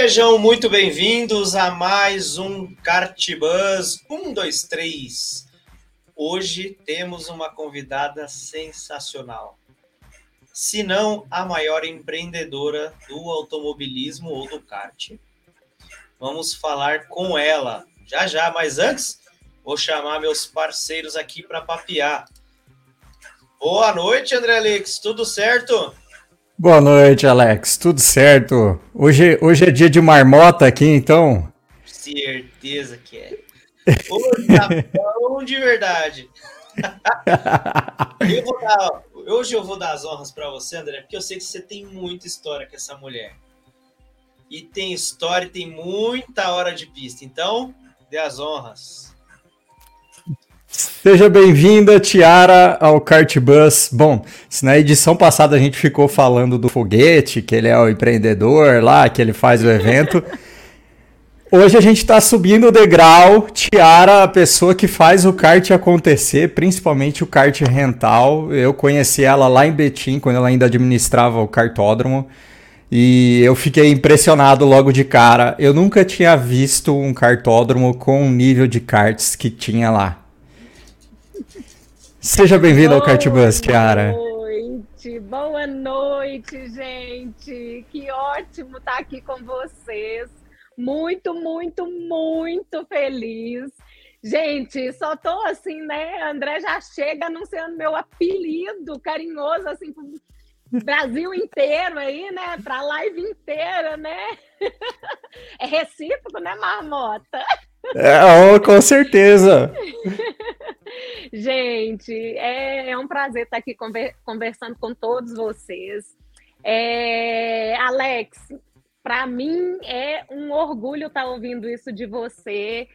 Sejam muito bem-vindos a mais um Cartbus 123. Hoje temos uma convidada sensacional. Se não a maior empreendedora do automobilismo ou do kart. Vamos falar com ela já já, mas antes vou chamar meus parceiros aqui para papear. Boa noite, André Alex, tudo certo? Boa noite, Alex. Tudo certo? Hoje, hoje é dia de marmota aqui, então? Certeza que é. Hoje tá bom de verdade. eu vou dar, hoje eu vou dar as honras para você, André, porque eu sei que você tem muita história com essa mulher. E tem história, tem muita hora de pista. Então, dê as honras. Seja bem-vinda, Tiara, ao Kart Bus. Bom, se na edição passada a gente ficou falando do foguete, que ele é o empreendedor lá, que ele faz o evento. Hoje a gente está subindo o degrau, Tiara, a pessoa que faz o kart acontecer, principalmente o kart rental. Eu conheci ela lá em Betim, quando ela ainda administrava o cartódromo. E eu fiquei impressionado logo de cara. Eu nunca tinha visto um cartódromo com o nível de karts que tinha lá. Seja bem-vindo ao Cartbus, Tiara. Boa noite, boa noite, gente. Que ótimo estar aqui com vocês. Muito, muito, muito feliz. Gente, só tô assim, né? André já chega anunciando meu apelido carinhoso, assim, pro Brasil inteiro aí, né? Pra live inteira, né? É recíproco, né, Marmota? É, oh, com certeza. Gente, é, é, um prazer estar aqui conver, conversando com todos vocês. É, Alex, para mim é um orgulho estar ouvindo isso de você.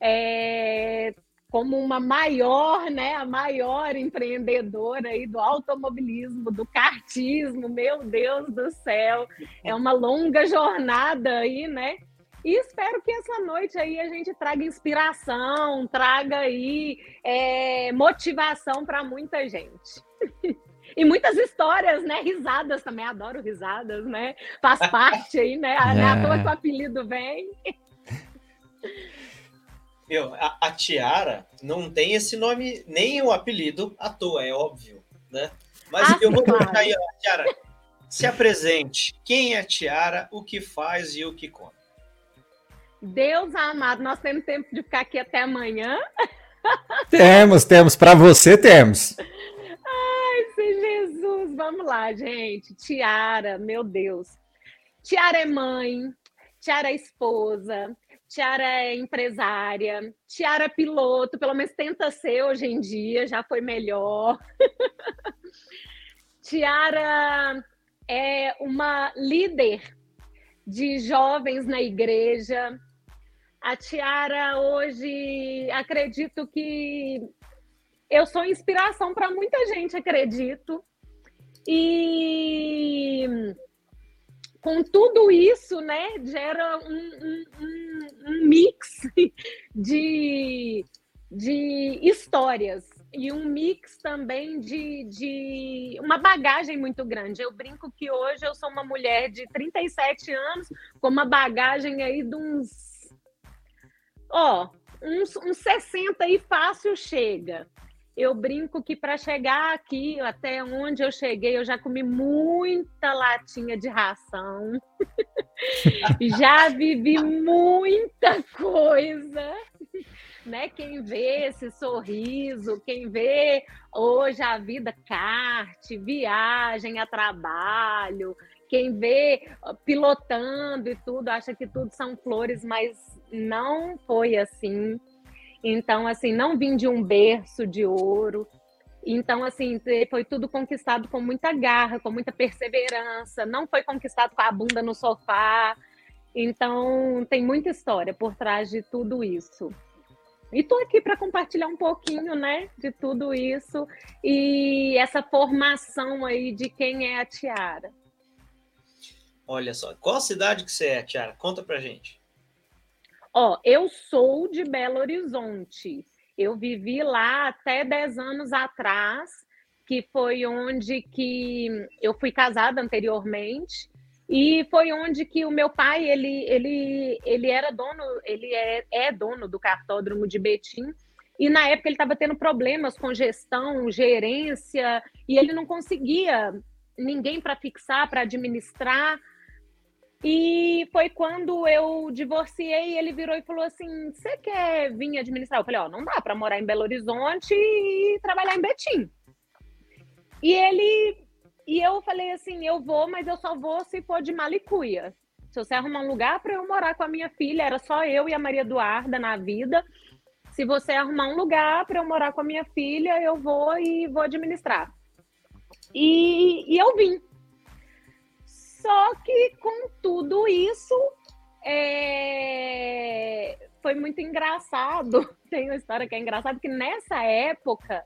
É, como uma maior, né, a maior empreendedora aí do automobilismo, do kartismo, meu Deus do céu, é uma longa jornada aí, né? E espero que essa noite aí a gente traga inspiração, traga aí é, motivação para muita gente. e muitas histórias, né? Risadas também, adoro risadas, né? Faz parte aí, né? É. Não é à toa que o apelido vem. Meu, a, a, Tiara não tem esse nome, nem o apelido à toa, é óbvio, né? Mas ah, eu vou claro. colocar aí, Tiara, se apresente. Quem é a Tiara, o que faz e o que conta? Deus amado, nós temos tempo de ficar aqui até amanhã? Temos, temos. Para você, temos. Ai, Senhor Jesus. Vamos lá, gente. Tiara, meu Deus. Tiara é mãe, Tiara é esposa, Tiara é empresária, Tiara é piloto, pelo menos tenta ser hoje em dia, já foi melhor. Tiara é uma líder de jovens na igreja, a Tiara hoje, acredito que eu sou inspiração para muita gente, acredito. E com tudo isso, né, gera um, um, um, mix de, de histórias e um mix também de, de uma bagagem muito grande. Eu brinco que hoje eu sou uma mulher de 37 anos com uma bagagem aí de uns Ó, uns, uns 60 e fácil chega. Eu brinco que para chegar aqui, até onde eu cheguei, eu já comi muita latinha de ração. já vivi muita coisa. Né? Quem vê esse sorriso, quem vê hoje a vida kart, viagem a trabalho, quem vê pilotando e tudo, acha que tudo são flores, mas não foi assim. Então, assim, não vim de um berço de ouro. Então, assim, foi tudo conquistado com muita garra, com muita perseverança. Não foi conquistado com a bunda no sofá. Então, tem muita história por trás de tudo isso. E tô aqui para compartilhar um pouquinho, né, de tudo isso e essa formação aí de quem é a Tiara. Olha só, qual cidade que você é, Tiara? Conta pra gente. Ó, eu sou de Belo Horizonte. Eu vivi lá até 10 anos atrás, que foi onde que eu fui casada anteriormente. E foi onde que o meu pai, ele, ele, ele era dono, ele é, é dono do cartódromo de Betim, e na época ele estava tendo problemas com gestão, gerência, e ele não conseguia ninguém para fixar, para administrar. E foi quando eu divorciei, ele virou e falou assim: "Você quer vir administrar?" Eu falei: "Ó, não dá para morar em Belo Horizonte e trabalhar em Betim". E ele e eu falei assim: "Eu vou, mas eu só vou se for de Malicuia. Se você arrumar um lugar para eu morar com a minha filha, era só eu e a Maria Eduarda na vida. Se você arrumar um lugar para eu morar com a minha filha, eu vou e vou administrar". E, e eu vim. Só que com tudo isso, é... foi muito engraçado. Tem uma história que é engraçada, que nessa época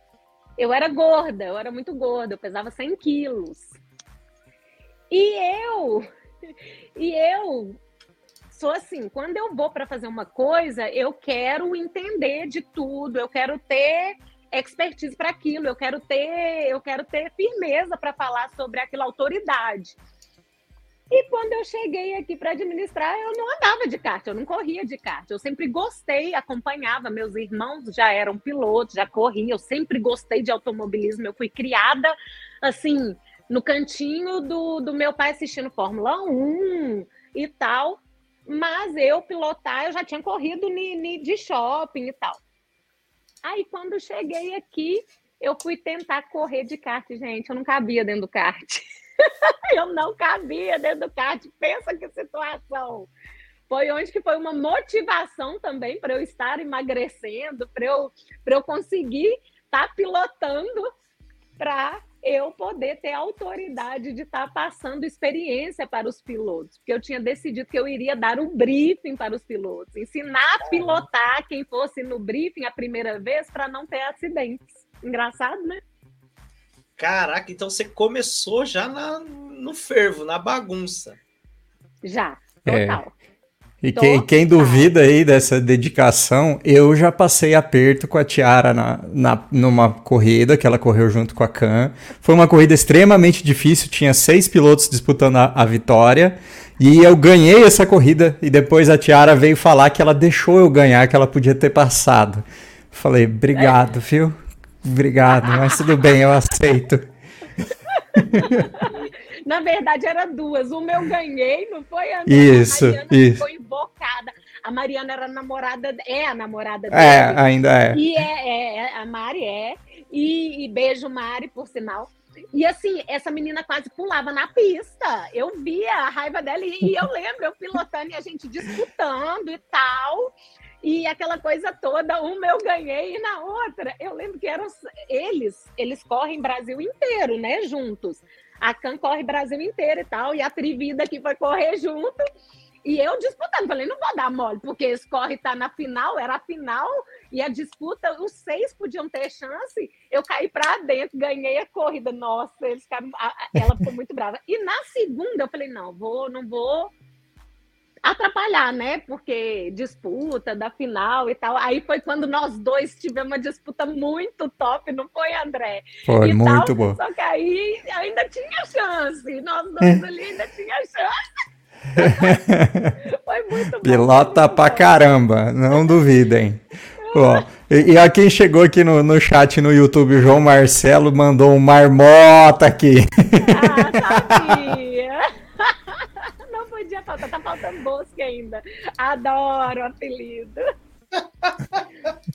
eu era gorda, eu era muito gorda, eu pesava 100 quilos. E eu, e eu sou assim, quando eu vou para fazer uma coisa, eu quero entender de tudo, eu quero ter expertise para aquilo, eu quero ter, eu quero ter firmeza para falar sobre aquela autoridade. E quando eu cheguei aqui para administrar, eu não andava de kart, eu não corria de kart. Eu sempre gostei, acompanhava. Meus irmãos já eram pilotos, já corriam. Eu sempre gostei de automobilismo. Eu fui criada, assim, no cantinho do, do meu pai assistindo Fórmula 1 e tal. Mas eu pilotar, eu já tinha corrido ni, ni de shopping e tal. Aí, quando cheguei aqui, eu fui tentar correr de kart, gente. Eu não cabia dentro do kart. eu não cabia dentro do kart. Pensa que situação. Foi onde que foi uma motivação também para eu estar emagrecendo, para eu, eu conseguir estar tá pilotando para eu poder ter autoridade de estar tá passando experiência para os pilotos, porque eu tinha decidido que eu iria dar o briefing para os pilotos, ensinar a pilotar quem fosse no briefing a primeira vez para não ter acidentes. Engraçado, né? Caraca, então você começou já na, no fervo, na bagunça. Já, é. total. É. E quem, quem, duvida aí dessa dedicação, eu já passei aperto com a Tiara na, na, numa corrida que ela correu junto com a Can. Foi uma corrida extremamente difícil, tinha seis pilotos disputando a, a vitória. E eu ganhei essa corrida e depois a Tiara veio falar que ela deixou eu ganhar, que ela podia ter passado. Falei, obrigado, é. viu? Obrigado, mas tudo bem, eu aceito. Na verdade, era duas. Uma eu ganhei, não foi? A isso, a Mariana isso. foi invocada. A Mariana era namorada, é a namorada é, dele. É, ainda é. E é, é, é a Mari é. E, e, beijo, Mari, por sinal. E assim, essa menina quase pulava na pista. Eu via a raiva dela e, e eu lembro eu pilotando e a gente disputando e tal. E aquela coisa toda, uma eu ganhei e na outra, eu lembro que eram eles, eles correm Brasil inteiro, né, juntos. A Can corre Brasil inteiro e tal, e a Trivida que foi correr junto. E eu disputando, falei, não vou dar mole, porque esse corre tá na final, era a final, e a disputa, os seis podiam ter chance. Eu caí para dentro, ganhei a corrida. Nossa, eles ficaram, ela ficou muito brava. E na segunda eu falei, não, vou, não vou atrapalhar, né? Porque disputa da final e tal. Aí foi quando nós dois tivemos uma disputa muito top, não foi, André? Foi, e muito bom. Só que aí ainda tinha chance. Nós dois ali ainda tinha chance. foi muito bom. Pilota pra caramba, não duvidem. Ó, e, e a quem chegou aqui no, no chat no YouTube, João Marcelo mandou um marmota aqui. Ah, sabia faltar, tá faltando bosque ainda. Adoro o apelido.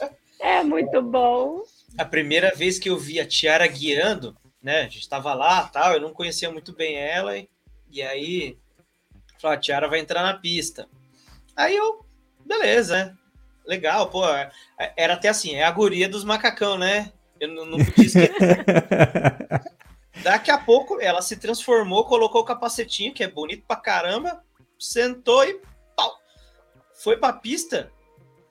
É muito bom. A primeira vez que eu vi a Tiara guiando, né? A gente estava lá, tal, eu não conhecia muito bem ela, e aí falou, a Tiara vai entrar na pista. Aí eu, beleza, né? Legal, pô, é, era até assim, é a guria dos macacão, né? Eu não, não podia esquecer. Daqui a pouco ela se transformou, colocou o capacetinho, que é bonito pra caramba, sentou e pau. Foi pra pista.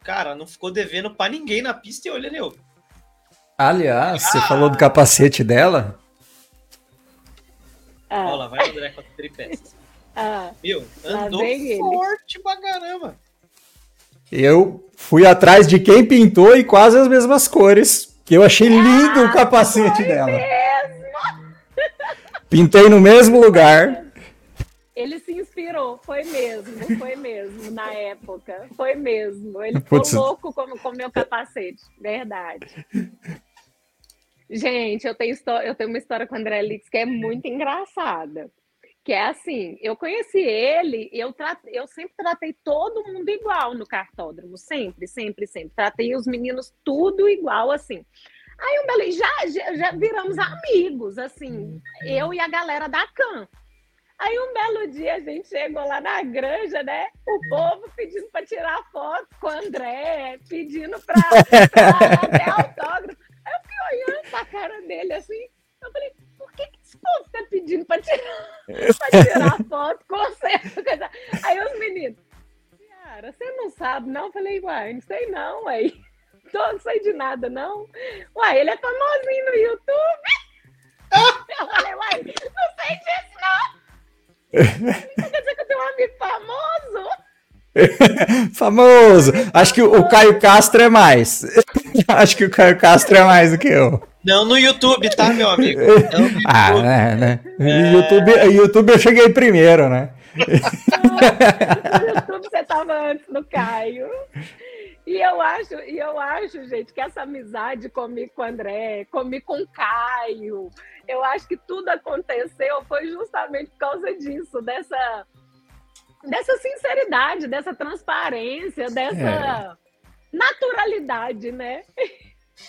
Cara, não ficou devendo pra ninguém na pista e olha, eu. Aliás, ah. você falou do capacete dela? Ah. Olha lá, vai o André com a tripés. Ah. Meu, andou forte pra caramba. Eu fui atrás de quem pintou e quase as mesmas cores. Que eu achei lindo ah, o capacete dela. Mesmo. Pintei no mesmo lugar. Ele se inspirou, foi mesmo, foi mesmo, na época, foi mesmo. Ele ficou Putz. louco com o meu capacete, verdade. Gente, eu tenho, eu tenho uma história com o André Lix que é muito engraçada. Que é assim, eu conheci ele, eu, eu sempre tratei todo mundo igual no cartódromo, sempre, sempre, sempre. Tratei os meninos tudo igual, assim. Aí um belo já, já, já viramos amigos, assim, eu e a galera da CAN. Aí um belo dia a gente chegou lá na granja, né? O povo pedindo para tirar foto com o André, pedindo para ter autógrafo. Aí eu fiquei olhando pra cara dele assim. Eu falei, por que, que esse povo está pedindo para tirar, tirar foto com você? Aí os meninos, cara, você não sabe, não? Eu falei, uai, não sei não, uai. Não sei de nada, não. Uai, ele é famosinho no YouTube. Eu falei, uai, não sei disso, não. Quer dizer que eu tenho um amigo famoso? famoso! Acho que o Caio Castro é mais. Acho que o Caio Castro é mais do que eu. Não no YouTube, tá, meu amigo? ah, é, né? É... YouTube, YouTube eu cheguei primeiro, né? no YouTube você tava antes do Caio. E eu acho, e eu acho, gente, que essa amizade comigo com o André, comigo com o Caio, eu acho que tudo aconteceu foi justamente por causa disso, dessa, dessa sinceridade, dessa transparência, dessa é. naturalidade, né?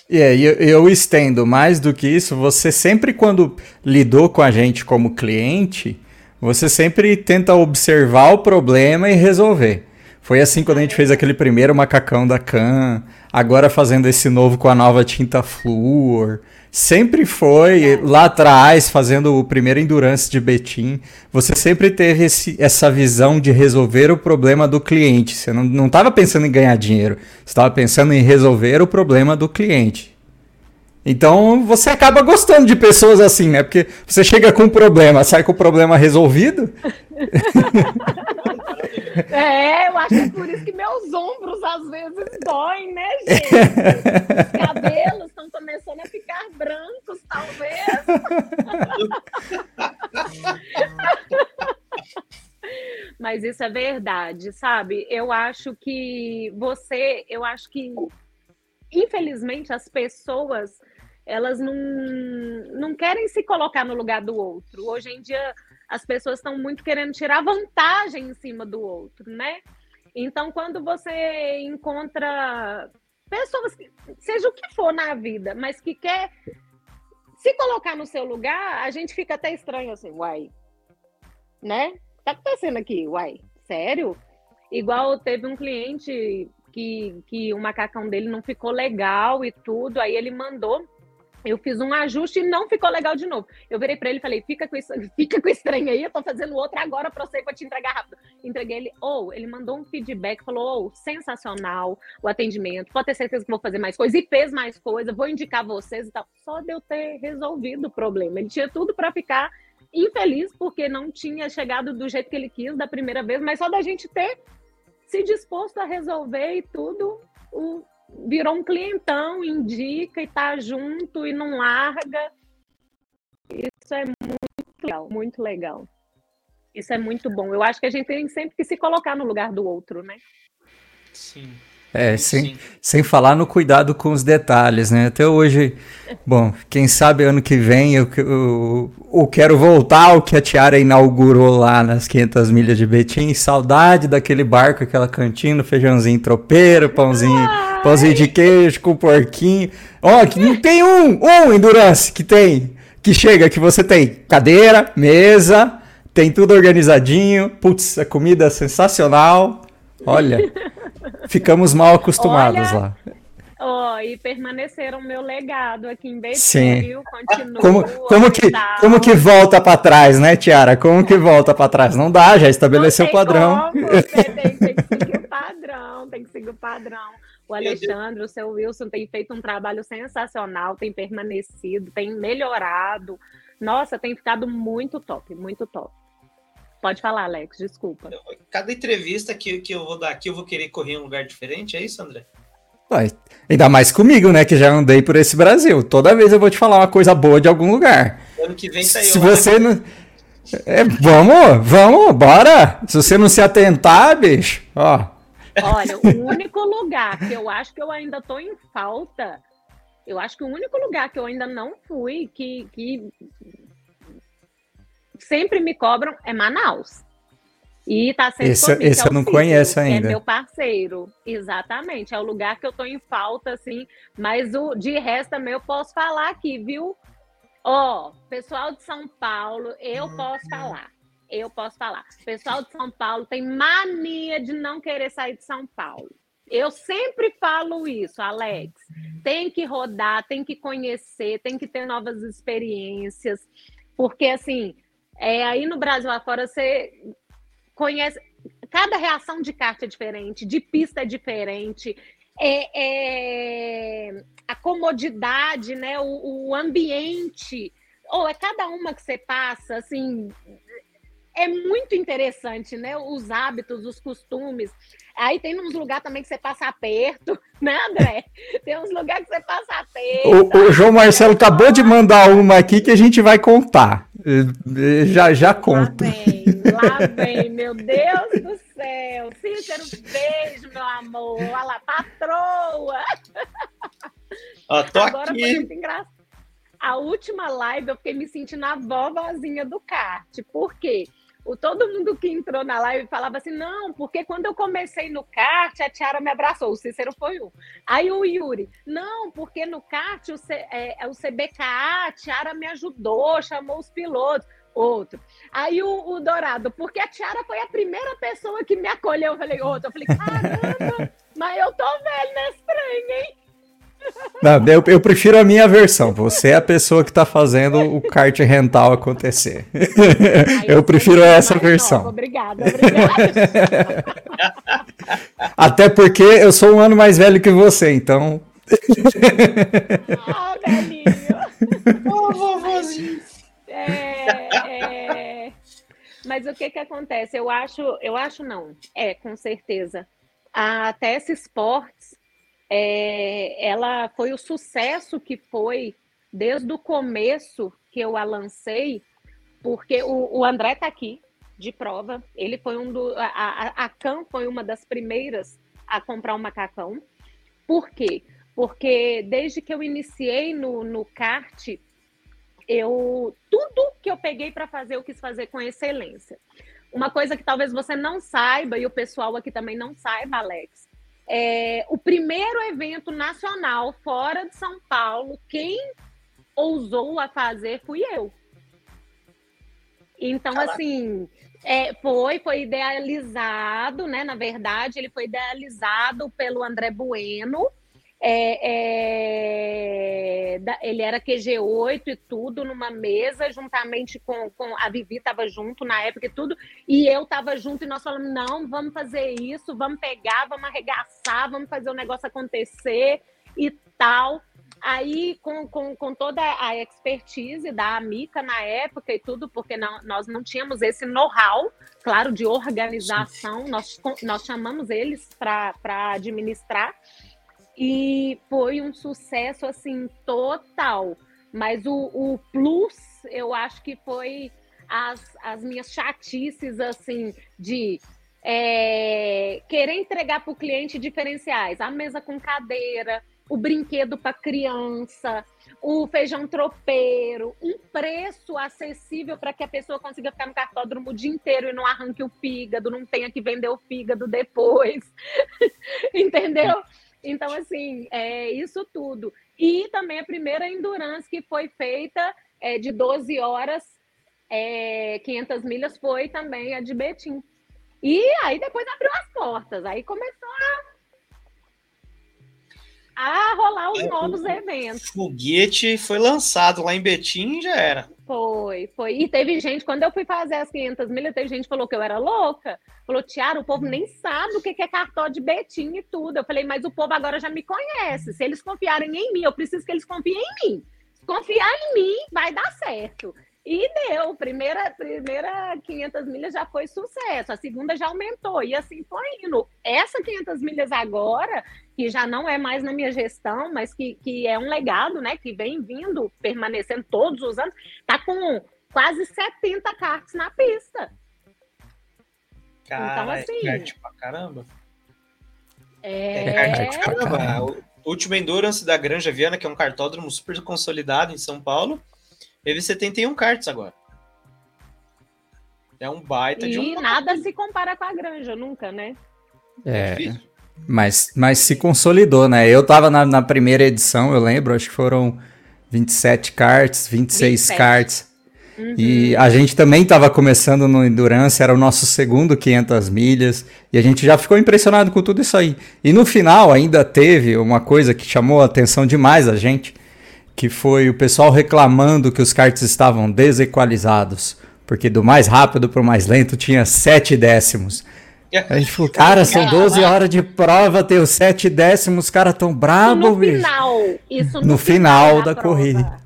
E yeah, eu, eu estendo mais do que isso. Você sempre, quando lidou com a gente como cliente, você sempre tenta observar o problema e resolver. Foi assim quando a gente fez aquele primeiro macacão da Can, agora fazendo esse novo com a nova tinta Fluor. Sempre foi lá atrás, fazendo o primeiro Endurance de Betim. Você sempre teve esse, essa visão de resolver o problema do cliente. Você não estava pensando em ganhar dinheiro, você estava pensando em resolver o problema do cliente. Então você acaba gostando de pessoas assim, né? Porque você chega com um problema, sai com o problema resolvido. É, eu acho que é por isso que meus ombros às vezes doem, né, gente? Os cabelos estão começando a ficar brancos, talvez. Mas isso é verdade, sabe? Eu acho que você, eu acho que infelizmente as pessoas elas não, não querem se colocar no lugar do outro. Hoje em dia as pessoas estão muito querendo tirar vantagem em cima do outro, né? Então, quando você encontra pessoas, seja o que for na vida, mas que quer se colocar no seu lugar, a gente fica até estranho assim, uai, né? Tá acontecendo aqui, uai, sério? Igual teve um cliente que, que o macacão dele não ficou legal e tudo, aí ele mandou eu fiz um ajuste e não ficou legal de novo. Eu virei para ele e falei: fica com isso, fica com trem aí, eu tô fazendo outro agora para você para te entregar rápido. Entreguei ele, ou oh, ele mandou um feedback, falou: oh, sensacional o atendimento, pode ter certeza que vou fazer mais coisa, e fez mais coisa, vou indicar vocês e tal. Só de eu ter resolvido o problema. Ele tinha tudo para ficar infeliz porque não tinha chegado do jeito que ele quis da primeira vez, mas só da gente ter se disposto a resolver e tudo, o, virou um clientão, indica e tá junto e não larga. Isso é muito legal, muito legal. Isso é muito bom. Eu acho que a gente tem sempre que se colocar no lugar do outro, né? Sim. É, sem, sem falar no cuidado com os detalhes, né? Até hoje, bom, quem sabe ano que vem eu, eu, eu quero voltar ao que a Tiara inaugurou lá nas 500 milhas de Betim. Saudade daquele barco, aquela cantina, feijãozinho tropeiro, pãozinho, Ai. Pãozinho de queijo com porquinho. Ó, que não tem um, um Endurance que tem, que chega, que você tem cadeira, mesa, tem tudo organizadinho. Putz, a comida é sensacional. Olha. Ficamos mal acostumados Olha, lá. Ó, oh, e permaneceram meu legado aqui em Betim, Sim. Continua. Como, como, que, como que volta para trás, né, Tiara? Como que volta para trás? Não dá, já estabeleceu o padrão. Como, tem, tem que seguir o padrão, tem que seguir o padrão. O Alexandre, o seu Wilson tem feito um trabalho sensacional, tem permanecido, tem melhorado. Nossa, tem ficado muito top, muito top. Pode falar, Alex, desculpa. Cada entrevista que, que eu vou dar aqui, eu vou querer correr em um lugar diferente, é isso, André? Vai. Ainda mais comigo, né? Que já andei por esse Brasil. Toda vez eu vou te falar uma coisa boa de algum lugar. Ano que vem tá Se eu, você né? não. É, vamos, vamos, bora. Se você não se atentar, bicho, ó. Olha, o único lugar que eu acho que eu ainda tô em falta, eu acho que o único lugar que eu ainda não fui, que, que sempre me cobram, é Manaus. E tá sempre esse, esse é eu não conheço ainda. É meu parceiro. Exatamente. É o lugar que eu tô em falta, assim. Mas o de resto também eu posso falar aqui, viu? Ó, pessoal de São Paulo, eu posso falar. Eu posso falar. Pessoal de São Paulo tem mania de não querer sair de São Paulo. Eu sempre falo isso, Alex. Tem que rodar, tem que conhecer, tem que ter novas experiências. Porque, assim, é, aí no Brasil afora você conhece. Cada reação de kart é diferente, de pista é diferente. É, é, a comodidade, né? O, o ambiente, ou é cada uma que você passa, assim, é muito interessante, né? Os hábitos, os costumes. Aí tem uns lugares também que você passa aperto, né, André? Tem uns lugares que você passa aperto. O, o João Marcelo acabou de mandar uma aqui que a gente vai contar. Já, já conto. Lá vem, lá vem, meu Deus do céu. Cícero, beijo, meu amor. Olha lá, patroa. Ó, tô Agora aqui. foi muito engraçado. A última live eu fiquei me sentindo a vovozinha do kart. Por quê? O, todo mundo que entrou na live falava assim: não, porque quando eu comecei no kart, a Tiara me abraçou. O Cícero foi um. Aí o Yuri: não, porque no kart, o, C, é, é o CBKA, a Tiara me ajudou, chamou os pilotos. Outro. Aí o, o, Dourado, porque a Tiara foi a primeira pessoa que me acolheu. Eu falei, outro. Eu falei, caramba, mas eu tô velho nesse trem, hein? Não, eu, eu, prefiro a minha versão. Você é a pessoa que está fazendo o kart rental acontecer. eu, eu prefiro essa versão. Obrigada, obrigada. Até porque eu sou um ano mais velho que você, então. Ah, velhinho. oh, vovozinho. É, é... Mas o que que acontece? Eu acho, eu acho não. É, com certeza. A TS Sports é, ela foi o sucesso que foi desde o começo que eu a lancei, porque o, o André está aqui de prova. Ele foi um do. A, a, a Cam foi uma das primeiras a comprar um macacão. Por quê? Porque desde que eu iniciei no, no kart, eu tudo que eu peguei para fazer, eu quis fazer com excelência. Uma coisa que talvez você não saiba, e o pessoal aqui também não saiba, Alex, é, o primeiro evento nacional fora de São Paulo, quem ousou a fazer fui eu. Então, Caraca. assim, é, foi, foi idealizado, né? Na verdade, ele foi idealizado pelo André Bueno, é, é, ele era QG8 e tudo numa mesa, juntamente com, com a Vivi estava junto na época e tudo, e eu estava junto e nós falamos, não, vamos fazer isso, vamos pegar, vamos arregaçar, vamos fazer o negócio acontecer e tal. Aí, com, com, com toda a expertise da Amica na época e tudo, porque não, nós não tínhamos esse know-how, claro, de organização, nós, nós chamamos eles para administrar, e foi um sucesso assim total. Mas o, o plus, eu acho que foi as, as minhas chatices assim de é, querer entregar para o cliente diferenciais, a mesa com cadeira, o brinquedo para criança, o feijão tropeiro, um preço acessível para que a pessoa consiga ficar no cartódromo o dia inteiro e não arranque o fígado, não tenha que vender o fígado depois. Entendeu? Então, assim, é isso tudo. E também a primeira endurance que foi feita é, de 12 horas, é, 500 milhas, foi também a de Betim. E aí depois abriu as portas, aí começou a a rolar os é, novos eventos. O foguete foi lançado lá em Betim e já era. Foi, foi. E teve gente, quando eu fui fazer as 500 milhas, teve gente que falou que eu era louca. Falou, Tiara, o povo nem sabe o que é cartão de Betim e tudo. Eu falei, mas o povo agora já me conhece. Se eles confiarem em mim, eu preciso que eles confiem em mim. Confiar em mim, vai dar certo. E deu. Primeira, primeira 500 milhas já foi sucesso. A segunda já aumentou. E assim foi indo. Essa 500 milhas agora, que já não é mais na minha gestão, mas que, que é um legado, né? Que vem vindo, permanecendo todos os anos, tá com quase 70 karts na pista. Cara, então, assim. Kart pra caramba. É, é kart pra caramba. O último Endurance da Granja Viana, que é um cartódromo super consolidado em São Paulo, teve 71 karts agora. É um baita e de um. E nada se compara com a Granja, nunca, né? É. Mas, mas se consolidou, né? Eu tava na, na primeira edição, eu lembro, acho que foram 27 karts, 26 27. karts. Uhum. E a gente também estava começando no Endurance, era o nosso segundo 500 milhas, e a gente já ficou impressionado com tudo isso aí. E no final ainda teve uma coisa que chamou a atenção demais a gente, que foi o pessoal reclamando que os karts estavam desequalizados, porque do mais rápido para o mais lento tinha 7 décimos. A gente falou, cara, são 12 horas de prova, tem os 7 décimos, os caras tão bravos, No final, isso no, no final, final da, da corrida.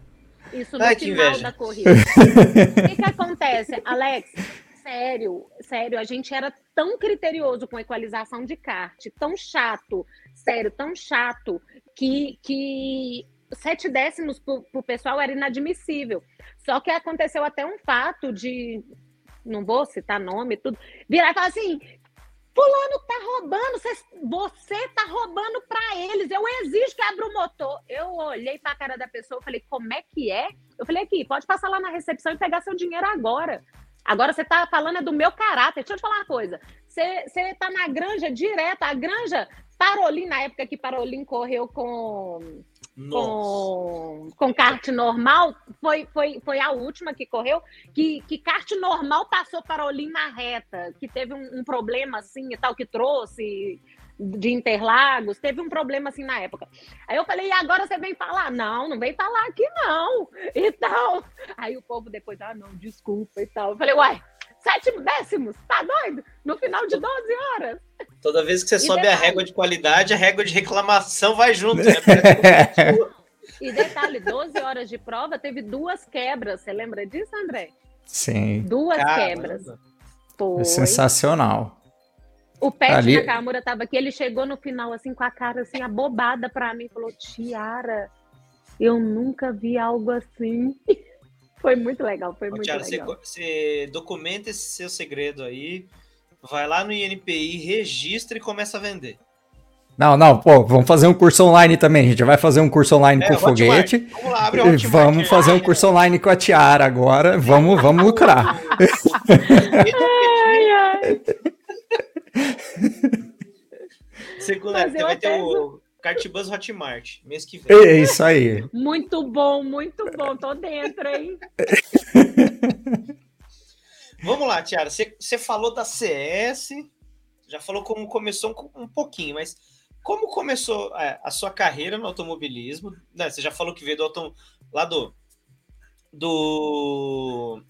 Isso no Ai, final da corrida. o que, que acontece, Alex? Sério, sério, a gente era tão criterioso com a equalização de kart, tão chato, sério, tão chato, que, que sete décimos para o pessoal era inadmissível. Só que aconteceu até um fato de, não vou citar nome, tudo, virar e falar assim: Fulano tá roubando, você tá roubando para eles. Eu exijo que abra o motor. Eu olhei para a cara da pessoa, falei, como é que é? Eu falei, aqui, pode passar lá na recepção e pegar seu dinheiro agora. Agora você tá falando é do meu caráter. Deixa eu te falar uma coisa. Você, tá na granja direto, a granja Parolin, na época que Parolin correu com com, com kart normal, foi, foi, foi a última que correu, que, que kart normal passou para Olim na reta, que teve um, um, problema assim e tal, que trouxe de Interlagos, teve um problema assim na época. Aí eu falei, e agora você vem falar? Não, não vem falar aqui não, e tal. Aí o povo depois, ah, não, desculpa e tal. Eu falei, uai, sete décimos, tá doido? No final de 12 horas. Toda vez que você e sobe detalhe, a régua de qualidade, a régua de reclamação vai junto. Né? e detalhe, 12 horas de prova, teve duas quebras. Você lembra disso, André? Sim. Duas Caramba. quebras. Foi. É sensacional. O Pet Ali... Nakamura tava aqui, ele chegou no final assim com a cara assim abobada para mim, falou: "Tiara, eu nunca vi algo assim". Foi muito legal, foi Ô, muito Tiara, legal. Você, você documenta esse seu segredo aí, vai lá no INPI, registra e começa a vender. Não, não, pô, vamos fazer um curso online também. A gente vai fazer um curso online é, com o foguete. Vamos lá, abre o Vamos fazer um curso online com a Tiara agora. Vamos, vamos lucrar. ai, ai. Segunda, vai ter o Cartbus Hotmart, mês que vem. É isso aí. Muito bom, muito bom. Tô dentro, hein? Vamos lá, Tiara. Você falou da CS, já falou como começou um, um pouquinho, mas como começou é, a sua carreira no automobilismo? Né, você já falou que veio do autom... lá do do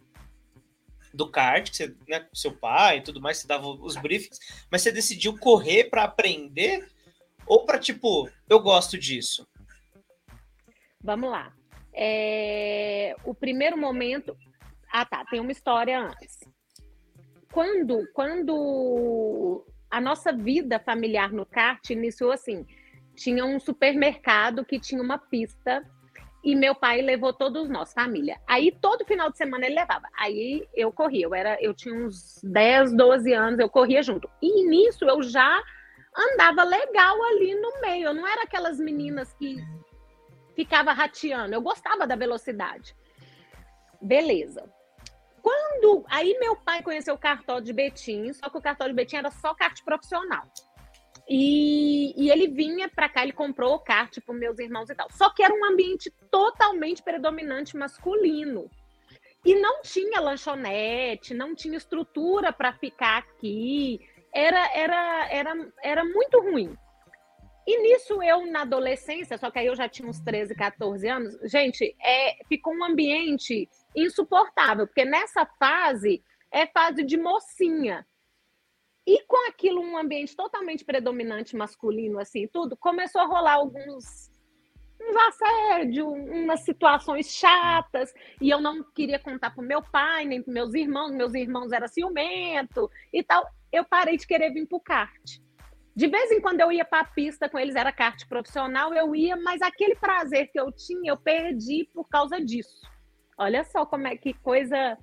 do kart, que você, né, seu pai e tudo mais, você dava os briefings, mas você decidiu correr para aprender ou para tipo, eu gosto disso? Vamos lá. É... O primeiro momento. Ah, tá. Tem uma história antes. Quando, quando a nossa vida familiar no kart iniciou assim, tinha um supermercado que tinha uma pista e meu pai levou todos nós, família. Aí todo final de semana ele levava. Aí eu corria, eu era, eu tinha uns 10, 12 anos, eu corria junto. E nisso eu já andava legal ali no meio. Eu não era aquelas meninas que ficava rateando. Eu gostava da velocidade. Beleza. Quando aí meu pai conheceu o cartório de Betim, só que o cartório de Betim era só kart profissional. E, e ele vinha para cá, ele comprou o kart para meus irmãos e tal. Só que era um ambiente totalmente predominante masculino. E não tinha lanchonete, não tinha estrutura para ficar aqui era, era, era, era muito ruim. E nisso eu, na adolescência, só que aí eu já tinha uns 13, 14 anos, gente, é, ficou um ambiente insuportável, porque nessa fase é fase de mocinha. E com aquilo, um ambiente totalmente predominante masculino, assim, tudo, começou a rolar alguns uns assédio, umas situações chatas, e eu não queria contar para meu pai, nem para meus irmãos, meus irmãos eram ciumento e tal eu parei de querer vir para o kart. De vez em quando eu ia para a pista com eles, era kart profissional, eu ia, mas aquele prazer que eu tinha, eu perdi por causa disso. Olha só como é que coisa,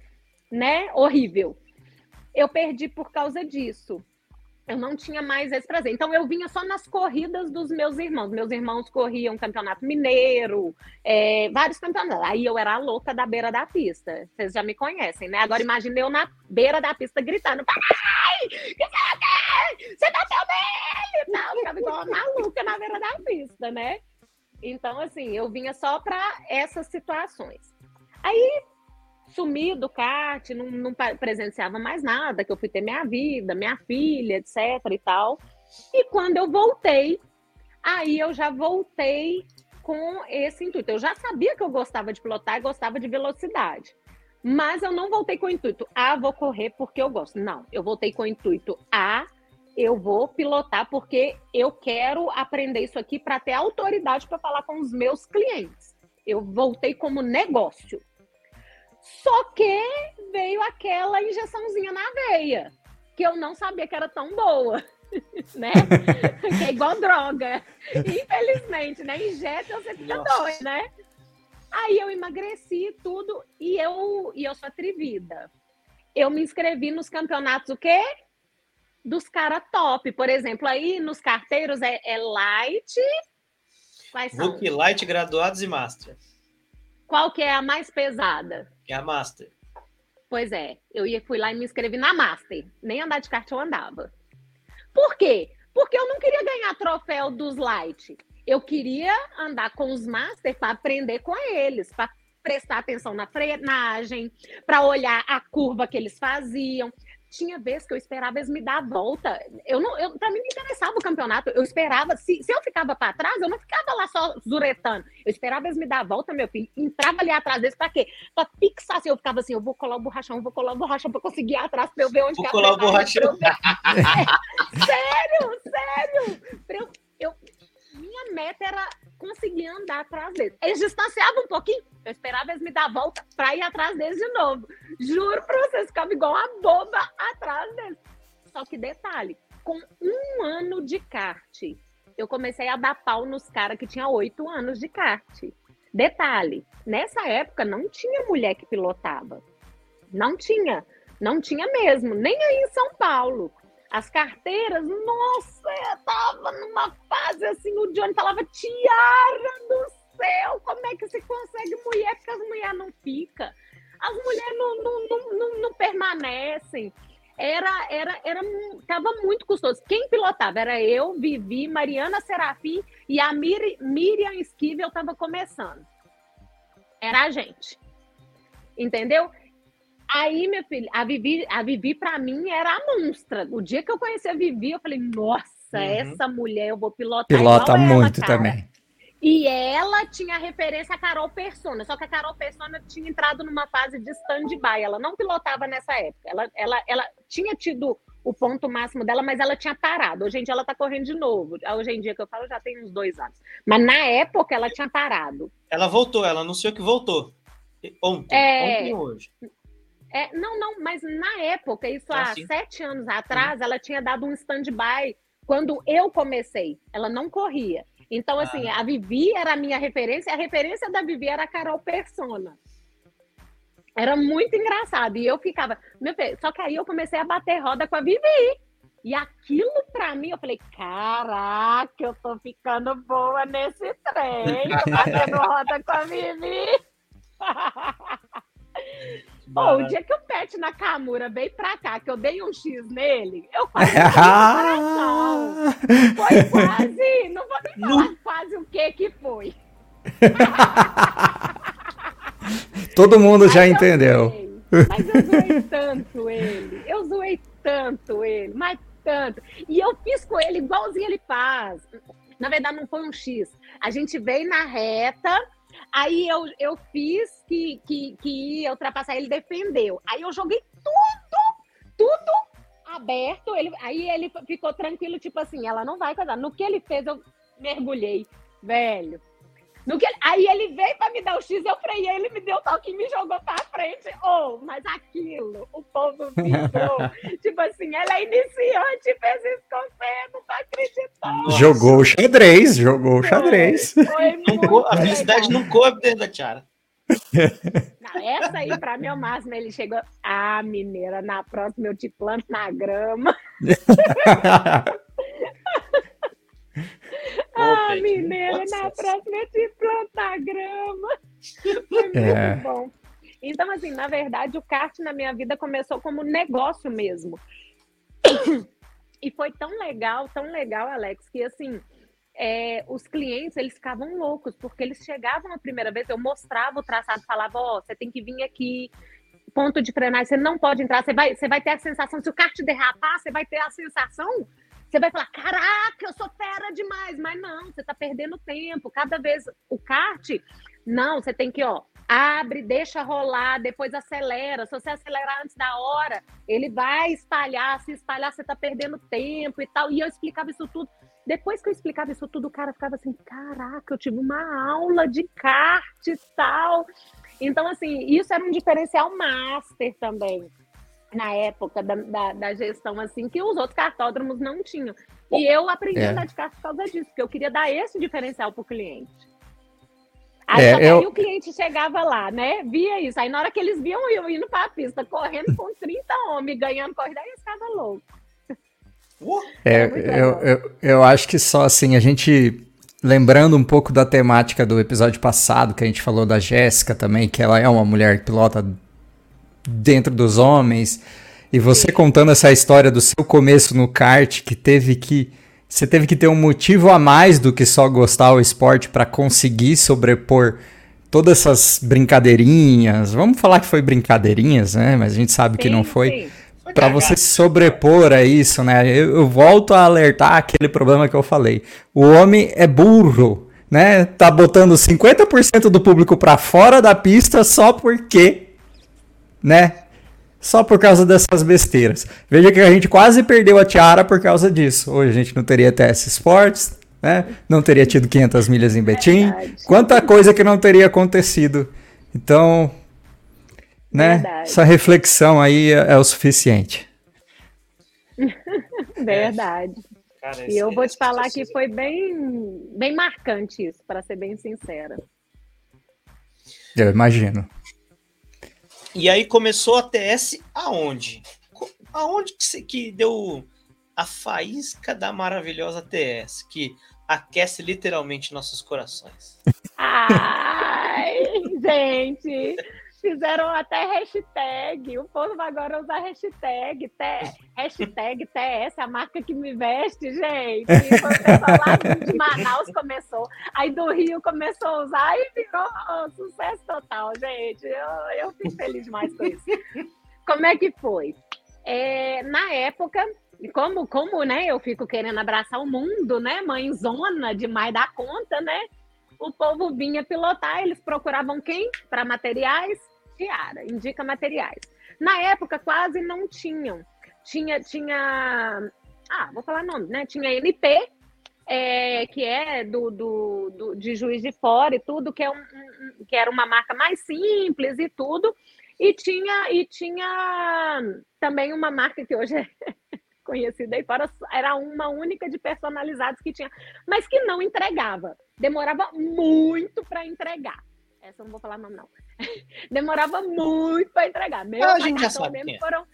né, horrível. Eu perdi por causa disso eu não tinha mais esse prazer. Então eu vinha só nas corridas dos meus irmãos. Meus irmãos corriam campeonato mineiro, é, vários campeonatos. Aí eu era a louca da beira da pista. Vocês já me conhecem, né? Agora imagine eu na beira da pista gritando: Pai, que você bateu nele! Não, ficava igual maluca na beira da pista, né? Então, assim, eu vinha só para essas situações. Aí sumi do kart, não, não, presenciava mais nada, que eu fui ter minha vida, minha filha, etc e tal. E quando eu voltei, aí eu já voltei com esse intuito. Eu já sabia que eu gostava de pilotar e gostava de velocidade. Mas eu não voltei com o intuito, ah, vou correr porque eu gosto. Não, eu voltei com o intuito, ah, eu vou pilotar porque eu quero aprender isso aqui para ter autoridade para falar com os meus clientes. Eu voltei como negócio. Só que veio aquela injeçãozinha na veia, que eu não sabia que era tão boa. né? que é igual droga. Infelizmente, né? Injeta, você fica Nossa. doido, né? Aí eu emagreci tudo e eu, e eu sou atrevida. Eu me inscrevi nos campeonatos o quê? Dos caras top. Por exemplo, aí nos carteiros é, é light. Quais? Book light, graduados e master. Qual que é a mais pesada? É a Master. Pois é, eu ia, fui lá e me inscrevi na Master. Nem andar de kart eu andava. Por quê? Porque eu não queria ganhar troféu dos Light. Eu queria andar com os Master para aprender com eles, para prestar atenção na frenagem, para olhar a curva que eles faziam tinha vez que eu esperava eles me dar a volta. Eu não, eu, pra mim não interessava o campeonato. Eu esperava, se, se eu ficava para trás, eu não ficava lá só zuretando. Eu esperava eles me dar a volta, meu filho. Entrava ali atrás deles pra quê? Pra fixar. Assim, eu ficava assim, eu vou colar o borrachão, vou colar o borrachão pra conseguir ir atrás, pra eu ver onde vou que colar o borrachão. É, sério, sério. Eu, eu, minha meta era conseguir andar atrás deles. Eles distanciavam um pouquinho, eu esperava eles me dar a volta para ir atrás deles de novo. Juro para vocês, ficava igual uma boba atrás deles. Só que detalhe, com um ano de kart, eu comecei a dar pau nos caras que tinham oito anos de kart. Detalhe, nessa época não tinha mulher que pilotava. Não tinha. Não tinha mesmo, nem aí em São Paulo. As carteiras, nossa, eu tava numa fase assim, o Johnny falava, Tiara do céu, como é que se consegue mulher? Porque as mulheres não ficam. As mulheres não, não, não, não, não permanecem. Era, era, era, tava muito custoso. Quem pilotava era eu, Vivi, Mariana Serafim e a Mir, Miriam Esquivel estava começando. Era a gente. Entendeu? Aí, minha filha, a Vivi, a Vivi para mim era a monstra. O dia que eu conheci a Vivi, eu falei, nossa, uhum. essa mulher eu vou pilotar. Pilota muito ela, também. E ela tinha referência a Carol Persona, só que a Carol Persona tinha entrado numa fase de stand-by. Ela não pilotava nessa época. Ela, ela, ela tinha tido o ponto máximo dela, mas ela tinha parado. Hoje em dia ela tá correndo de novo. Hoje em dia que eu falo, já tem uns dois anos. Mas na época ela tinha parado. Ela voltou, ela anunciou que voltou. Ontem, é... ontem hoje. É, não, não, mas na época, isso ah, há sim. sete anos atrás, ela tinha dado um stand-by quando eu comecei. Ela não corria. Então, ah. assim, a Vivi era a minha referência, a referência da Vivi era a Carol Persona. Era muito engraçado. E eu ficava, meu filho, só que aí eu comecei a bater roda com a Vivi. E aquilo para mim, eu falei, caraca, eu tô ficando boa nesse trem, batendo roda com a Vivi. Pô, o dia que o Pet Nakamura veio pra cá, que eu dei um X nele, eu quase. Foi quase, não vou nem falar quase o que que foi. Todo mundo mas já entendeu. Zoei, mas eu zoei tanto ele, eu zoei tanto ele, mas tanto. E eu fiz com ele igualzinho ele faz. Na verdade, não foi um X. A gente veio na reta, Aí eu, eu fiz que, que, que ia ultrapassar, ele defendeu. Aí eu joguei tudo, tudo aberto. Ele, aí ele ficou tranquilo, tipo assim, ela não vai casar. No que ele fez, eu mergulhei, velho. No que, aí ele veio para me dar o X, eu freiei, ele me deu o toque e me jogou para frente. Oh, mas aquilo, o povo vibrou. tipo assim, ela é iniciante, fez isso com você, não tá acreditando. Jogou o xadrez, jogou o xadrez. Foi, foi a felicidade não coube dentro da tiara. essa aí para mim é o máximo. Ele chegou, ah, mineira, na próxima eu te planto na grama. ah, mineira, na próxima eu te planto na grama. Foi muito é. bom. Então, assim, na verdade, o kart na minha vida começou como negócio mesmo. E foi tão legal, tão legal, Alex, que assim, é, os clientes eles ficavam loucos, porque eles chegavam a primeira vez, eu mostrava o traçado, falava, ó, oh, você tem que vir aqui, ponto de frenagem, você não pode entrar, você vai, você vai ter a sensação, se o kart derrapar, você vai ter a sensação, você vai falar, caraca, eu sou fera demais, mas não, você tá perdendo tempo, cada vez o kart, não, você tem que, ó, abre, deixa rolar, depois acelera. Se você acelerar antes da hora, ele vai espalhar. Se espalhar, você está perdendo tempo e tal. E eu explicava isso tudo. Depois que eu explicava isso tudo, o cara ficava assim: caraca, eu tive uma aula de kart e tal. Então, assim, isso era um diferencial master também, na época da, da, da gestão, assim, que os outros cartódromos não tinham. E eu aprendi é. a andar de kart por causa disso, porque eu queria dar esse diferencial para o cliente. Aí, é, eu... aí o cliente chegava lá, né? Via isso. Aí na hora que eles viam eu indo para a pista, correndo com 30 homens, ganhando corrida, aí eles ficavam loucos. É, eu, eu, eu acho que só assim, a gente lembrando um pouco da temática do episódio passado, que a gente falou da Jéssica também, que ela é uma mulher que pilota dentro dos homens, e você Sim. contando essa história do seu começo no kart, que teve que você teve que ter um motivo a mais do que só gostar do esporte para conseguir sobrepor todas essas brincadeirinhas. Vamos falar que foi brincadeirinhas, né? Mas a gente sabe sim, que não foi. Para você se sobrepor a isso, né? Eu, eu, volto a alertar aquele problema que eu falei. O homem é burro, né? Tá botando 50% do público para fora da pista só porque, né? só por causa dessas besteiras. Veja que a gente quase perdeu a Tiara por causa disso. Hoje a gente não teria TS Sports, né? Não teria tido 500 milhas em Betim. Verdade. Quanta coisa que não teria acontecido. Então, né? Verdade. Essa reflexão aí é, é o suficiente. Verdade. Cara, e eu vou te falar que foi bem, bem marcante isso, para ser bem sincera. Eu imagino. E aí começou a TS aonde? Aonde que, que deu a faísca da maravilhosa TS, que aquece literalmente nossos corações? Ai, gente, fizeram até hashtag. O povo agora usa hashtag, te, hashtag TS, a marca que me veste, gente. Foi o pessoal lá de Manaus começou, aí do Rio começou a usar e virou sucesso total, gente. Eu, eu fico feliz demais com isso. Como é que foi? É, na época, como, como né, eu fico querendo abraçar o mundo, né? Mãezona demais da conta, né? O povo vinha pilotar, eles procuravam quem? Para materiais? Tiara, indica materiais. Na época quase não tinham. Tinha, tinha, ah, vou falar nome, né? Tinha NP, é, que é do, do, do, de Juiz de Fora e tudo, que, é um, um, que era uma marca mais simples e tudo. E tinha, e tinha também uma marca que hoje é conhecida aí fora, era uma única de personalizados que tinha, mas que não entregava. Demorava muito para entregar. Essa eu não vou falar nome, não. Demorava muito para entregar. Meu ah, gente já sabe mesmo é. foram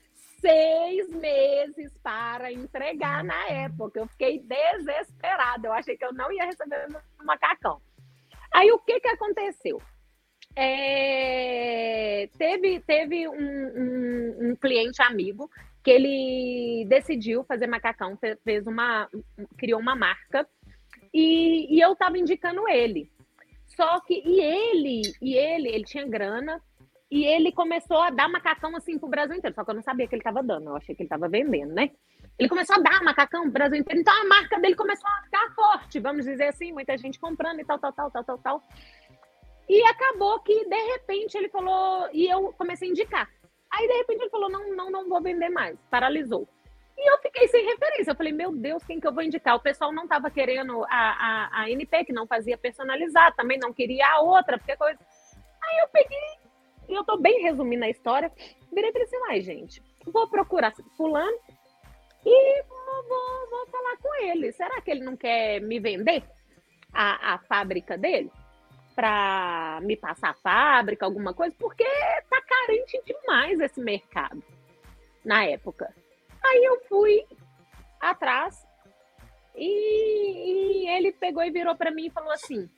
seis meses para entregar na época. Eu fiquei desesperada. Eu achei que eu não ia receber um macacão. Aí o que, que aconteceu? É... teve teve um, um, um, cliente amigo que ele decidiu fazer macacão, fez uma, criou uma marca e, e eu estava indicando ele. Só que, e ele, e ele, ele tinha grana, e ele começou a dar macacão assim pro Brasil inteiro. Só que eu não sabia que ele estava dando, eu achei que ele estava vendendo, né? Ele começou a dar macacão pro Brasil inteiro. Então a marca dele começou a ficar forte, vamos dizer assim, muita gente comprando e tal, tal, tal, tal, tal, tal. E acabou que, de repente, ele falou, e eu comecei a indicar. Aí, de repente, ele falou: não, não, não vou vender mais. Paralisou. E eu fiquei sem referência. Eu falei, meu Deus, quem que eu vou indicar? O pessoal não estava querendo a, a, a NP, que não fazia personalizar, também não queria a outra, porque coisa. Aí eu peguei, e eu tô bem resumindo a história, virei falei assim, ai, gente, vou procurar fulano e vou, vou, vou, falar com ele. Será que ele não quer me vender a, a fábrica dele? para me passar a fábrica, alguma coisa, porque tá carente demais esse mercado na época. Aí eu fui atrás e, e ele pegou e virou para mim e falou assim: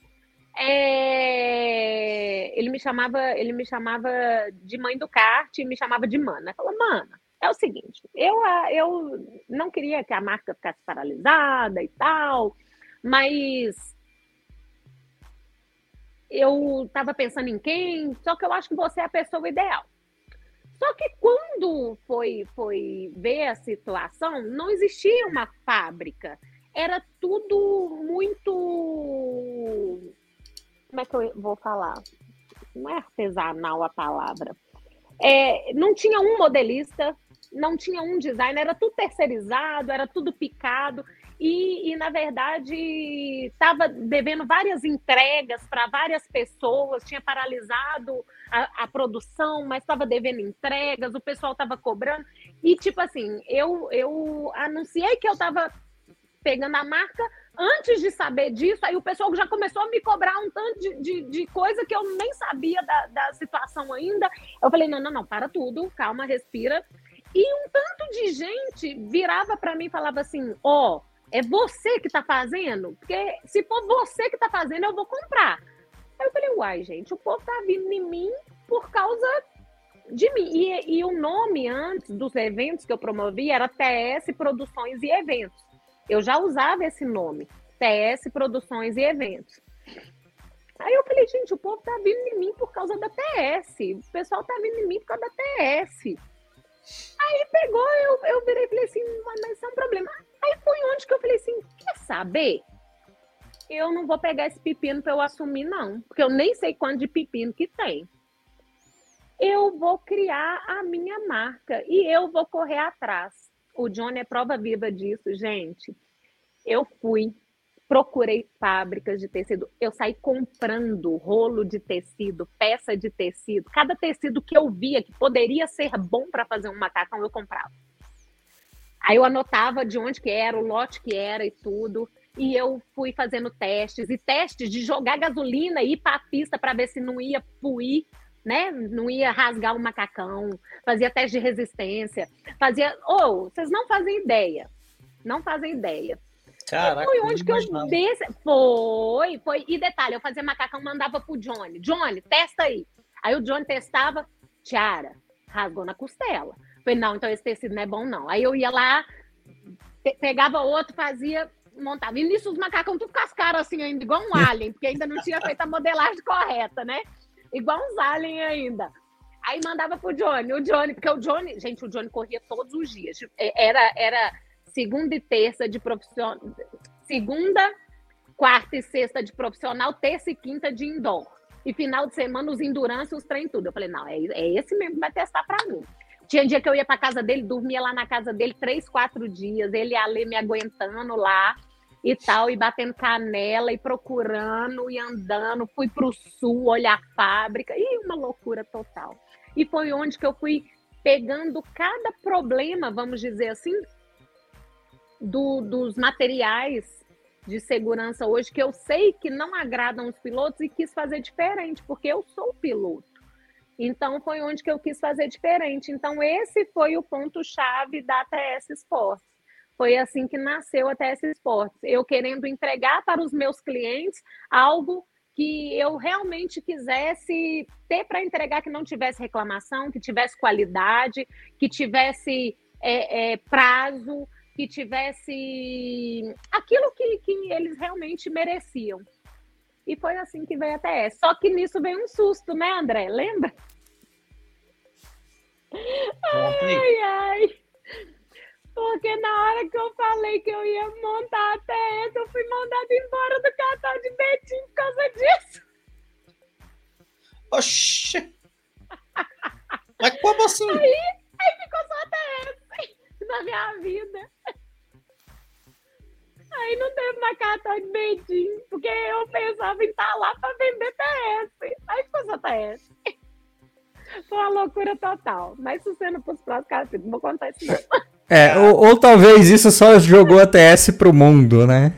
é... ele me chamava, ele me chamava de mãe do kart e me chamava de mana. Falou, mana, é o seguinte, eu, eu não queria que a marca ficasse paralisada e tal, mas eu estava pensando em quem, só que eu acho que você é a pessoa ideal. Só que quando foi, foi ver a situação, não existia uma fábrica. Era tudo muito. Como é que eu vou falar? Não é artesanal a palavra. É, não tinha um modelista, não tinha um designer, era tudo terceirizado, era tudo picado e, e na verdade estava devendo várias entregas para várias pessoas, tinha paralisado a, a produção, mas estava devendo entregas, o pessoal estava cobrando. E tipo assim, eu, eu anunciei que eu estava pegando a marca antes de saber disso, aí o pessoal já começou a me cobrar um tanto de, de, de coisa que eu nem sabia da, da situação ainda. Eu falei, não, não, não, para tudo, calma, respira. E um tanto de gente virava para mim e falava assim: Ó, oh, é você que está fazendo? Porque se for você que está fazendo, eu vou comprar. Aí eu falei, uai, gente, o povo tá vindo em mim por causa de mim. E, e o nome antes dos eventos que eu promovi era TS Produções e Eventos. Eu já usava esse nome, TS Produções e Eventos. Aí eu falei, gente, o povo tá vindo em mim por causa da TS. O pessoal tá vindo em mim por causa da TS. Aí pegou, eu, eu virei e falei assim, mas isso é um problema. Aí foi onde que eu falei assim, quer saber? Eu não vou pegar esse pepino para eu assumir, não. Porque eu nem sei quanto de pepino que tem. Eu vou criar a minha marca e eu vou correr atrás. O Johnny é prova viva disso, gente. Eu fui, procurei fábricas de tecido, eu saí comprando rolo de tecido, peça de tecido, cada tecido que eu via que poderia ser bom para fazer um macacão, eu comprava. Aí eu anotava de onde que era, o lote que era e tudo. E eu fui fazendo testes e testes de jogar gasolina e ir para a pista para ver se não ia puir, né? Não ia rasgar o macacão. Fazia teste de resistência. Fazia. Ou, oh, vocês não fazem ideia. Não fazem ideia. Caraca, foi onde que eu desse... Foi, foi. E detalhe, eu fazia macacão, mandava pro Johnny. Johnny, testa aí. Aí o Johnny testava, Tiara, rasgou na costela. Falei, não, então esse tecido não é bom, não. Aí eu ia lá, pe pegava outro, fazia, montava. E nisso os macacão tudo com as caras assim ainda, igual um alien, porque ainda não tinha feito a modelagem correta, né? Igual uns alien ainda. Aí mandava pro Johnny, o Johnny, porque o Johnny, gente, o Johnny corria todos os dias. Era, era segunda e terça de profissional, segunda, quarta e sexta de profissional, terça e quinta de indoor. E final de semana os endurance, os trem tudo. Eu falei, não, é, é esse mesmo que vai testar para mim. Tinha dia que eu ia para casa dele, dormia lá na casa dele três, quatro dias, ele ia me aguentando lá e tal, e batendo canela e procurando e andando. Fui para o sul olhar a fábrica, e uma loucura total. E foi onde que eu fui pegando cada problema, vamos dizer assim, do, dos materiais de segurança hoje que eu sei que não agradam os pilotos e quis fazer diferente, porque eu sou piloto. Então foi onde que eu quis fazer diferente. Então esse foi o ponto chave da TS Sports. Foi assim que nasceu a TS Sports. Eu querendo entregar para os meus clientes algo que eu realmente quisesse ter para entregar que não tivesse reclamação, que tivesse qualidade, que tivesse é, é, prazo, que tivesse aquilo que, que eles realmente mereciam. E foi assim que veio até essa. Só que nisso veio um susto, né, André? Lembra? Ai, ai. Porque na hora que eu falei que eu ia montar até essa, eu fui mandada embora do cartão de Betinho por causa disso. Oxi! Mas como assim? Aí, aí ficou só até essa na minha vida. Aí não teve mais cartão de Betinho, porque eu pensava em estar tá lá para vender TS. Aí ficou só TS. Foi uma loucura total. Mas se você não fosse para os não vou contar isso não. É, ou, ou, talvez isso só jogou a TS pro mundo, né?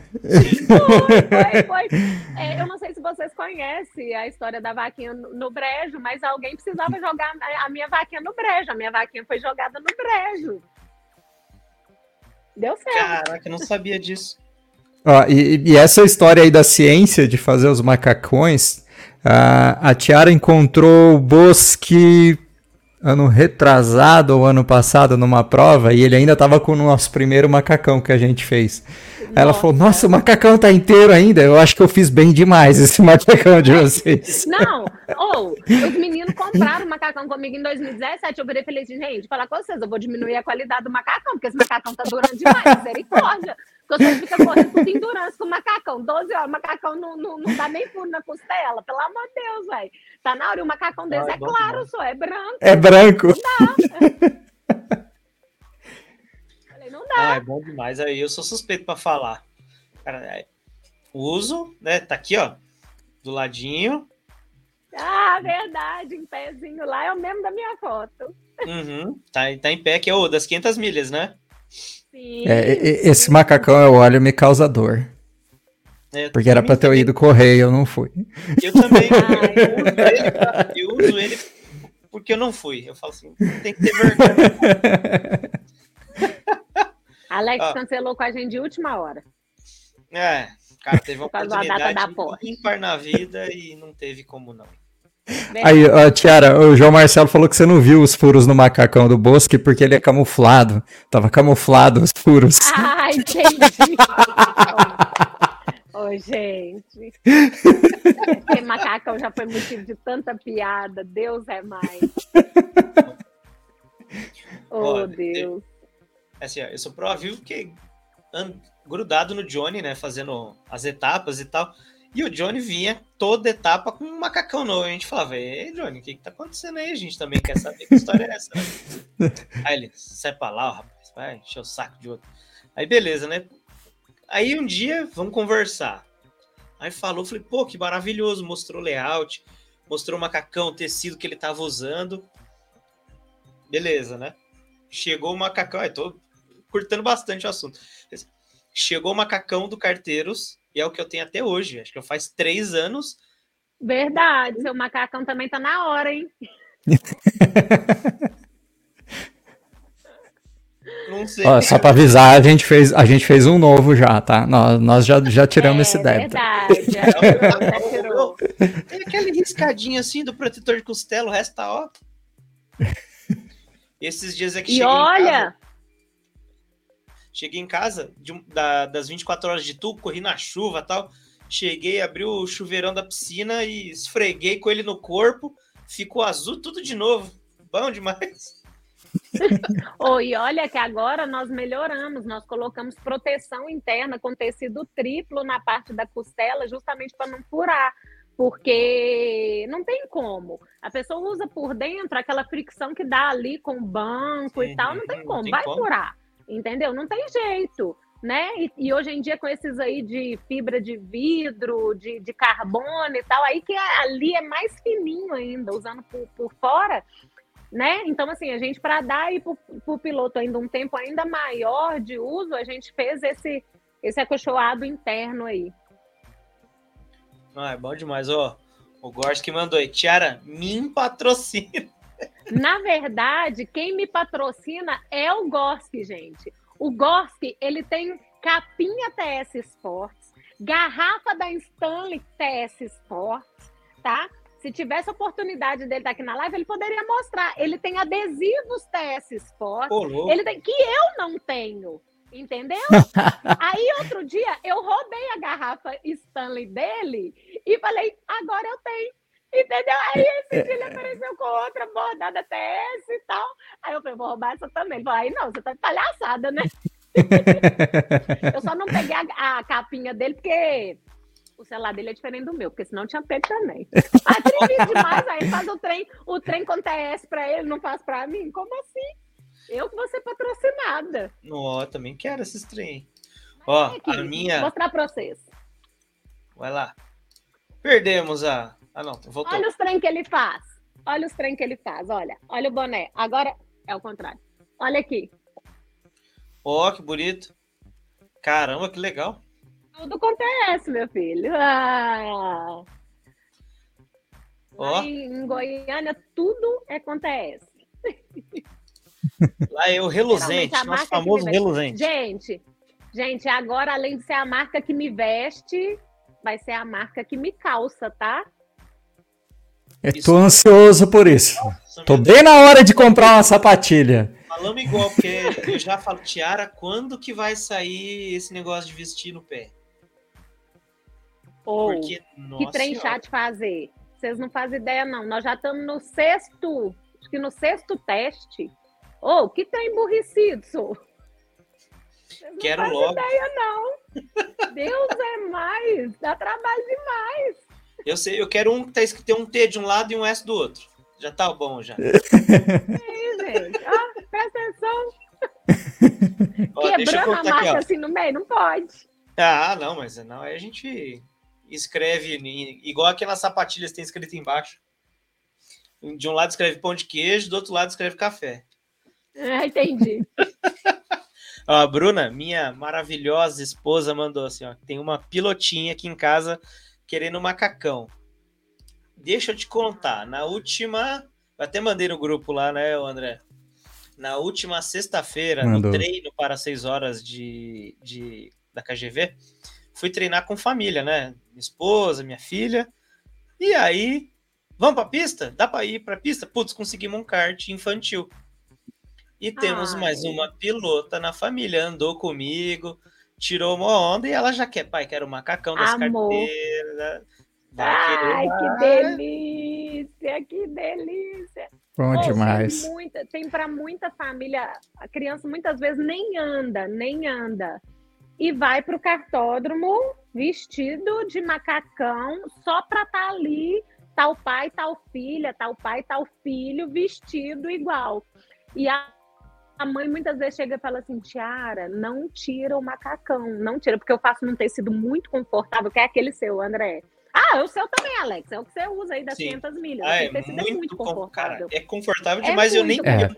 Foi, foi, foi. É, eu não sei se vocês conhecem a história da vaquinha no, no brejo, mas alguém precisava jogar a minha vaquinha no brejo. A minha vaquinha foi jogada no brejo. Deu certo. Caraca, eu não sabia disso. Ó, e, e, essa história aí da ciência de fazer os macacões, a, a Tiara encontrou o Bosque ano retrasado ou ano passado numa prova e ele ainda tava com o nosso primeiro macacão que a gente fez. Nossa. Ela falou: Nossa, o macacão tá inteiro ainda. Eu acho que eu fiz bem demais esse macacão de vocês. Não, ou oh, os meninos compraram o macacão comigo em 2017. Eu virei falei assim: Gente, falar com vocês, eu vou diminuir a qualidade do macacão, porque esse macacão tá durando demais. Misericórdia. Porque você fica correndo tudo endurance com o macacão. 12 horas, o macacão não, não, não dá nem furo na costela. Pelo amor de Deus, velho. Tá na hora. E o macacão desse Ai, é claro, só é branco. É branco. Não dá. Falei, não dá. Ah, é bom demais. Aí eu sou suspeito para falar. Cara, é, uso, né? Tá aqui, ó. Do ladinho. Ah, verdade. Em pezinho lá é o mesmo da minha foto. Uhum. Tá, tá em pé, que é o das 500 milhas, né? Sim. É, esse macacão eu olho me causa dor. É, porque era pra ter também. ido correr e eu não fui. Eu também. Eu, uso ele, eu uso ele porque eu não fui. Eu falo assim, tem que ter vergonha. Alex ah. cancelou com a gente de última hora. É, cara, teve uma oportunidade ímpar na vida e não teve como não. Aí, ó, Tiara, o João Marcelo falou que você não viu os furos no macacão do Bosque porque ele é camuflado. Tava camuflado os furos. Ah, entendi. Ô, oh, gente. Esse macacão já foi motivo de tanta piada. Deus é mais. Oh, Deus. Assim, ó, eu sou provável que grudado no Johnny, né? Fazendo as etapas e tal. E o Johnny vinha toda etapa com um macacão novo. A gente falava, ei, Johnny, o que, que tá acontecendo aí? A gente também quer saber que história é essa. Né? aí ele, sai pra lá, rapaz, vai encher o saco de outro. Aí beleza, né? Aí um dia, vamos conversar. Aí falou, falei, pô, que maravilhoso. Mostrou o layout, mostrou o macacão, o tecido que ele tava usando. Beleza, né? Chegou o macacão, aí tô curtando bastante o assunto. Chegou o macacão do Carteiros e é o que eu tenho até hoje. Acho que faz três anos. Verdade, seu macacão também tá na hora, hein? Não sei. Ó, só para avisar, a gente, fez, a gente fez um novo já, tá? Nós, nós já, já tiramos é, esse débito. Verdade, Tem aquele riscadinho assim do protetor de costela, o resto tá ó. Esses dias é que E olha, Cheguei em casa de, da, das 24 horas de tubo, corri na chuva tal. Cheguei, abri o chuveirão da piscina e esfreguei com ele no corpo. Ficou azul tudo de novo. Bom demais. oh, e olha que agora nós melhoramos, nós colocamos proteção interna com tecido triplo na parte da costela, justamente para não furar, porque não tem como. A pessoa usa por dentro aquela fricção que dá ali com o banco Sim, e tal, não tem como, não tem vai como. furar entendeu? Não tem jeito, né? E, e, hoje em dia com esses aí de fibra de vidro, de, de carbono e tal, aí que ali é mais fininho ainda, usando por, por fora, né? Então, assim, a gente, para dar aí para o piloto ainda um tempo ainda maior de uso, a gente fez esse, esse acolchoado interno aí. Ah, é bom demais, ó. O Gorski mandou aí, Tiara, me patrocina. Na verdade, quem me patrocina é o Gorski, gente. O Gorski, ele tem capinha TS Sports, garrafa da Stanley TS Sports, tá? Se tivesse oportunidade dele estar aqui na live, ele poderia mostrar. Ele tem adesivos TS Sports, ele tem, que eu não tenho. Entendeu? Aí outro dia eu roubei a garrafa Stanley dele e falei: agora eu tenho. Entendeu? Aí esse dia ele apareceu com outra bordada TS e tal. Aí eu falei, vou roubar essa também. Ele falou, aí não, você tá de palhaçada, né? eu só não peguei a, a, capinha dele, porque o celular dele é diferente do meu, porque senão tinha pego também. Trem demais, aí faz o trem, o trem com TS pra ele, não faz pra mim? Como assim? Eu que vou ser patrocinada. Ó, também quero esses trem. Ó, é a minha. Vou mostrar pra vocês. Vai lá. Perdemos a ah, não, voltou. Olha os trem que ele faz. Olha os trem que ele faz, olha. Olha o boné. Agora é o contrário. Olha aqui. Ó, oh, que bonito. Caramba, que legal. Tudo acontece, meu filho. Ah. Oh. em Goiânia, tudo acontece. Lá é o reluzente, nosso famoso reluzente. Gente, gente, agora além de ser a marca que me veste, vai ser a marca que me calça, tá? Eu tô ansioso por isso. Nossa, tô bem na hora de comprar uma sapatilha. Falamos igual, porque eu já falo, Tiara, quando que vai sair esse negócio de vestir no pé? Ou, porque, que trem chato fazer. Vocês não fazem ideia, não. Nós já estamos no sexto, acho que no sexto teste. Ô, oh, que trem emburrecido, sou. Vocês Quero não logo. ideia, não. Deus é mais. Dá trabalho demais. Eu sei, eu quero um que tá escrito tem um T de um lado e um S do outro. Já tá bom, já. É isso, gente. Ah, presta atenção. Ó, Quebrando a marca aqui, assim no meio, não pode. Ah, não, mas não, aí a gente escreve igual aquelas sapatilhas que tem escrito embaixo. De um lado escreve pão de queijo, do outro lado escreve café. Ah, entendi. ó, a Bruna, minha maravilhosa esposa, mandou assim: ó, tem uma pilotinha aqui em casa querendo macacão. Deixa eu te contar, na última. Eu até mandei no grupo lá, né, André? Na última sexta-feira, no treino para seis horas de, de, da KGV, fui treinar com família, né? Minha esposa, minha filha. E aí, vamos para pista? Dá para ir para pista? Putz, conseguimos um kart infantil. E temos Ai. mais uma pilota na família, andou comigo, tirou uma onda e ela já quer, pai, quero o macacão das Amor. carteiras. Ai, que delícia, que delícia. Bom demais. Tem, muita, tem para muita família, a criança muitas vezes nem anda, nem anda. E vai para o cartódromo vestido de macacão só para estar tá ali, tal pai, tal filha, tal pai, tal filho, vestido igual. E a a mãe muitas vezes chega e fala assim, Tiara, não tira o macacão, não tira, porque eu faço num tecido muito confortável, que é aquele seu, André. Ah, o seu também, Alex, é o que você usa aí das Sim. 500 milhas. Ah, é, muito, é muito confortável. Cara, é confortável é demais, é eu nem... É.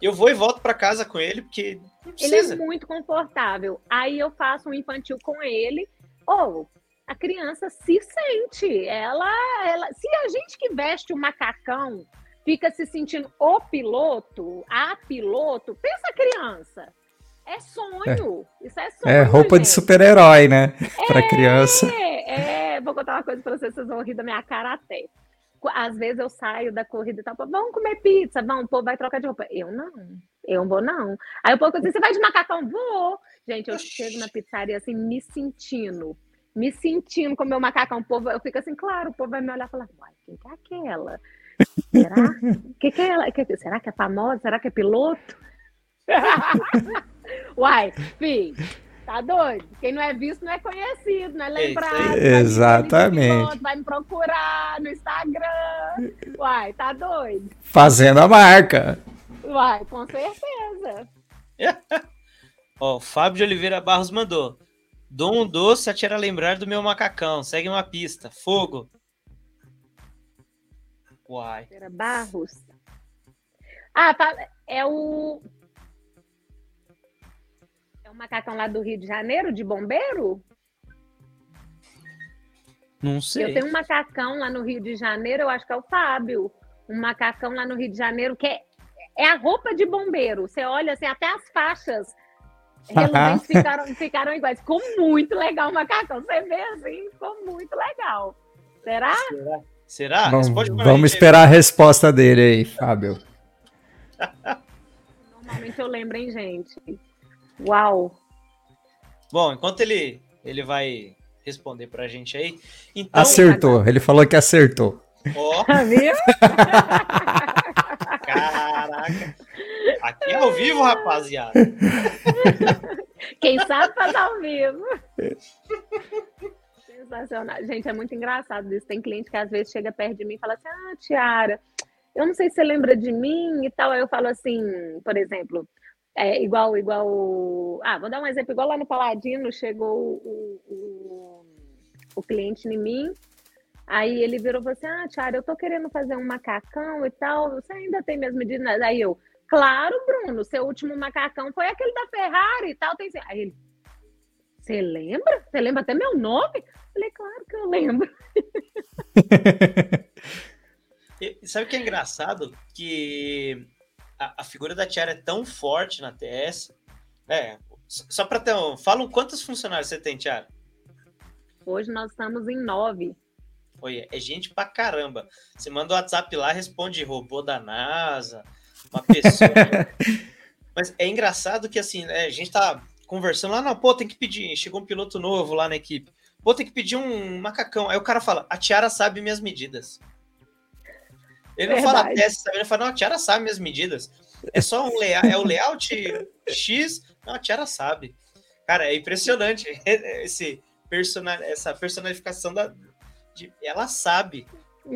Eu vou e volto para casa com ele, porque Ele é muito confortável. Aí eu faço um infantil com ele, ou... Oh, a criança se sente, ela, ela, se a gente que veste o macacão fica se sentindo o piloto, a piloto, pensa criança. É sonho. É. Isso é sonho. É roupa gente. de super-herói, né? É, para criança. É, vou contar uma coisa para vocês, vocês vão rir da minha cara até. Às vezes eu saio da corrida e tal, vamos comer pizza, vamos, pô, vai trocar de roupa. Eu não, eu vou não. Aí o povo diz, você vai de macacão? Vou. Gente, eu chego na pizzaria assim, me sentindo, me sentindo com o meu macacão. O povo, eu fico assim, claro, o povo vai me olhar e falar, uai, quem que é aquela? Será? que que é ela? Que, será que é famosa? Será que é piloto? Uai, filho, tá doido? Quem não é visto não é conhecido, não é lembrado. Exatamente. vai me procurar no Instagram. Uai, tá doido? Fazendo a marca. Uai, com certeza. Ó, o Fábio de Oliveira Barros mandou. Dom um doce a tirar lembrar do meu macacão. Segue uma pista. Fogo. Uai. Era Barros. Ah, tá. É o. É o macacão lá do Rio de Janeiro, de bombeiro? Não sei. Eu tenho um macacão lá no Rio de Janeiro, eu acho que é o Fábio. Um macacão lá no Rio de Janeiro que é, é a roupa de bombeiro. Você olha assim, até as faixas reluzentes ficaram, ficaram iguais. Ficou muito legal o macacão. Você vê assim, ficou muito legal. Será? Será? Será? Vamos, vamos esperar a resposta dele aí, Fábio. Normalmente eu lembro, hein, gente? Uau! Bom, enquanto ele, ele vai responder pra gente aí. Então... Acertou, ele falou que acertou. Ó! Oh. Caraca! Aqui é ao vivo, rapaziada. Quem sabe faz ao vivo. Sensacional. Gente, é muito engraçado isso. Tem cliente que às vezes chega perto de mim e fala assim: Ah, Tiara, eu não sei se você lembra de mim e tal. Aí eu falo assim, por exemplo, é igual, igual. Ah, vou dar um exemplo, igual lá no Paladino, chegou o, o, o cliente em mim. Aí ele virou e falou assim: Ah, Tiara, eu tô querendo fazer um macacão e tal. Você ainda tem mesmo medidas? Aí eu, claro, Bruno, seu último macacão foi aquele da Ferrari e tal. Tem... Aí ele, você lembra? Você lembra até meu nome? Eu falei, claro que eu lembro. e, sabe o que é engraçado? Que a, a, figura da Tiara é tão forte na TS. É, só para ter um. Fala quantos funcionários você tem, Tiara? Hoje nós estamos em nove. Oi, é gente pra caramba. Você manda o WhatsApp lá, responde robô da NASA, uma pessoa. Mas é engraçado que assim, né, a gente tá conversando lá, não, pô, tem que pedir. Chegou um piloto novo lá na equipe. Pô, tem que pedir um macacão. Aí o cara fala, a Tiara sabe minhas medidas. Ele não Verdade. fala teste, sabe? Ele fala, não, a Tiara sabe minhas medidas. É só um layout, é o layout X. Não, a Tiara sabe. Cara, é impressionante esse personal, essa personalificação da. De, ela sabe.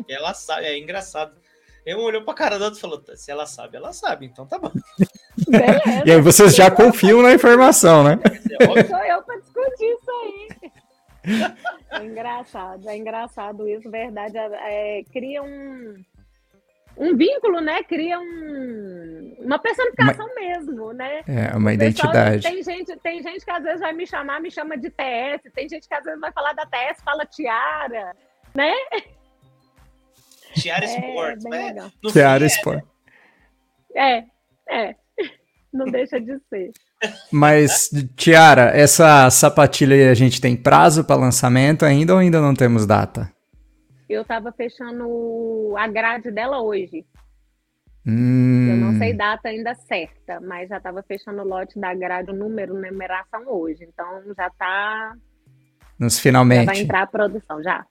Ela sabe, é engraçado. Eu olhou pra cara do outro e falou: se ela sabe, ela sabe, então tá bom. Beleza. E aí vocês já confiam na informação, né? É Sou eu pra discutir isso aí. É engraçado, é engraçado isso, verdade. É, cria um, um vínculo, né? Cria um, uma personificação uma, mesmo, né? É, uma identidade. Tem gente, tem gente que às vezes vai me chamar, me chama de TS, tem gente que às vezes vai falar da TS, fala tiara, né? Tiara é, Sports, né? Tiara é, Sports. É, é. Não deixa de ser. Mas, Tiara, essa sapatilha aí a gente tem prazo para lançamento ainda ou ainda não temos data? Eu estava fechando a grade dela hoje. Hum. Eu não sei data ainda certa, mas já estava fechando o lote da grade, o número, numeração hoje. Então já está. Nos finalmente. Já vai entrar a produção, já.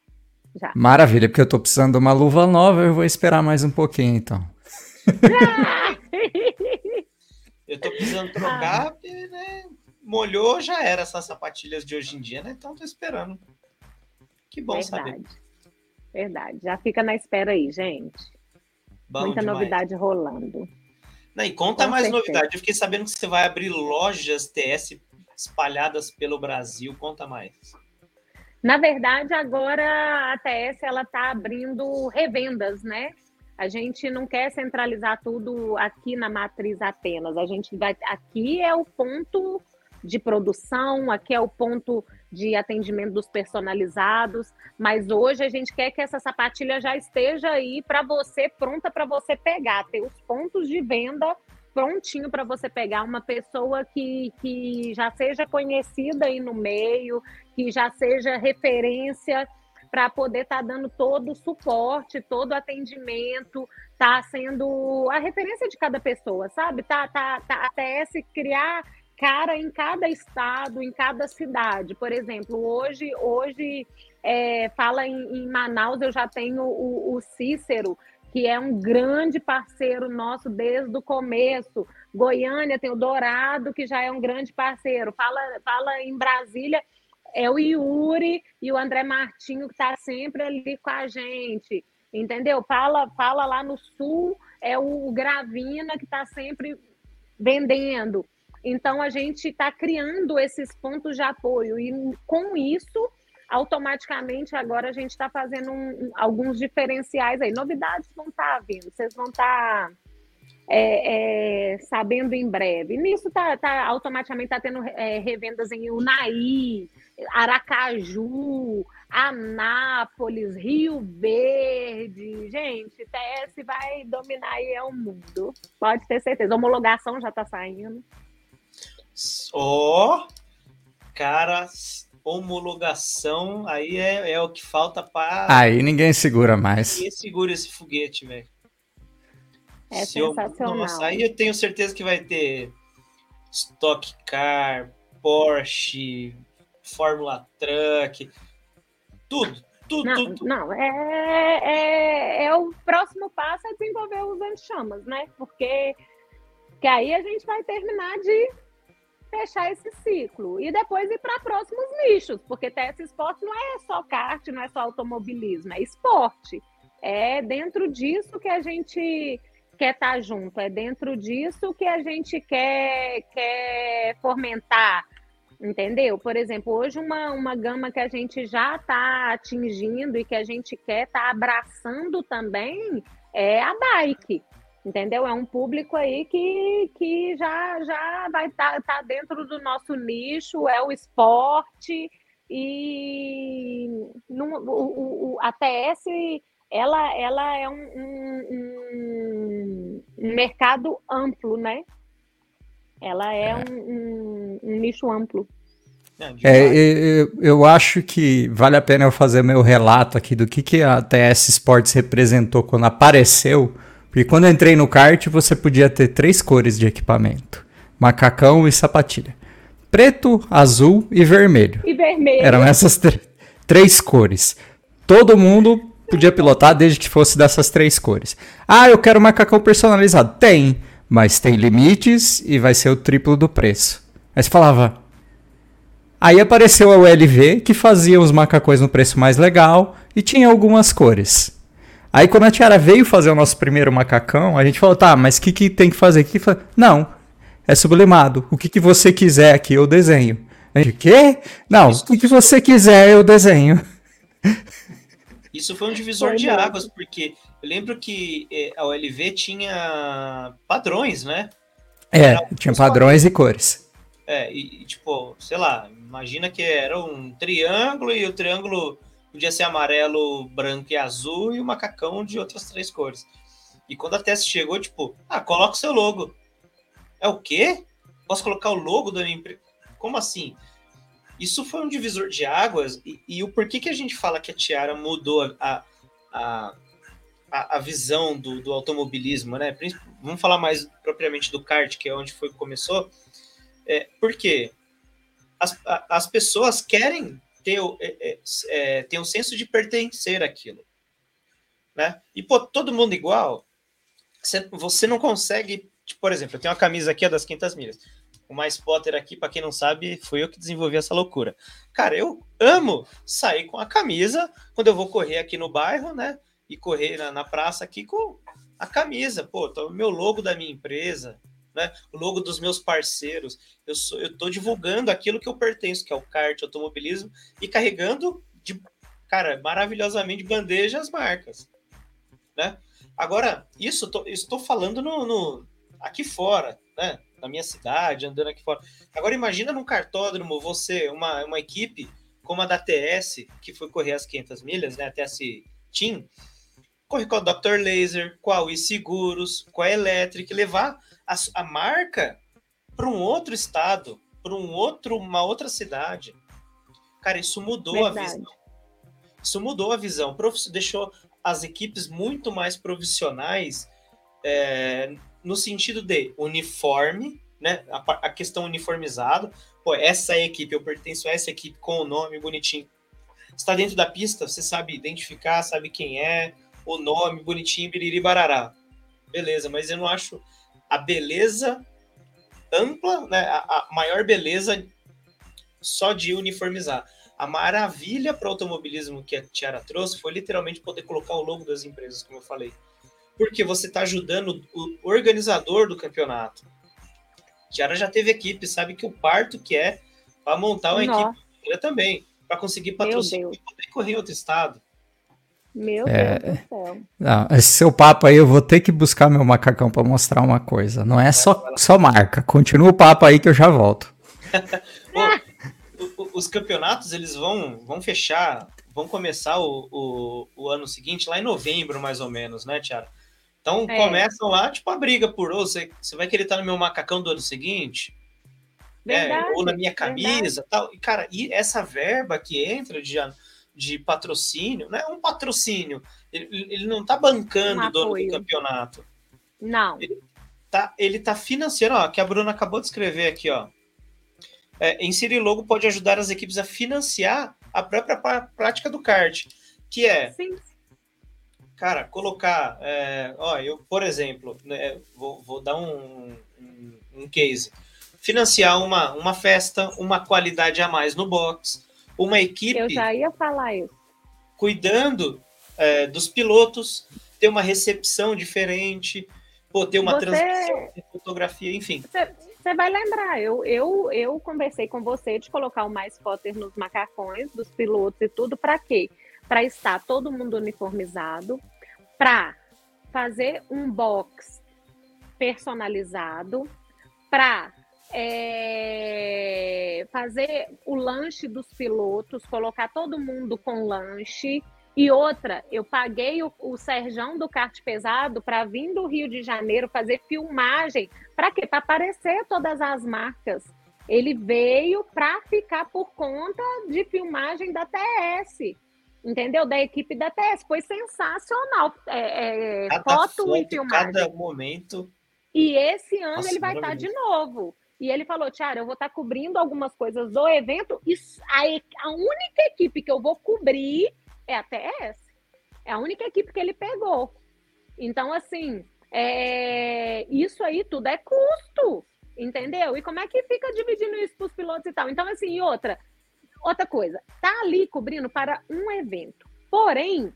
Já. Maravilha, porque eu estou precisando de uma luva nova, eu vou esperar mais um pouquinho então. eu estou precisando trocar, ah. porque, né, molhou, já era essas sapatilhas de hoje em dia, né? Então estou esperando. Que bom Verdade. saber. Verdade. Já fica na espera aí, gente. Bom Muita demais. novidade rolando. Não, e conta Com mais certeza. novidade. Eu fiquei sabendo que você vai abrir lojas TS espalhadas pelo Brasil. Conta mais. Na verdade, agora a TS ela está abrindo revendas, né? A gente não quer centralizar tudo aqui na matriz apenas. A gente vai aqui é o ponto de produção, aqui é o ponto de atendimento dos personalizados, mas hoje a gente quer que essa sapatilha já esteja aí para você, pronta para você pegar, ter os pontos de venda prontinho para você pegar uma pessoa que, que já seja conhecida aí no meio, que já seja referência para poder estar tá dando todo o suporte, todo o atendimento, tá sendo a referência de cada pessoa, sabe? Tá, tá, tá até se criar cara em cada estado, em cada cidade. Por exemplo, hoje, hoje é, fala em, em, Manaus, eu já tenho o, o, Cícero, que é um grande parceiro nosso desde o começo. Goiânia tem o Dourado, que já é um grande parceiro. Fala, fala em Brasília, é o Yuri e o André Martinho, que está sempre ali com a gente. Entendeu? Fala, fala lá no sul, é o Gravina, que está sempre vendendo. Então, a gente está criando esses pontos de apoio e com isso, automaticamente, agora a gente está fazendo um, alguns diferenciais aí. Novidades vão estar tá vindo, vocês vão estar tá, é, é, sabendo em breve. Nisso, tá, tá automaticamente está tendo é, revendas em Unai, Aracaju, Anápolis, Rio Verde. Gente, TS vai dominar aí é o mundo. Pode ter certeza. A homologação já está saindo. Ó, oh, cara, homologação aí é, é o que falta para. Aí ninguém segura mais. Ninguém segura esse foguete, velho. É Se sensacional. Eu, nossa, aí eu tenho certeza que vai ter Stock Car, Porsche, Fórmula Truck, tudo, tudo, não, tudo. Não, é, é, é o próximo passo é desenvolver os anti-chamas, né? Porque que aí a gente vai terminar de fechar esse ciclo e depois ir para próximos nichos, porque TS Esporte não é só kart, não é só automobilismo, é esporte. É dentro disso que a gente quer estar tá junto, é dentro disso que a gente quer, quer fomentar, entendeu? Por exemplo, hoje uma, uma gama que a gente já está atingindo e que a gente quer estar tá abraçando também é a bike Entendeu? É um público aí que, que já, já vai estar tá, tá dentro do nosso nicho, é o esporte e no, o, o, a TS ela, ela é um, um, um mercado amplo, né? Ela é, é. Um, um, nicho amplo. É, eu, eu, acho que vale a pena eu fazer meu relato aqui do que, que a TS Sports representou quando apareceu porque quando eu entrei no kart, você podia ter três cores de equipamento: macacão e sapatilha. Preto, azul e vermelho. E vermelho. Eram essas três cores. Todo mundo podia pilotar desde que fosse dessas três cores. Ah, eu quero macacão personalizado. Tem, mas tem limites e vai ser o triplo do preço. Aí você falava. Aí apareceu a ULV que fazia os macacões no preço mais legal e tinha algumas cores. Aí quando a Tiara veio fazer o nosso primeiro macacão, a gente falou, tá, mas o que, que tem que fazer aqui? Não, é sublimado. O que, que você quiser aqui eu desenho. A gente, quê? Não, o que, que você quiser eu desenho. Isso foi um divisor de águas, porque eu lembro que eh, a OLV tinha padrões, né? É, tinha padrões e cores. É, e tipo, sei lá, imagina que era um triângulo e o triângulo podia ser amarelo, branco e azul e o macacão de outras três cores. E quando a teste chegou, tipo, ah, coloca o seu logo. É o quê? Posso colocar o logo da minha empresa? Como assim? Isso foi um divisor de águas e, e, o porquê que a gente fala que a Tiara mudou a, a, a, a visão do, do, automobilismo, né? Vamos falar mais propriamente do kart, que é onde foi começou. É, porque as, as pessoas querem ter, é, é, é, ter um senso de pertencer àquilo. Né? E, pô, todo mundo igual, você, não consegue. Tipo, por exemplo, eu tenho uma camisa aqui das 500 milhas. O mais Potter aqui, para quem não sabe, foi eu que desenvolvi essa loucura. Cara, eu amo sair com a camisa quando eu vou correr aqui no bairro, né? E correr na, na praça aqui com a camisa. Pô, o meu logo da minha empresa, né? O logo dos meus parceiros. Eu sou, eu tô divulgando aquilo que eu pertenço, que é o kart, automobilismo, e carregando de, cara, maravilhosamente bandeja as marcas, né? Agora, isso tô, estou falando no, no, aqui fora, né? Na minha cidade, andando aqui fora. Agora imagina num cartódromo você, uma, uma equipe como a da TS, que foi correr as 500 milhas, né? A TS Team, corre com a Dr. Laser, com a Wii Seguros, com a Electric, levar a, a marca para um outro estado, para um outro, uma outra cidade. Cara, isso mudou Verdade. a visão. Isso mudou a visão. Deixou as equipes muito mais profissionais é, no sentido de uniforme, né? A, a, questão uniformizado. Pô, essa equipe, eu pertenço a essa equipe com o nome bonitinho. Está dentro da pista, você sabe identificar, sabe quem é, o nome bonitinho, biriri barará. Beleza, mas eu não acho a beleza ampla, né, a, a maior beleza só de uniformizar. A maravilha para o automobilismo que a Tiara trouxe foi literalmente poder colocar o logo das empresas, como eu falei. Porque você está ajudando o organizador do campeonato. Tiara já teve equipe, sabe que o parto que é para montar uma Nossa. equipe também, para conseguir patrocínio e poder correr em outro estado. Meu é... Deus do céu. Não, esse seu papo aí, eu vou ter que buscar meu macacão para mostrar uma coisa. Não é só, só marca. Continua o papo aí que eu já volto. os campeonatos, eles vão, vão fechar, vão começar o, o, o, ano seguinte, lá em novembro, mais ou menos, né, Tiara? Então é. começam lá, tipo, a briga por oh, você, você vai querer estar no meu macacão do ano seguinte? Verdade, é, ou na minha camisa verdade. tal. E, cara, e essa verba que entra de janeiro de patrocínio, não é um patrocínio. Ele, ele não está bancando um o dono do campeonato. Não. Ele está ele tá financiando, ó, que a Bruna acabou de escrever aqui, ó. É, inserir logo pode ajudar as equipes a financiar a própria prática do kart, que é, Sim. cara, colocar, é, ó, eu, por exemplo, né, vou, vou dar um, um, um case, financiar uma, uma festa, uma qualidade a mais no box, uma equipe. Eu já ia falar isso. Cuidando é, dos pilotos, ter uma recepção diferente, pô, ter uma você... transmissão de fotografia, enfim. Você, você vai lembrar, eu, eu, eu conversei com você de colocar o mais Potter nos macacões dos pilotos e tudo, para quê? Para estar todo mundo uniformizado, para fazer um box personalizado para é, fazer o lanche dos pilotos, colocar todo mundo com lanche. E outra, eu paguei o, o Serjão do kart pesado para vir do Rio de Janeiro fazer filmagem. Para quê? Para aparecer todas as marcas. Ele veio para ficar por conta de filmagem da TS entendeu? Da equipe da TS. Foi sensacional. É, é, foto, foto, e filmagem. Cada momento. E esse ano Nossa, ele vai estar de novo. E ele falou, Tiara, eu vou estar cobrindo algumas coisas do evento e a, a única equipe que eu vou cobrir é a TS. É a única equipe que ele pegou. Então, assim, é... isso aí tudo é custo, entendeu? E como é que fica dividindo isso para os pilotos e tal? Então, assim, outra, outra coisa, tá ali cobrindo para um evento. Porém,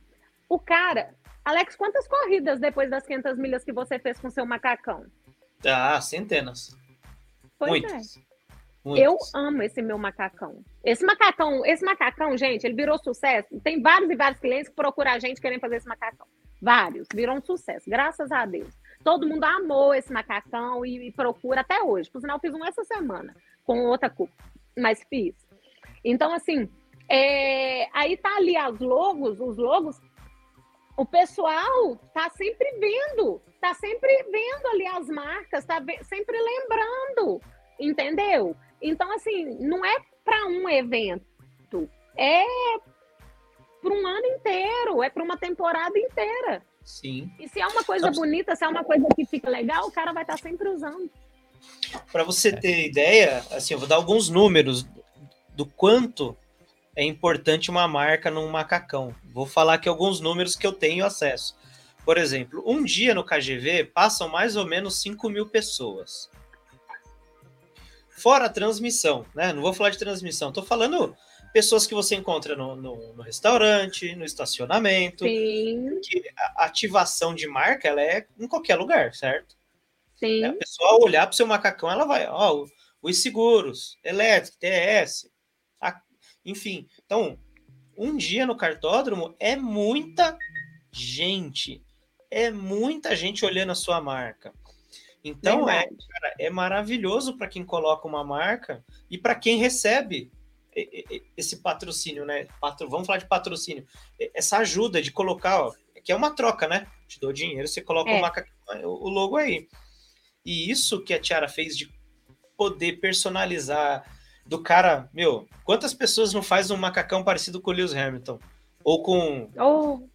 o cara, Alex, quantas corridas depois das 500 milhas que você fez com seu macacão? Ah, centenas. Pois Muitos. é. Muitos. Eu amo esse meu macacão. Esse macacão, esse macacão, gente, ele virou sucesso. Tem vários e vários clientes que procuram a gente querendo fazer esse macacão. Vários. Virou um sucesso, graças a Deus. Todo mundo amou esse macacão e, e procura até hoje. Por sinal, fiz um essa semana com outra cor, mas fiz. Então, assim, é, aí tá ali as logos, os logos, o pessoal tá sempre vendo, tá sempre vendo ali as marcas, tá sempre lembrando, entendeu? Então, assim, não é para um evento, é para um ano inteiro, é para uma temporada inteira. Sim. E se é uma coisa bonita, se é uma coisa que fica legal, o cara vai estar tá sempre usando. Para você ter ideia, assim, eu vou dar alguns números do quanto é importante uma marca num macacão. Vou falar aqui alguns números que eu tenho acesso. Por exemplo, um dia no KGV passam mais ou menos 5 mil pessoas. Fora a transmissão, né? Não vou falar de transmissão, tô falando pessoas que você encontra no, no, no restaurante, no estacionamento. Sim. A ativação de marca ela é em qualquer lugar, certo? Sim. A pessoa olhar para o seu macacão, ela vai, ó, os seguros, elétrico, TS, a, enfim. Então, um dia no cartódromo é muita gente, é muita gente olhando a sua marca. Então é, cara, é maravilhoso para quem coloca uma marca e para quem recebe esse patrocínio, né? Patro, vamos falar de patrocínio. Essa ajuda de colocar, ó, que é uma troca, né? Te dou dinheiro, você coloca é. o logo aí. E isso que a Tiara fez de poder personalizar do cara, meu, quantas pessoas não faz um macacão parecido com o Lewis Hamilton? Ou com oh.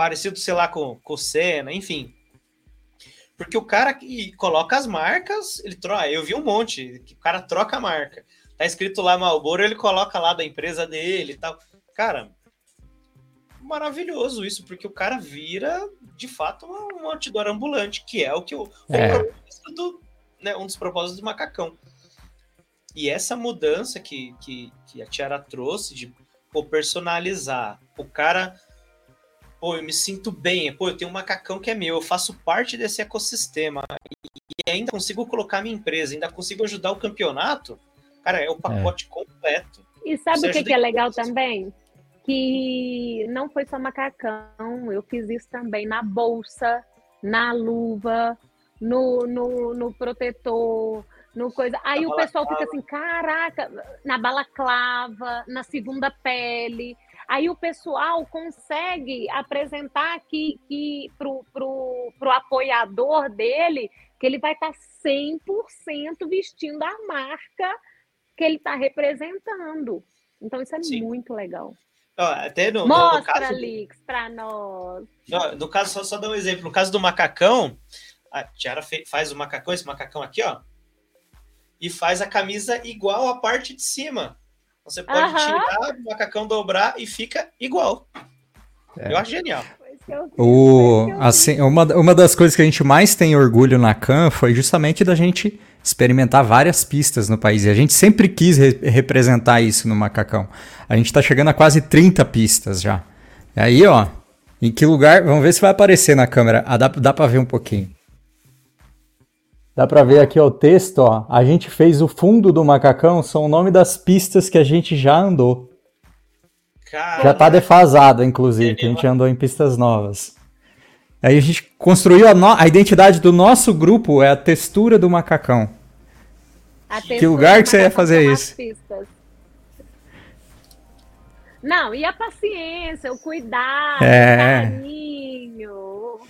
Parecido, sei lá, com, com o Senna, enfim. Porque o cara que coloca as marcas, ele troca. Eu vi um monte, o cara troca a marca. Tá escrito lá Malboro, ele coloca lá da empresa dele e tal. Cara, maravilhoso isso, porque o cara vira, de fato, um outdoor ambulante, que é o que o, é. o propósito do, né, um dos propósitos do macacão. E essa mudança que, que, que a Tiara trouxe de pô, personalizar, o cara pô, eu me sinto bem, pô, eu tenho um macacão que é meu, eu faço parte desse ecossistema e ainda consigo colocar minha empresa, ainda consigo ajudar o campeonato, cara, é o pacote é. completo. E sabe o que, que é legal também? Que não foi só macacão, eu fiz isso também na bolsa, na luva, no, no, no protetor, no coisa. Aí o pessoal fica assim, caraca, na balaclava, na segunda pele. Aí o pessoal consegue apresentar que pro, pro, pro apoiador dele que ele vai estar tá 100% vestindo a marca que ele está representando. Então isso é Sim. muito legal. até no, Mostra, no caso, Lix, para nós. No, no caso, só, só dar um exemplo. No caso do macacão, a Tiara faz o macacão, esse macacão aqui, ó, e faz a camisa igual a parte de cima. Você pode tirar o macacão, dobrar e fica igual. É. Eu acho genial. O, assim, uma, uma das coisas que a gente mais tem orgulho na CAN foi justamente da gente experimentar várias pistas no país. E a gente sempre quis re representar isso no macacão. A gente está chegando a quase 30 pistas já. E aí, ó, em que lugar? Vamos ver se vai aparecer na câmera. Ah, dá, dá para ver um pouquinho. Dá para ver aqui ó, o texto, ó. A gente fez o fundo do macacão, são o nome das pistas que a gente já andou. Caramba. Já tá defasada, inclusive, que a gente andou em pistas novas. Aí a gente construiu a, no... a identidade do nosso grupo é a textura do macacão. que lugar que você ia fazer isso? Não, e a paciência, o cuidado, é. o carinho.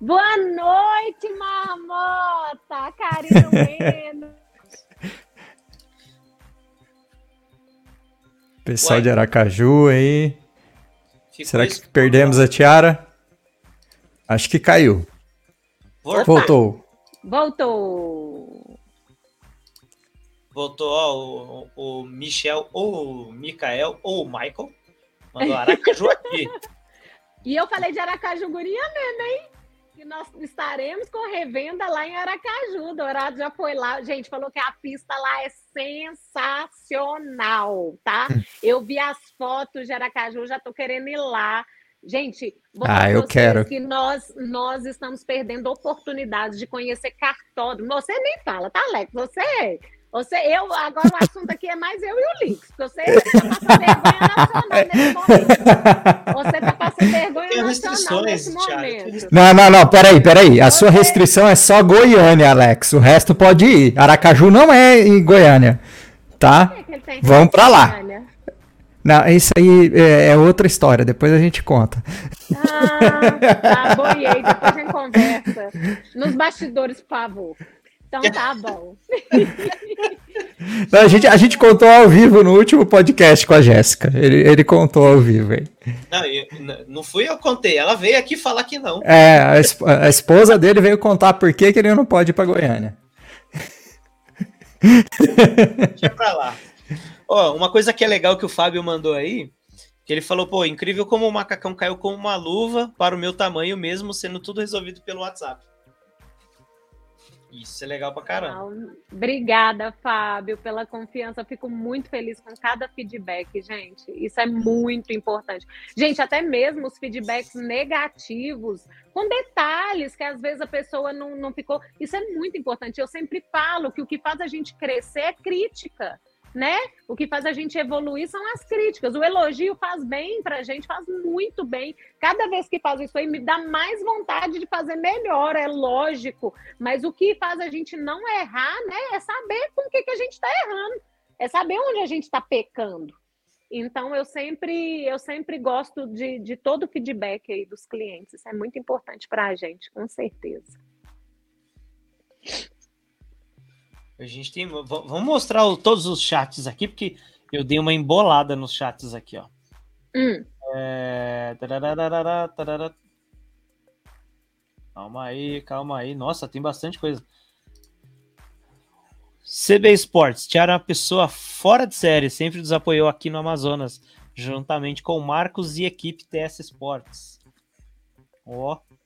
Boa noite, marmota! Carinho menos. Pessoal Ué. de Aracaju aí. Ficou Será que perdemos a tiara? Acho que caiu. Opa. Voltou. Voltou. Voltou, ó, o, o Michel, ou o Mikael, ou o Michael. Mandou Aracaju aqui. e eu falei de Aracaju Guria mesmo, hein? Nós estaremos com revenda lá em Aracaju. Dourado já foi lá. Gente, falou que a pista lá é sensacional, tá? Eu vi as fotos de Aracaju, já tô querendo ir lá. Gente, ah, eu quero. que nós, nós estamos perdendo oportunidades de conhecer cartódromo. Você nem fala, tá, Alex? Você você, eu, agora o assunto aqui é mais eu e o Lix, porque você está passando vergonha nacional nesse momento. Você está passando vergonha nacional nesse momento. Não, não, não, peraí, peraí. A você... sua restrição é só Goiânia, Alex. O resto pode ir. Aracaju não é em Goiânia, tá? É Vamos para lá. Não, isso aí é, é, outra história, depois a gente conta. Ah, tá, boiei, depois a gente conversa. Nos bastidores, por favor. Então tá bom. Não, a, gente, a gente contou ao vivo no último podcast com a Jéssica. Ele, ele contou ao vivo aí. Não, eu, não fui eu contei. Ela veio aqui falar que não. É, a, a esposa dele veio contar por que, que ele não pode ir pra Goiânia. Deixa pra lá. Ó, uma coisa que é legal que o Fábio mandou aí, que ele falou, pô, incrível como o macacão caiu como uma luva para o meu tamanho mesmo, sendo tudo resolvido pelo WhatsApp. Isso é legal pra caramba. Obrigada, Fábio, pela confiança. Fico muito feliz com cada feedback, gente. Isso é muito importante. Gente, até mesmo os feedbacks negativos, com detalhes que às vezes a pessoa não, não ficou. Isso é muito importante. Eu sempre falo que o que faz a gente crescer é crítica né? O que faz a gente evoluir são as críticas. O elogio faz bem para a gente, faz muito bem. Cada vez que faz isso aí, me dá mais vontade de fazer melhor, é lógico. Mas o que faz a gente não errar, né? É saber com o que, que a gente está errando. É saber onde a gente está pecando. Então, eu sempre, eu sempre gosto de, de todo o feedback aí dos clientes. Isso é muito importante para a gente, com certeza. A gente tem. Vamos mostrar o, todos os chats aqui, porque eu dei uma embolada nos chats aqui, ó. Hum. É... Calma aí, calma aí. Nossa, tem bastante coisa. CB Sports, Tiara é uma pessoa fora de série, sempre nos apoiou aqui no Amazonas, juntamente com Marcos e equipe TS Sports. Ó. Oh.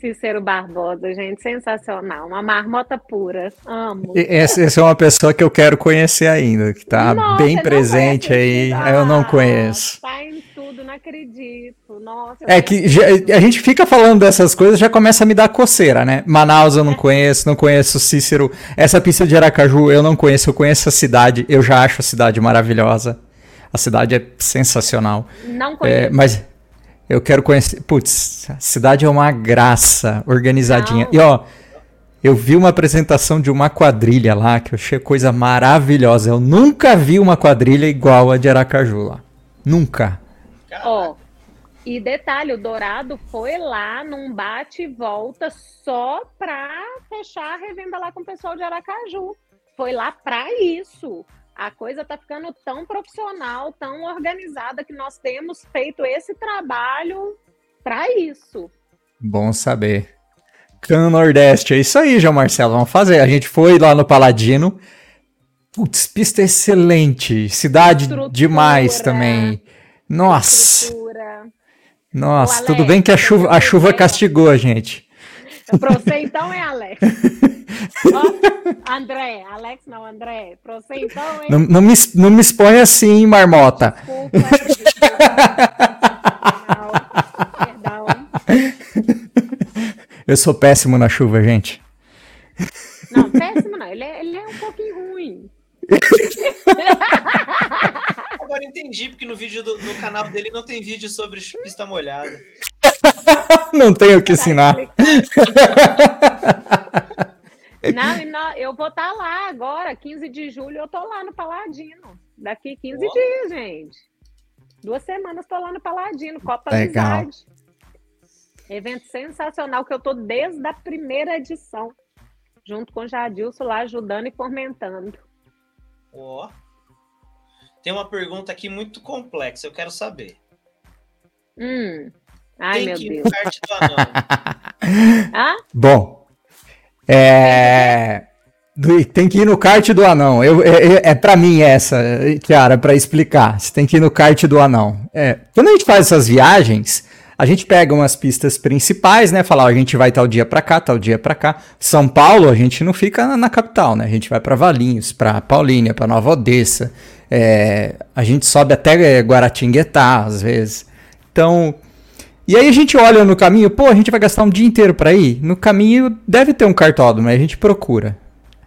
Cícero Barbosa, gente, sensacional. Uma marmota pura. Amo. Essa, essa é uma pessoa que eu quero conhecer ainda, que está bem presente aí. Ah, eu não conheço. Tá em tudo, não acredito. Nossa. É que já, a gente fica falando dessas coisas, já começa a me dar coceira, né? Manaus eu não é. conheço, não conheço Cícero. Essa pista de Aracaju eu não conheço, eu conheço a cidade, eu já acho a cidade maravilhosa. A cidade é sensacional. Não conheço. É, mas eu quero conhecer. Putz, a cidade é uma graça, organizadinha. Não. E ó, eu vi uma apresentação de uma quadrilha lá que eu achei coisa maravilhosa. Eu nunca vi uma quadrilha igual a de Aracaju lá. Nunca. Ó, e detalhe, o Dourado foi lá num bate e volta só pra fechar a revenda lá com o pessoal de Aracaju. Foi lá pra isso a coisa está ficando tão profissional, tão organizada, que nós temos feito esse trabalho para isso. Bom saber. Can Nordeste, é isso aí, João Marcelo, vamos fazer. A gente foi lá no Paladino. Putz, pista excelente. Cidade Estrutura. demais também. Nossa. Estrutura. Nossa, Alex, tudo bem que a chuva, a chuva castigou a gente. Pra você então é Alex. oh, André, Alex não, André. Pra você então é. Não, não, me, não me expõe assim, marmota. Desculpa, Perdão. Eu sou péssimo na chuva, gente. Não, péssimo não. Ele é, ele é um pouquinho ruim. Agora entendi, porque no vídeo do, no canal dele não tem vídeo sobre pista molhada. Não tenho o que ensinar. Não, não, eu vou estar tá lá agora, 15 de julho, eu estou lá no Paladino. Daqui 15 oh. dias, gente. Duas semanas estou lá no Paladino, Copa Legal. Amizade. Evento sensacional que eu estou desde a primeira edição, junto com o Jadilson lá ajudando e fomentando. Ó. Tem uma pergunta aqui muito complexa, eu quero saber. Hum. Ai, Tem meu que Deus. Parte do anão. ah? Bom, é... Tem que ir no kart do anão. Eu, é, é, é para mim essa, Kiara, para explicar. Você tem que ir no kart do anão. É, quando a gente faz essas viagens, a gente pega umas pistas principais, né? Falar, ó, a gente vai tal dia para cá, tal dia para cá. São Paulo, a gente não fica na, na capital, né? A gente vai para Valinhos, para Paulínia, para Nova Odessa. É, a gente sobe até Guaratinguetá, às vezes. Então, e aí a gente olha no caminho, pô, a gente vai gastar um dia inteiro para ir. No caminho deve ter um cartódromo, aí a gente procura.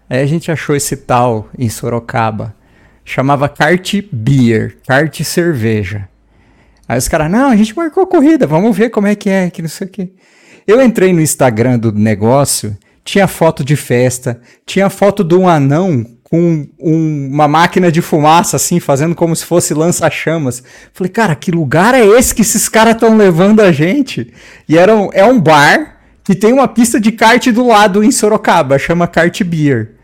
Aí a gente achou esse tal em Sorocaba. Chamava Kart Beer, Kart Cerveja. Aí os caras, não, a gente marcou corrida, vamos ver como é que é, que não sei o quê. Eu entrei no Instagram do negócio, tinha foto de festa, tinha foto de um anão com um, uma máquina de fumaça, assim, fazendo como se fosse lança-chamas. Falei, cara, que lugar é esse que esses caras estão levando a gente? E era um, é um bar que tem uma pista de kart do lado em Sorocaba, chama Kart Beer.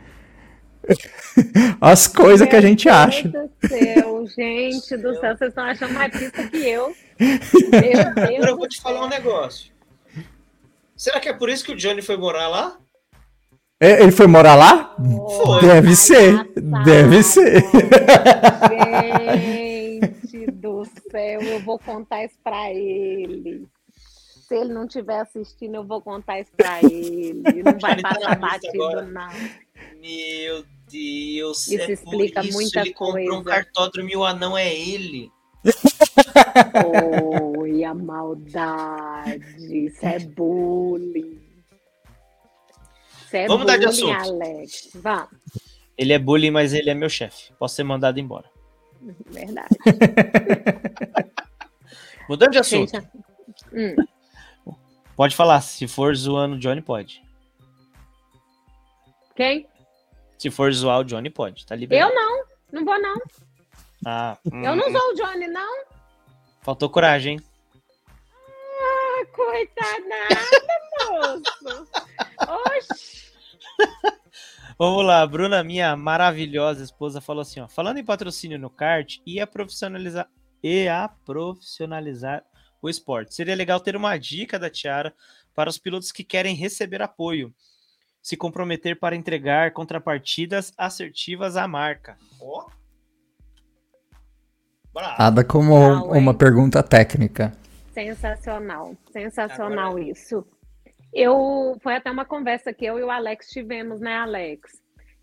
As coisas que a gente Deus acha. Meu Deus do céu, gente do céu, vocês estão achando mais pista que eu. Meu Deus Agora eu vou te falar um negócio. Será que é por isso que o Johnny foi morar lá? É, ele foi morar lá? Foi. Deve ser. Deve ser. Gente do céu, eu vou contar isso pra ele. Se ele não estiver assistindo, eu vou contar isso pra ele. Não vai passar batido, não. Meu Deus. Isso é explica isso, muita ele coisa. comprou um cartódromo e o anão é ele. Oi, a maldade. Isso é bullying. Você é Vamos bullying, mudar de assunto. Alex. Vamos. Ele é bullying, mas ele é meu chefe. Posso ser mandado embora. Verdade. Mudando de assunto. Gente, hum. Pode falar. Se for zoando o Johnny, pode. Quem? Se for zoar o Johnny, pode. Tá liberado. Eu não. Não vou, não. Ah, hum. Eu não sou o Johnny, não. Faltou coragem, hein? Coitada, moço. Oxi. Vamos lá, Bruna, minha maravilhosa esposa, falou assim: ó, falando em patrocínio no kart e a profissionalizar e a profissionalizar o esporte. Seria legal ter uma dica da Tiara para os pilotos que querem receber apoio, se comprometer para entregar contrapartidas assertivas à marca. Ó. Oh. Nada como uma pergunta técnica. Sensacional, sensacional Agora... isso. Eu foi até uma conversa que eu e o Alex tivemos, né, Alex?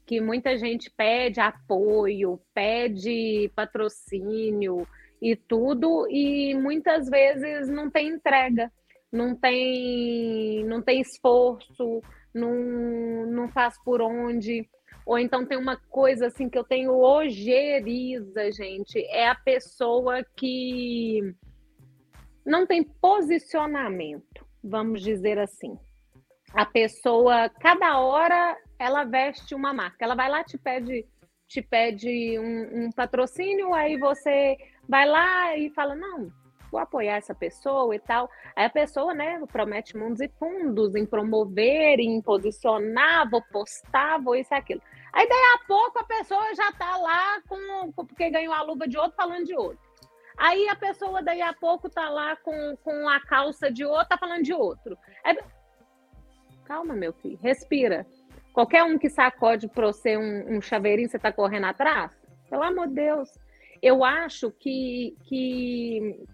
Que muita gente pede apoio, pede patrocínio e tudo, e muitas vezes não tem entrega, não tem, não tem esforço, não, não faz por onde. Ou então tem uma coisa assim que eu tenho ojeriza, gente, é a pessoa que não tem posicionamento vamos dizer assim. A pessoa, cada hora, ela veste uma marca. Ela vai lá, te pede, te pede um, um patrocínio, aí você vai lá e fala, não, vou apoiar essa pessoa e tal. Aí a pessoa, né, promete mundos e fundos em promover, em posicionar, vou postar, vou isso e aquilo. Aí daí a pouco a pessoa já tá lá com, porque ganhou a luva de outro falando de outro. Aí a pessoa daí a pouco tá lá com, com a calça de outro, tá falando de outro. É... Calma, meu filho, respira. Qualquer um que sacode para você um, um chaveirinho, você tá correndo atrás? Pelo amor de Deus. Eu acho que, que,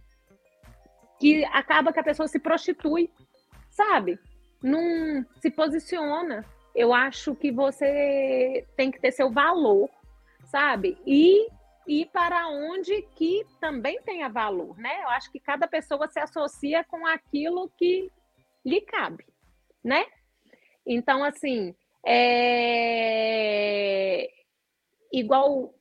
que acaba que a pessoa se prostitui, sabe? Não se posiciona. Eu acho que você tem que ter seu valor, sabe? E e para onde que também tenha valor, né? Eu acho que cada pessoa se associa com aquilo que lhe cabe, né? Então, assim, é... igual,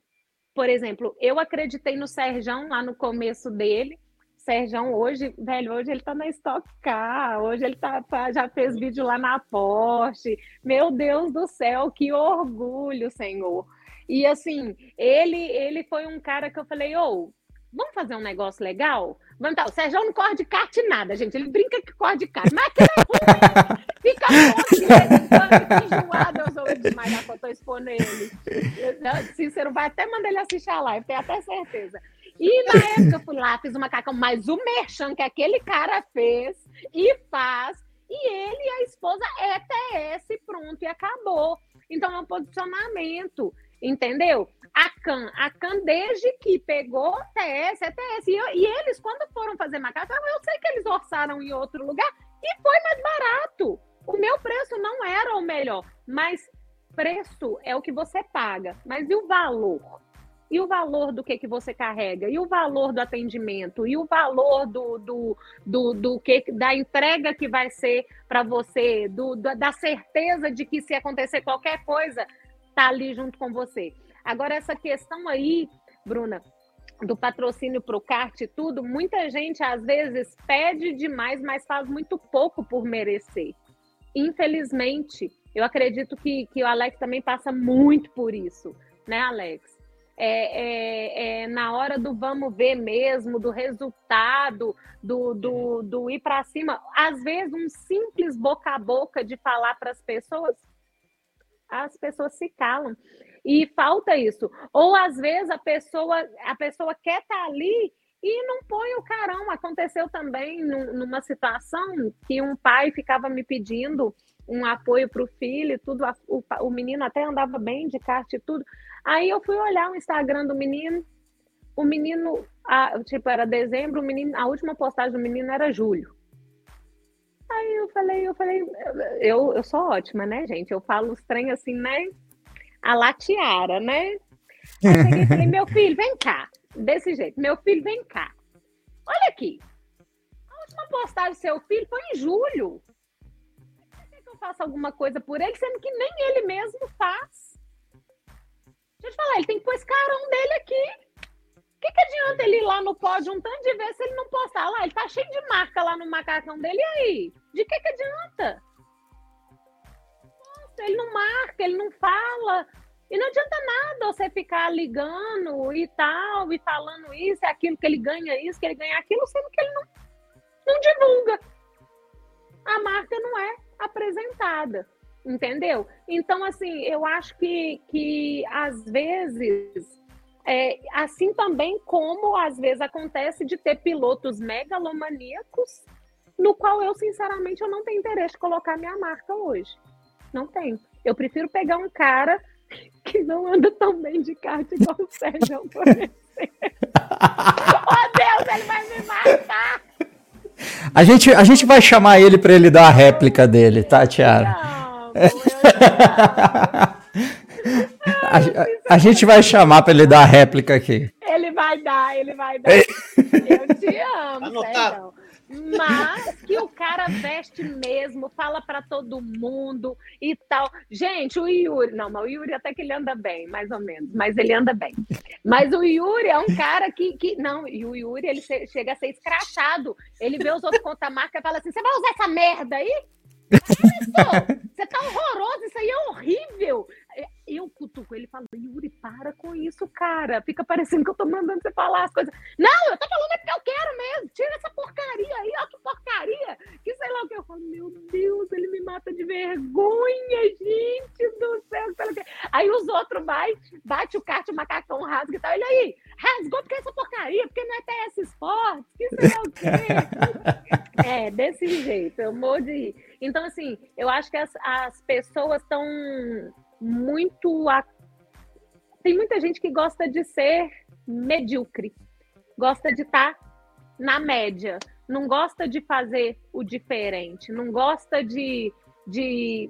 por exemplo, eu acreditei no Serjão lá no começo dele, Sérgio hoje, velho, hoje ele tá na Stock Car, hoje ele tá, tá, já fez vídeo lá na Porsche. Meu Deus do céu, que orgulho, Senhor. E assim, ele ele foi um cara que eu falei, ô, oh, vamos fazer um negócio legal? Vamos tá, o Sérgio não corre de kart nada, gente. Ele brinca que corre de kart, mas que é ruim. Fica louco, enjoado, eu sou demais da foto expondo ele. Cícero vai até mandar ele assistir a live, tenho até certeza. E na época eu fui lá, fiz o macacão, mas o merchan que aquele cara fez e faz, e ele e a esposa é pronto, e acabou. Então é um posicionamento, entendeu? A Can, a Can desde que pegou TS, é TS. E, e eles, quando foram fazer macacão, eu sei que eles orçaram em outro lugar e foi mais barato. O meu preço não era o melhor, mas preço é o que você paga. Mas e o valor? E o valor do que, que você carrega? E o valor do atendimento? E o valor do, do, do, do que da entrega que vai ser para você? Do, da certeza de que se acontecer qualquer coisa, tá ali junto com você. Agora, essa questão aí, Bruna, do patrocínio para o kart e tudo, muita gente às vezes pede demais, mas faz muito pouco por merecer. Infelizmente, eu acredito que, que o Alex também passa muito por isso, né, Alex? é, é, é, na hora do vamos ver mesmo, do resultado, do, do, do ir para cima. Às vezes, um simples boca a boca de falar para as pessoas, as pessoas se calam. E falta isso. Ou às vezes a pessoa, a pessoa quer estar tá ali e não põe o carão. Aconteceu também numa situação que um pai ficava me pedindo um apoio para o filho, tudo. O, o menino até andava bem de kart e tudo. Aí eu fui olhar o Instagram do menino, o menino, a, tipo, era dezembro, o menino, a última postagem do menino era julho. Aí eu falei, eu falei, eu, eu sou ótima, né, gente? Eu falo os trem assim, né? A latiara, né? Aí eu cheguei e falei, meu filho, vem cá. Desse jeito, meu filho, vem cá. Olha aqui. A última postagem do seu filho foi em julho. Quer que eu faça alguma coisa por ele, sendo que nem ele mesmo faz? Deixa eu te falar, ele tem que pôr esse carão dele aqui. O que, que adianta ele ir lá no pódio um tanto de ver se ele não postar lá? Ele tá cheio de marca lá no macacão dele, e aí? De que, que adianta? Nossa, ele não marca, ele não fala. E não adianta nada você ficar ligando e tal, e falando isso, aquilo que ele ganha isso, que ele ganha aquilo, sendo que ele não, não divulga. A marca não é apresentada entendeu? Então, assim, eu acho que, que às vezes, é, assim também como às vezes acontece de ter pilotos megalomaníacos, no qual eu, sinceramente, eu não tenho interesse de colocar minha marca hoje. Não tenho. Eu prefiro pegar um cara que não anda tão bem de kart igual o Sérgio, por exemplo. oh, Deus, ele vai me matar! A gente, a gente vai chamar ele para ele dar a réplica dele, tá, Tiara? Não a, a, gente vai chamar para ele dar a réplica aqui. Ele vai dar, ele vai dar. Eu te amo, Sérgio. Mas que o cara veste mesmo, fala para todo mundo e tal. Gente, o Yuri, não, mas o Yuri até que ele anda bem, mais ou menos, mas ele anda bem. Mas o Yuri é um cara que, que não, e o Yuri ele chega a ser escrachado. Ele vê os outros contar marca e fala assim: você vai usar essa merda aí? você tá horroroso, isso aí é horrível. É, eu cutuco ele falo, Yuri, para com isso, cara. Fica parecendo que eu tô mandando você falar as coisas. Não, eu tô falando é porque eu quero mesmo. Tira essa porcaria aí, ó, que porcaria. Que sei lá o que. Eu falo, meu Deus, ele me mata de vergonha, gente do céu. Aí os outros vai, bate o kart, o macacão rasga e tal. Ele aí, rasgou porque essa porcaria, porque não é TS Sports, que sei lá o quê. É, desse jeito, eu morro de rir. Então, assim, eu acho que as, as pessoas estão muito. A... Tem muita gente que gosta de ser medíocre, gosta de estar tá na média, não gosta de fazer o diferente, não gosta de. de...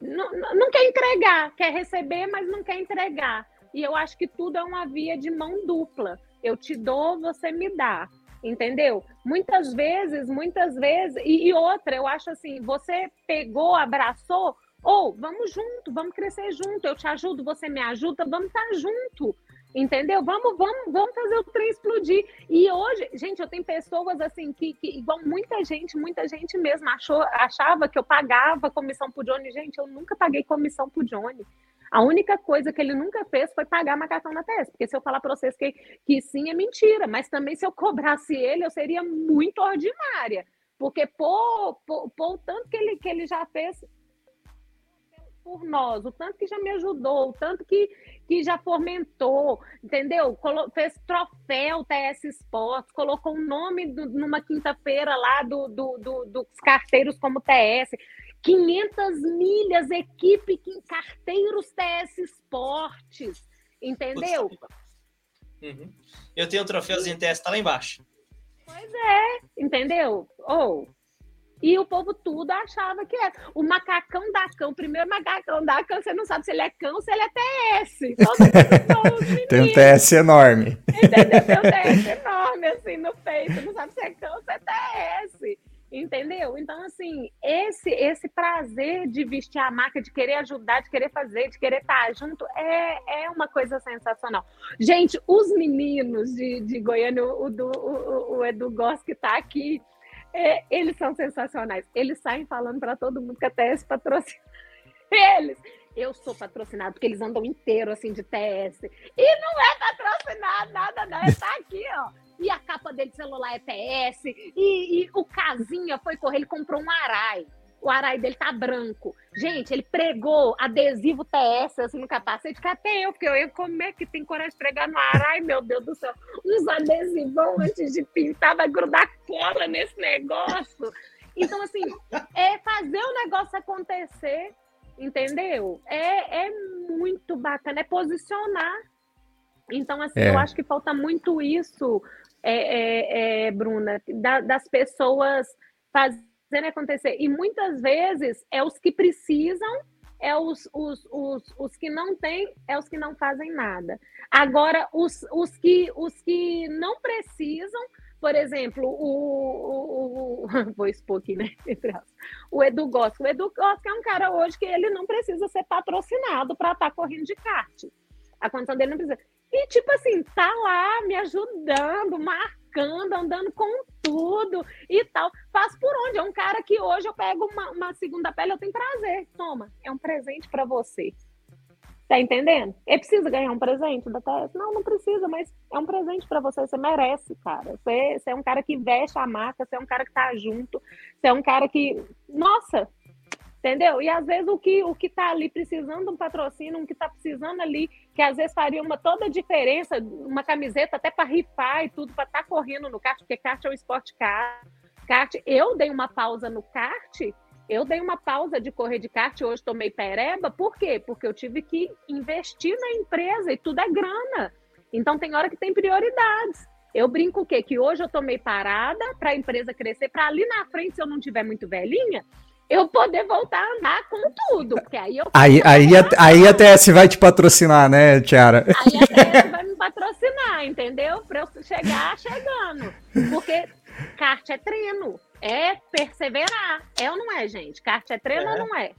Não, não quer entregar, quer receber, mas não quer entregar. E eu acho que tudo é uma via de mão dupla. Eu te dou, você me dá entendeu? Muitas vezes, muitas vezes, e, e, outra, eu acho assim, você pegou, abraçou, ou vamos junto, vamos crescer junto, eu te ajudo, você me ajuda, vamos estar junto. Entendeu? Vamos, vamos, vamos fazer o trem explodir. E hoje, gente, eu tenho pessoas assim que, que igual muita gente, muita gente mesmo achou, achava que eu pagava comissão pro Johnny. Gente, eu nunca paguei comissão pro Johnny. A única coisa que ele nunca fez foi pagar macacão na testa. Porque se eu falar para vocês que, que sim, é mentira. Mas também se eu cobrasse ele, eu seria muito ordinária. Porque por, por, por o tanto que ele, que ele já fez por nós, o tanto que já me ajudou, o tanto que, que já fomentou, entendeu? Colo fez troféu TS Sports, colocou o um nome do, numa quinta-feira lá do, do, do, dos carteiros como TS. 500 milhas, equipe carteiros TS Esportes, entendeu? Uhum. Eu tenho um troféuzinho TS, tá lá embaixo. Pois é, entendeu? Ou oh, e o povo tudo achava que era. O macacão da cão, o primeiro macacão da cão, você não sabe se ele é cão ou se ele é TS. Tem um TS enorme. Entendeu? Tem um TS enorme, assim, no peito. Não sabe se é cão ou se é TS. Entendeu? Então, assim, esse esse prazer de vestir a marca, de querer ajudar, de querer fazer, de querer estar junto, é, é uma coisa sensacional. Gente, os meninos de, de Goiânia, o, o, o Edu Goss que está aqui, é, eles são sensacionais. Eles saem falando para todo mundo que a TS patrocina eles. Eu sou patrocinado, porque eles andam inteiro assim de TS. E não é patrocinado, nada, não. É tá aqui, ó. E a capa dele de celular é TS. E, e o Casinha foi correr, ele comprou um Arai o arai dele tá branco. Gente, ele pregou adesivo TS assim no capacete, que até eu, porque eu ia comer que tem coragem de pregar no arai, meu Deus do céu. Uns adesivão antes de pintar, vai grudar cola nesse negócio. Então, assim, é fazer o negócio acontecer, entendeu? É, é muito bacana, é posicionar. Então, assim, é. eu acho que falta muito isso, é, é, é Bruna, da, das pessoas fazerem fazendo acontecer. E muitas vezes é os que precisam, é os, os, os, os que não têm, é os que não fazem nada. Agora, os, os, que, os que não precisam, por exemplo, o, o, o vou expor aqui, né? O Edu Goss. O Edu Goss é um cara hoje que ele não precisa ser patrocinado para estar tá correndo de kart. A condição dele não precisa. E, tipo assim, tá lá me ajudando, marcando, andando com tudo e tal. Faz por onde? É um cara que hoje eu pego uma, uma segunda pele, eu tenho prazer. Toma, é um presente para você. Tá entendendo? Ele precisa ganhar um presente da TS? Não, não precisa, mas é um presente para você. Você merece, cara. Você, você é um cara que veste a marca, você é um cara que tá junto, você é um cara que. Nossa, Entendeu? E às vezes o que o que está ali precisando de um patrocínio, um que está precisando ali, que às vezes faria uma toda a diferença, uma camiseta até para rifar e tudo, para estar tá correndo no kart, porque kart é um esporte kart. kart. Eu dei uma pausa no kart, eu dei uma pausa de correr de kart, hoje tomei pereba, por quê? Porque eu tive que investir na empresa e tudo é grana. Então tem hora que tem prioridades. Eu brinco o quê? Que hoje eu tomei parada para a empresa crescer, para ali na frente, se eu não tiver muito velhinha, eu poder voltar a andar com tudo. Porque aí eu. Aí, aí, a, aí a TS vai te patrocinar, né, Tiara? Aí a TS vai me patrocinar, entendeu? Para eu chegar chegando. Porque kart é treino, é perseverar. É ou não é, gente? Kart é treino é. ou não é?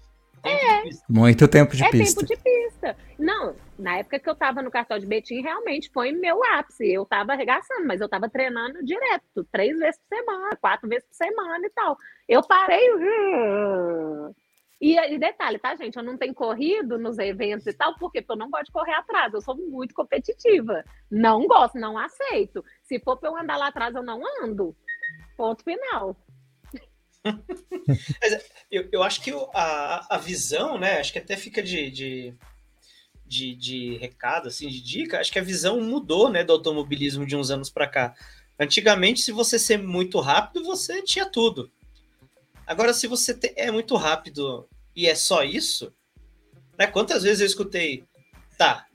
É. Muito tempo de é pista. É tempo de pista. Não, na época que eu tava no cartão de Betim, realmente foi meu ápice. Eu tava arregaçando, mas eu tava treinando direto, três vezes por semana, quatro vezes por semana e tal. Eu parei. E, e detalhe, tá, gente? Eu não tenho corrido nos eventos e tal, porque eu não gosto de correr atrás. Eu sou muito competitiva. Não gosto, não aceito. Se for pra eu andar lá atrás, eu não ando. Ponto final. Mas eu, eu acho que a, a visão, né? Acho que até fica de, de, de, de, recado, assim, de dica. Acho que a visão mudou, né, do automobilismo de uns anos para cá. Antigamente, se você ser muito rápido, você tinha tudo. Agora, se você é muito rápido e é só isso, né? Quantas vezes eu escutei, tá,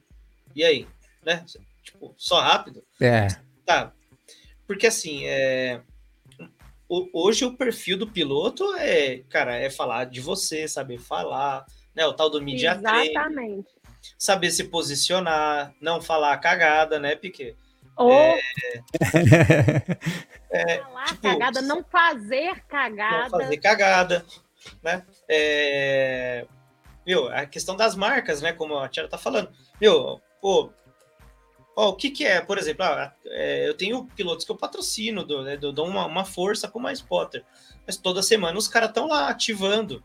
e aí, né? Tipo, só rápido? É. Tá. Porque assim, é, hoje o perfil do piloto é, cara, é falar de você, saber falar, né? O tal do media Exatamente. saber se posicionar, não falar cagada, né, Piquet? Ou é, é, falar tipo, cagada, não fazer cagada. Não fazer cagada, né? É, meu, a questão das marcas, né? Como a Tia tá falando. Meu, pô, O que, que é, por exemplo, ah, é, eu tenho pilotos que eu patrocino, dou, né, dou uma, uma força com mais Potter, mas toda semana os caras estão lá ativando.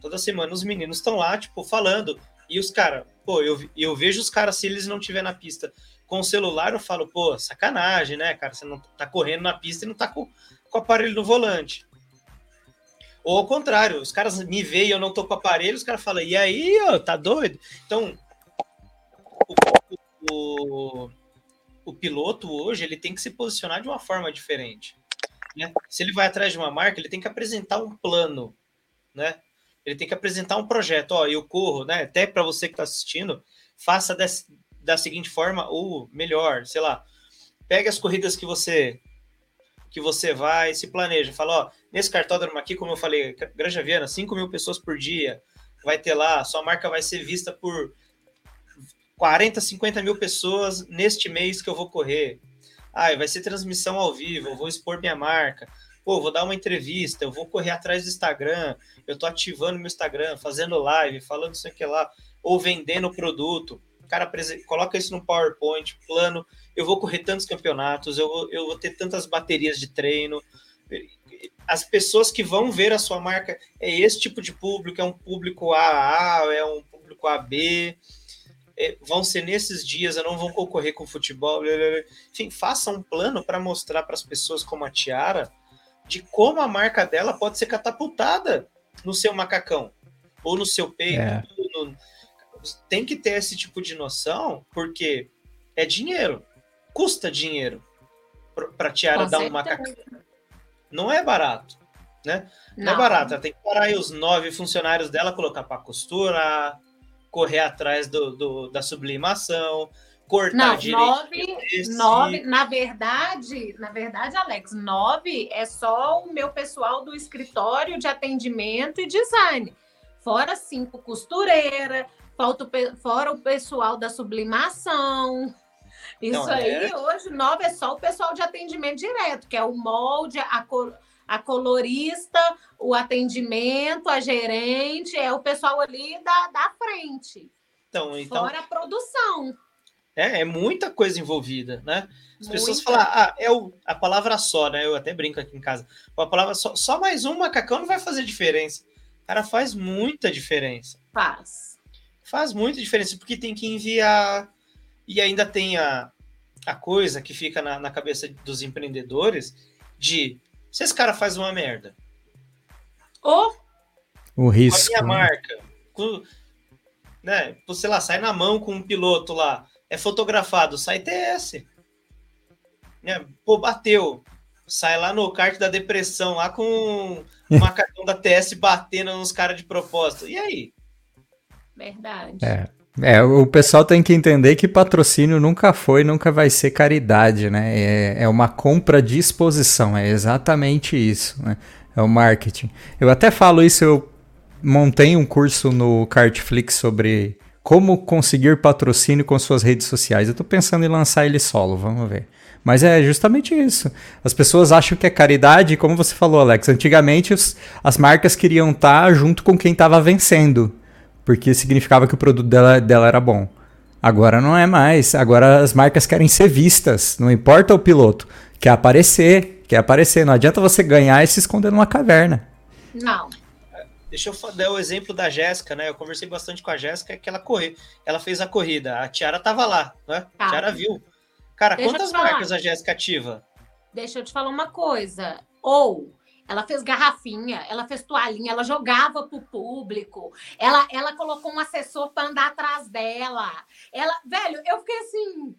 Toda semana os meninos estão lá, tipo, falando. E os caras, pô, eu, eu vejo os caras, se eles não estiver na pista com o celular, eu falo, pô, sacanagem, né, cara? Você não tá correndo na pista e não tá com, com o aparelho no volante. Ou ao contrário, os caras me veem eu não tô com o aparelho, os caras falam, e aí, ó, tá doido? Então, o, o, o, piloto hoje, ele tem que se posicionar de uma forma diferente. Né? Se ele vai atrás de uma marca, ele tem que apresentar um plano, né? Ele tem que apresentar um projeto. Ó, eu corro, né? Até para você que está assistindo, faça desse, da seguinte forma, ou melhor, sei lá, pegue as corridas que você que você vai, se planeja, fala, ó, nesse cartódromo aqui, como eu falei, Granja Viana, 5 mil pessoas por dia, vai ter lá, sua marca vai ser vista por 40, 50 mil pessoas neste mês que eu vou correr. Ah, vai ser transmissão ao vivo, eu vou expor minha marca. Pô, vou dar uma entrevista, eu vou correr atrás do Instagram, eu tô ativando meu Instagram, fazendo live, falando isso aqui lá, ou vendendo produto. Cara coloca isso no PowerPoint, plano, eu vou correr tantos campeonatos, eu vou, eu vou ter tantas baterias de treino. As pessoas que vão ver a sua marca é esse tipo de público, é um público AA, é um público AB, vão ser nesses dias, eu não vou concorrer com futebol. Enfim, faça um plano para mostrar para as pessoas como a Tiara de como a marca dela pode ser catapultada no seu macacão ou no seu peito. É. No... Tem que ter esse tipo de noção, porque é dinheiro custa dinheiro para a Tiara dar um macacão. Não é barato, né? Não, não é barato. Ela tem que parar aí os nove funcionários dela, colocar para costurar, correr atrás do, do, da sublimação, cortar não, direito. Nove, nove, na verdade, na verdade, Alex, nove é só o meu pessoal do escritório de atendimento e design. Fora cinco costureira, fora o pessoal da sublimação, isso Não, aí, é... hoje, nove é só o pessoal de atendimento direto, que é o molde, a, cor, a colorista, o atendimento, a gerente, é o pessoal ali da, da frente. Então, então... Fora a produção. É, é muita coisa envolvida, né? As muita. pessoas falam, ah, é o, a palavra só, né? Eu até brinco aqui em casa. A palavra só, só mais um macacão não vai fazer diferença. Cara, faz muita diferença. Faz. Faz muita diferença, porque tem que enviar. E ainda tem a, a coisa que fica na, na cabeça dos empreendedores de se esse cara faz uma merda. Ou o risco. A minha né? marca. Com, né, sei lá, sai na mão com um piloto lá, é fotografado, sai TS. Né, pô, bateu. Sai lá no kart da depressão, lá com o macacão da TS batendo nos caras de propósito. E aí? Verdade. É. É, o pessoal tem que entender que patrocínio nunca foi, nunca vai ser caridade, né? É, é uma compra de exposição, é exatamente isso, né? É o marketing. Eu até falo isso, eu montei um curso no Cartflix sobre como conseguir patrocínio com suas redes sociais. Eu tô pensando em lançar ele solo, vamos ver. Mas é justamente isso. As pessoas acham que é caridade, como você falou, Alex. Antigamente os, as marcas queriam estar junto com quem estava vencendo porque significava que o produto dela, dela era bom. Agora não é mais. Agora as marcas querem ser vistas. Não importa o piloto. Quer aparecer. Quer aparecer. Não adianta você ganhar e se esconder numa caverna. Não. Deixa eu dar o exemplo da Jéssica, né? Eu conversei bastante com a Jéssica que ela correu. Ela fez a corrida. A Tiara tava lá, né? Tá. A Tiara viu. Cara, Deixa quantas marcas a Jéssica ativa? Deixa eu te falar uma coisa. Ou ela fez garrafinha, ela fez toalhinha, ela jogava pro público, ela, ela colocou um assessor para andar atrás dela. Ela, velho, eu fiquei assim,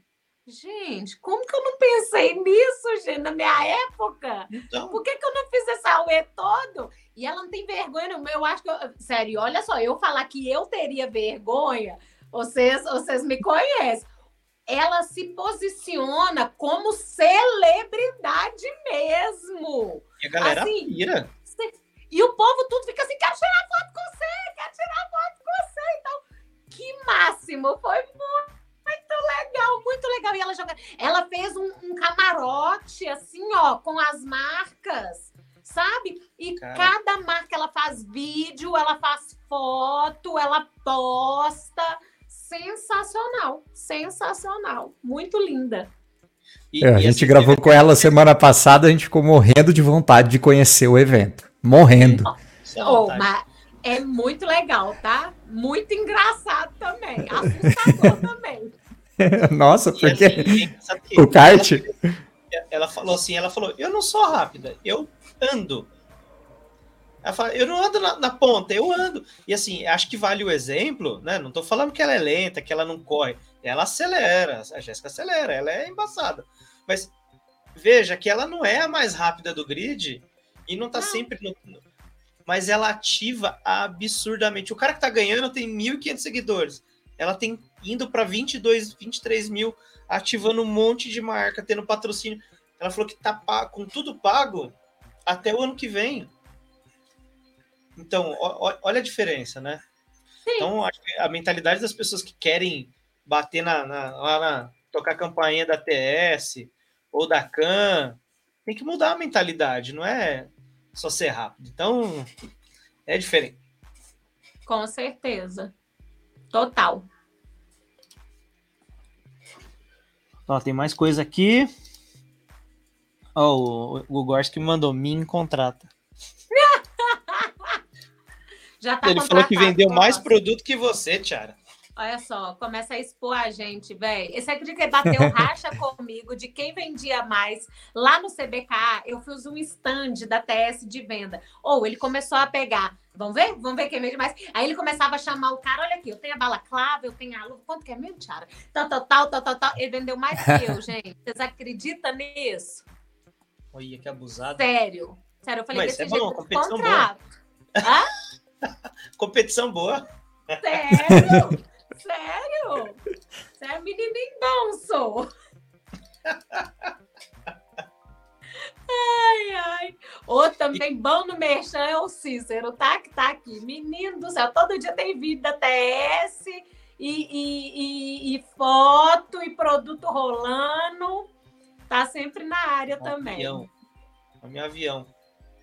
gente, como que eu não pensei nisso, gente, na minha época? Então... Por que, que eu não fiz esse auê todo? E ela não tem vergonha, não. Eu acho que, eu, sério, olha só, eu falar que eu teria vergonha, vocês, vocês me conhecem ela se posiciona como celebridade mesmo. E a galera assim, pira. E o povo tudo fica assim, quero tirar foto com você, quero tirar foto com você. Então, que máximo, foi muito muito legal, muito legal. E ela joga, ela fez um, um camarote assim, ó, com as marcas, sabe? E Cara. cada marca ela faz vídeo, ela faz foto, ela posta sensacional, sensacional, muito linda. E, é, a gente assim, gravou com ela semana passada, a gente ficou morrendo de vontade de conhecer o evento. Morrendo. Oh, mas é muito legal, tá? Muito engraçado também. Assustador também. Nossa, porque assim, o kart. Ela, ela falou assim: ela falou, eu não sou rápida, eu ando. Ela fala, eu não ando na, na, ponta, eu ando. E assim, acho que vale o exemplo, né? Não tô falando que ela é lenta, que ela não corre. Ela acelera, a Jéssica acelera, ela é embaçada. Mas veja que ela não é a mais rápida do grid e não tá não. sempre no, Mas ela ativa absurdamente. O cara que tá ganhando tem 1.500 seguidores. Ela tem indo para 22, 23 mil, ativando um monte de marca, tendo patrocínio. Ela falou que tá com tudo pago até o ano que vem. Então, ó, olha a diferença, né? Sim. Então, acho que a mentalidade das pessoas que querem bater na, na, lá na. tocar a campainha da TS ou da CAN, tem que mudar a mentalidade, não é só ser rápido. Então, é diferente. Com certeza. Total. Ó, tem mais coisa aqui. Ó, o, o Gorski mandou, me contrata. Já tá Ele falou que vendeu mais produto que você, Tiara. Olha só, começa a expor a gente, velho. Esse aqui que bateu racha comigo de quem vendia mais. Lá no CBK, eu fiz um stand da TS de venda. Ou ele começou a pegar. Vamos ver? Vamos ver quem vende mais. Aí ele começava a chamar o cara: olha aqui, eu tenho a balaclava, eu tenho a luva. Quanto que é mesmo, Tiara? Tal, tal, tal, tal, tal, tal. Ele vendeu mais que eu, gente. Vocês acreditam nisso? Olha, que abusado. Sério. Sério, eu falei Mas desse é jeito bom, competição contrato. Boa. Hã? Competição boa. Sério? Sério? Você é menininho bom, sou. Ai, ai. Outro também bom no merchan é o Cícero, tá? Que tá aqui. Menino do céu, todo dia tem vídeo da TS e, e, e, e foto e produto rolando. Tá sempre na área também. Avião. O meu avião.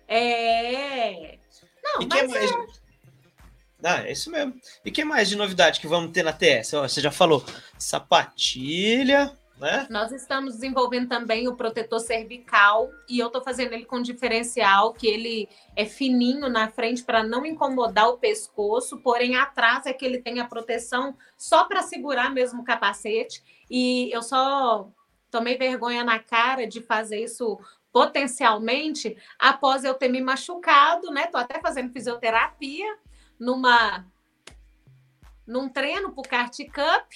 É. Não, e mas mais... é... Ah, é isso mesmo. E que mais de novidade que vamos ter na TS? Você já falou sapatilha, né? Nós estamos desenvolvendo também o protetor cervical e eu estou fazendo ele com diferencial, que ele é fininho na frente para não incomodar o pescoço, porém atrás é que ele tem a proteção só para segurar mesmo o capacete. E eu só tomei vergonha na cara de fazer isso potencialmente após eu ter me machucado, né? Tô até fazendo fisioterapia numa num treino pro kart cup.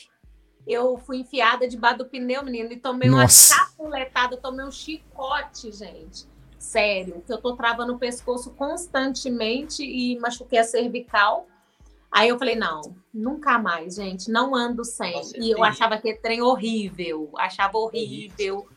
Eu fui enfiada debaixo do pneu, menino, e tomei Nossa. uma chapuletada, tomei um chicote, gente. Sério, que eu tô travando o pescoço constantemente e machuquei a cervical. Aí eu falei, não, nunca mais, gente, não ando sem. Nossa, e eu achava que trem horrível, achava horrível,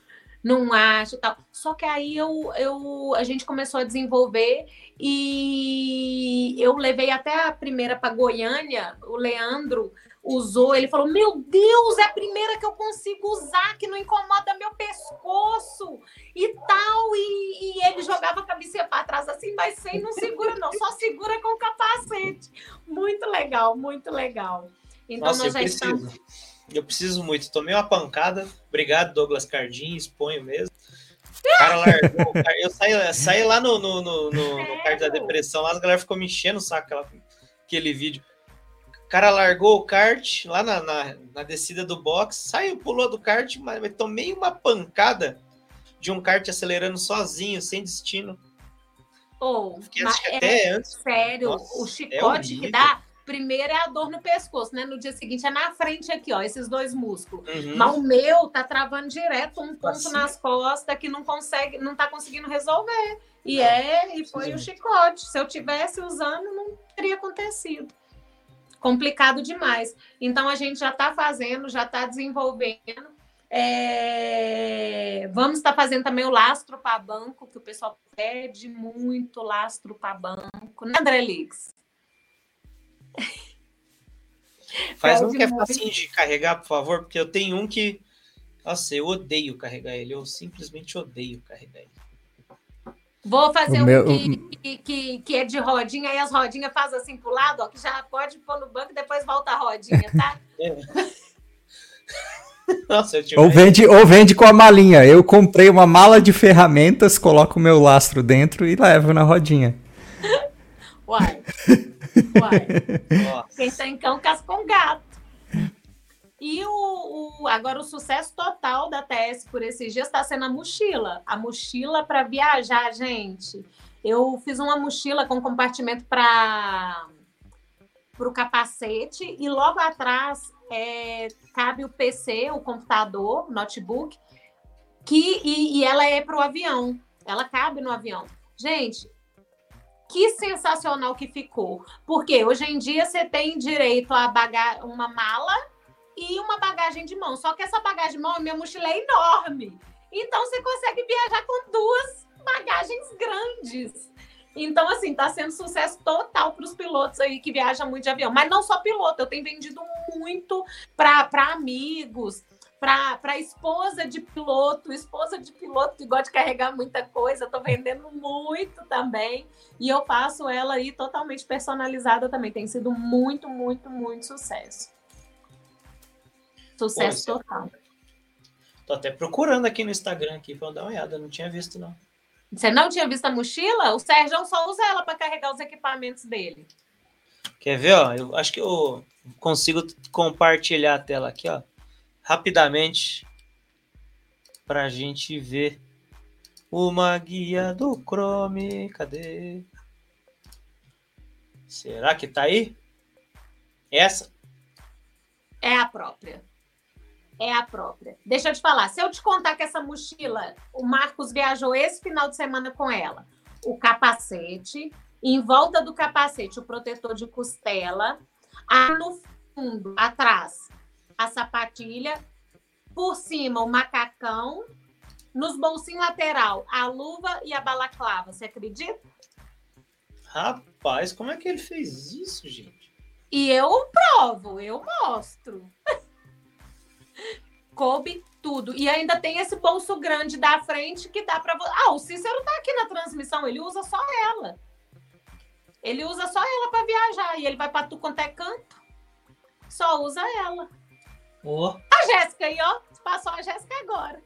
não acho tal. Só que aí eu, eu, a gente começou a desenvolver e eu levei até a primeira para Goiânia, o Leandro usou, ele falou: Meu Deus, é a primeira que eu consigo usar, que não incomoda meu pescoço e tal. E, e ele jogava a cabeça para trás assim, mas sem não segura, não, só segura com o capacete. Muito legal, muito legal. Então Nossa, nós já estamos. Eu preciso muito. Tomei uma pancada. Obrigado, Douglas Cardim, exponho mesmo. O cara largou. eu saí, saí lá no, no, no, no, no kart da depressão, lá as galera ficou me enchendo o saco aquela, aquele vídeo. O cara largou o kart lá na, na, na descida do box, saiu, pulou do kart, mas, tomei uma pancada de um kart acelerando sozinho, sem destino. Oh, é, antes. Sério, Nossa, o é chicote é que dá primeiro é a dor no pescoço, né? No dia seguinte é na frente aqui, ó, esses dois músculos. Uhum. Mas o meu tá travando direto um ponto assim. nas costas que não consegue, não tá conseguindo resolver. E é, e foi o chicote. Se eu tivesse usando, não teria acontecido. Complicado demais. Então a gente já está fazendo, já está desenvolvendo. É... Vamos estar tá fazendo também o lastro para banco, que o pessoal pede muito lastro para banco, né, André Lix? Faz um que é facinho de carregar, por favor, porque eu tenho um que. Nossa, eu odeio carregar ele. Eu simplesmente odeio carregar ele. Vou fazer o um meu... que, que, que, é de rodinha e as rodinhas fazem assim pro lado, ó, que já pode pôr no banco e depois volta a rodinha, tá? Nossa, ou, vende, ou vende com a malinha. Eu comprei uma mala de ferramentas, coloco o meu lastro dentro e levo na rodinha. Uai. Uai. Quem tem cão casca com gato. E o, o, agora o sucesso total da TS por esses dias está sendo a mochila. A mochila para viajar, gente. Eu fiz uma mochila com compartimento para o capacete e logo atrás é, cabe o PC, o computador, o notebook, que, e, e ela é para o avião. Ela cabe no avião. Gente, que sensacional que ficou. Porque hoje em dia você tem direito a bagar uma mala e uma bagagem de mão. Só que essa bagagem de mão, minha mochila é enorme. Então você consegue viajar com duas bagagens grandes. Então, assim, tá sendo sucesso total para os pilotos aí que viajam muito de avião. Mas não só piloto, eu tenho vendido muito para amigos, para esposa de piloto, esposa de piloto que gosta de carregar muita coisa, estou vendendo muito também. E eu faço ela aí totalmente personalizada também. Tem sido muito, muito, muito sucesso. Sucesso Pô, total. Tô até procurando aqui no Instagram aqui para dar uma olhada, não tinha visto não. Você não tinha visto a mochila? O Sérgio só usa ela para carregar os equipamentos dele. Quer ver, ó? Eu acho que eu consigo compartilhar a tela aqui, ó, rapidamente para a gente ver uma guia do Chrome. Cadê? Será que tá aí? Essa? É a própria é a própria. Deixa eu te falar, se eu te contar que essa mochila, o Marcos viajou esse final de semana com ela, o capacete, em volta do capacete, o protetor de costela, aí no fundo, atrás, a sapatilha, por cima, o macacão, nos bolsinhos lateral, a luva e a balaclava. Você acredita? Rapaz, como é que ele fez isso, gente? E eu provo, eu mostro. coube tudo. E ainda tem esse bolso grande da frente que dá para você. Ah, o Cícero tá aqui na transmissão, ele usa só ela. Ele usa só ela para viajar e ele vai para tu quanto é canto. Só usa ela. Oh. A Jéssica aí, ó. Passou a Jéssica agora.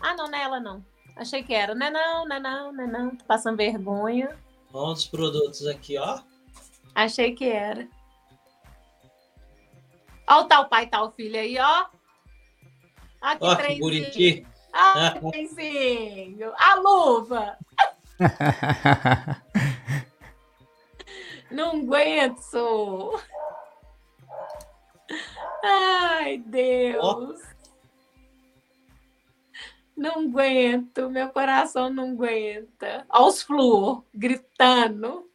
Ah, não, não é ela não. Achei que era. Não é não, não é não, não é não. Tô passando vergonha. Olha os produtos aqui, ó. Achei que era. Olha o tal pai, tal filho aí, ó. Oh, que bonitinho. Ah, trenzinho. A luva. Não aguento. Ai, Deus. Oh. Não aguento, meu coração não aguenta. Olha os flúor gritando.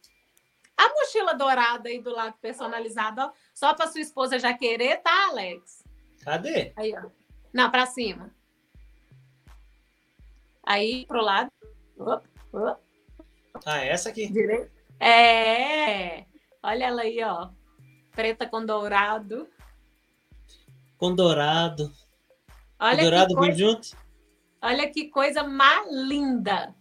A mochila dourada aí do lado personalizado, ó, só para sua esposa já querer, tá, Alex? Cadê? Aí, ó. Não, para cima. Aí pro lado. Ah, essa aqui? Direito. É. Olha ela aí, ó. Preta com dourado. Com dourado. Olha o dourado vem junto? Olha que coisa mais linda.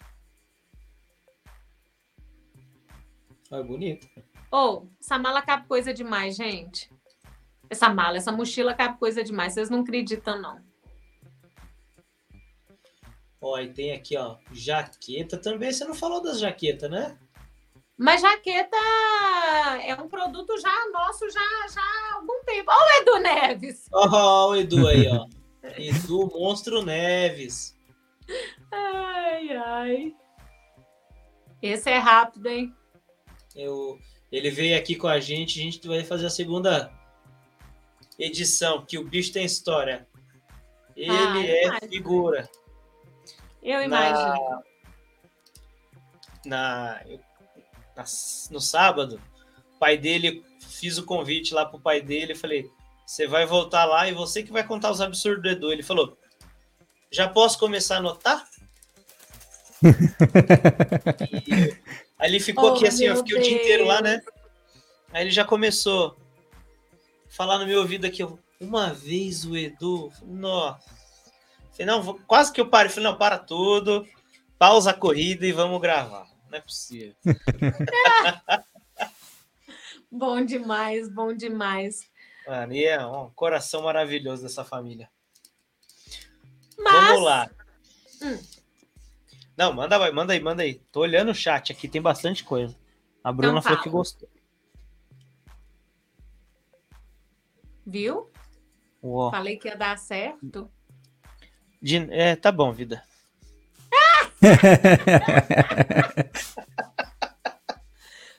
Olha, bonito. Ou, oh, essa mala cabe coisa demais, gente. Essa mala, essa mochila cabe coisa demais. Vocês não acreditam, não. Ó, e tem aqui, ó, jaqueta também. Você não falou das jaquetas, né? Mas jaqueta é um produto já nosso já, já há algum tempo. Olha o Edu Neves. Ó, o Edu aí, ó. Edu Monstro Neves. Ai, ai. Esse é rápido, hein? Eu, ele veio aqui com a gente, a gente vai fazer a segunda edição, que o bicho tem história. Ele ah, é imagino. figura. Eu imagino. Na, na, no sábado, o pai dele, fiz o convite lá pro pai dele, falei, você vai voltar lá e você que vai contar os absurdos do Edu. Ele falou, já posso começar a anotar? e, aí ele ficou oh, aqui assim, eu fiquei Deus. o dia inteiro lá, né? Aí ele já começou falar no meu ouvido aqui, uma vez o Edu, nossa. Falei, não, quase que eu parei. Falei, não, para tudo, pausa a corrida e vamos gravar. Não é possível. bom demais, bom demais. E é um coração maravilhoso dessa família. Mas... Vamos lá. Hum. Não, manda, manda aí, manda aí. Tô olhando o chat aqui, tem bastante coisa. A Bruna Então falou que gostou. Viu? Uó. Falei que ia dar certo. De- É, tá bom, vida.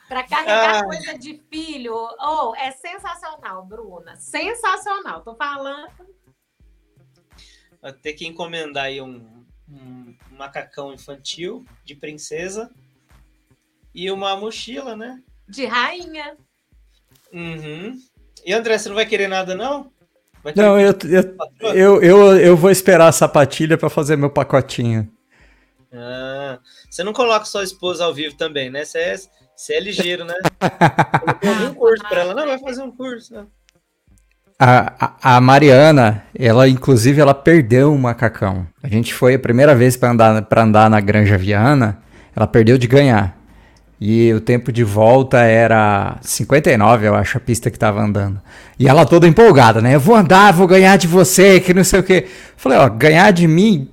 Para carregar Ah. coisa de filho. Oh, é sensacional, Bruna. Sensacional. Tô falando. Vai ter que encomendar aí um, um macacão infantil de princesa e uma mochila, né? De rainha. Uhum. E André, você não vai querer nada, não? Não, eu, eu, eu, eu, eu vou esperar a sapatilha pra fazer meu pacotinho. Ah, você não coloca sua esposa ao vivo também, né? Você é, você é ligeiro, né? Colocou um curso pra ela. Não, vai fazer um curso. né? A, a, a Mariana, ela inclusive ela perdeu um macacão. A gente foi a primeira vez para andar para andar na Granja Viana, ela perdeu de ganhar. E o tempo de volta era 59, eu acho, a pista que tava andando. E ela toda empolgada, né? Eu vou andar, vou ganhar de você, que não sei o quê. Falei, ó, ganhar de mim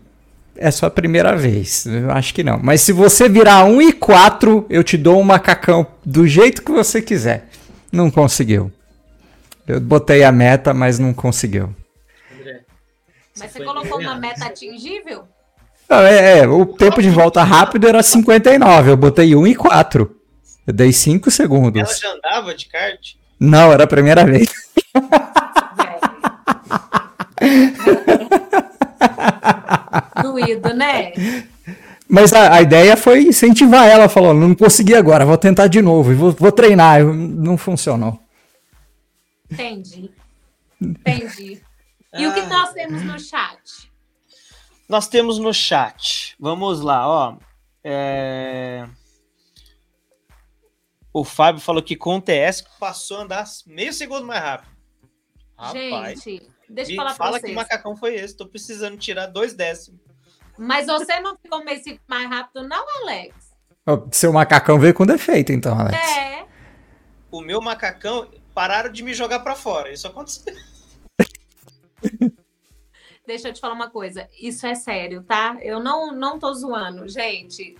é só a primeira vez. Eu acho que não. Mas se você virar 1 e 4, eu te dou um macacão do jeito que você quiser. Não conseguiu. Eu botei a meta, mas não conseguiu. André. Mas você colocou uma meta atingível? Não, é, é, o tempo de volta rápido era 59, eu botei 1 e 4. Eu dei 5 Ela segundos. já andava de kart? Não, era a primeira vez. Né? Mas a, a ideia foi incentivar ela, falou, não consegui agora, vou tentar de novo, e vou, vou treinar. Não funcionou. Entendi. Entendi. E o que Ah. nós temos no chat? Nós temos no chat. Vamos lá, ó. É, O Fábio falou que com o TS passou a andar meio segundo mais rápido. Rapaz, Gente, deixa eu falar pra fala que macacão foi esse. Tô precisando tirar dois décimos. Mas você não ficou meio segundo mais rápido, não, Alex? Ó, Seu macacão veio com defeito, então, Alex. É. O meu macacão pararam de me jogar pra fora. Isso aconteceu. Deixa eu te falar uma coisa. Isso é sério, tá? Eu não, não tô zoando. Gente,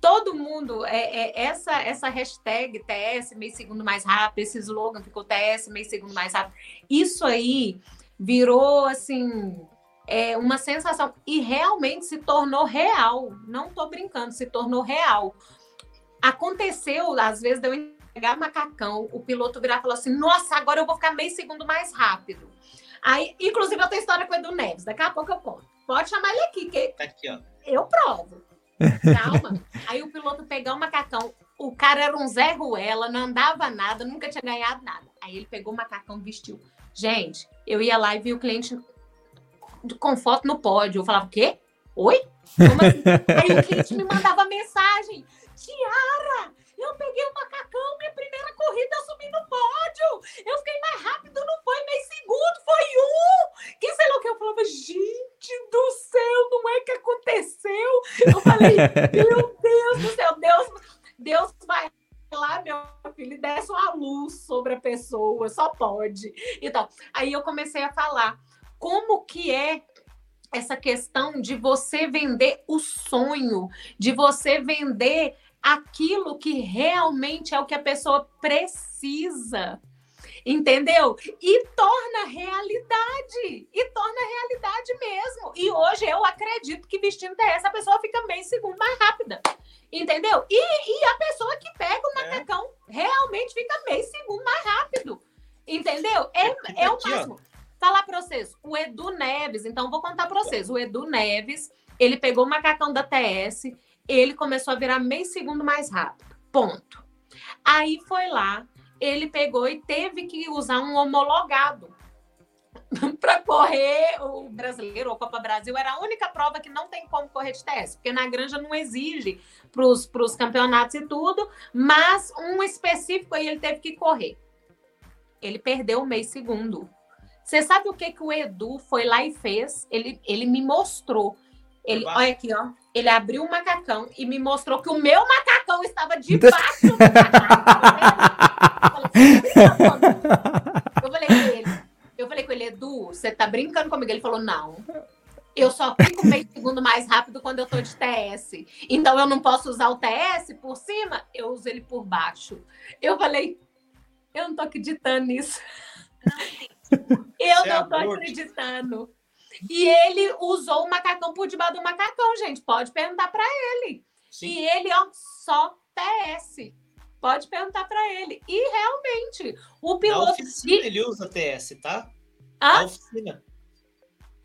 todo mundo, é, é- essa, essa hashtag TS, meio segundo mais rápido, esse slogan ficou TS, meio segundo mais rápido. Isso aí virou, assim, é, uma sensação. E realmente se tornou real. Não tô brincando, se tornou real. Aconteceu, às vezes, de eu entregar macacão, o piloto virar e falar assim: nossa, agora eu vou ficar meio segundo mais rápido. Aí, inclusive, eu tenho história com o Edu Neves, daqui a pouco eu conto. Pode chamar ele aqui, que Tá aqui, ó. eu provo. Calma. Aí o piloto pegou o macacão. O cara era um Zé Ruela, não andava nada, nunca tinha ganhado nada. Aí ele pegou o macacão, vestiu. Gente, eu ia lá e vi o cliente com foto no pódio. Eu falava, o quê? Oi? Assim? Aí o cliente me mandava mensagem. Tiara, eu peguei o macacão, minha primeira corrida, eu subi no pódio. Eu fiquei mais rápido, não foi meio segundo, foi um. Que sei lá o que. Eu falava, gente do céu, não é que aconteceu? Eu falei, meu Deus do céu, Deus, Deus vai lá, meu filho, e desce uma luz sobre a pessoa, só pode. Então, aí eu comecei a falar como que é essa questão de você vender o sonho, de você vender aquilo que realmente é o que a pessoa precisa. Entendeu? E torna realidade. E torna realidade mesmo. E hoje eu acredito que vestindo TS a pessoa fica meio segundo mais rápida. Entendeu? E, e a pessoa que pega o É. macacão realmente fica meio segundo mais rápido. Entendeu? É, é o Aqui, ó. máximo. Falar pra vocês, o Edu Neves, então vou contar pra vocês. O Edu Neves, ele pegou o macacão da TS, ele começou a virar meio segundo mais rápido. Ponto. Aí foi lá, ele pegou e teve que usar um homologado para correr o brasileiro ou Copa Brasil. Era a única prova que não tem como correr de TS, porque na granja não exige para os campeonatos e tudo, mas um específico aí ele teve que correr. Ele perdeu meio segundo. Você sabe o que, que o Edu foi lá e fez? Ele, ele me mostrou. Ele, olha aqui, ó. Ele abriu o macacão e me mostrou que o meu macacão estava debaixo do macacão. Eu falei, "Você tá brincando?" Eu falei pra ele, você tá brincando comigo? Ele falou, não. Eu só fico meio segundo mais rápido quando eu tô de TS. Então eu não posso usar o TS por cima, eu uso ele por baixo. Eu falei, eu não tô acreditando nisso. Eu Você é não tô aborto. acreditando. E ele usou o macacão por debaixo do macacão, gente. Pode perguntar para ele. Sim. E ele, ó, só TS. Pode perguntar para ele. E realmente, o piloto. oficina E, ele usa TS, tá? Hã? Na oficina.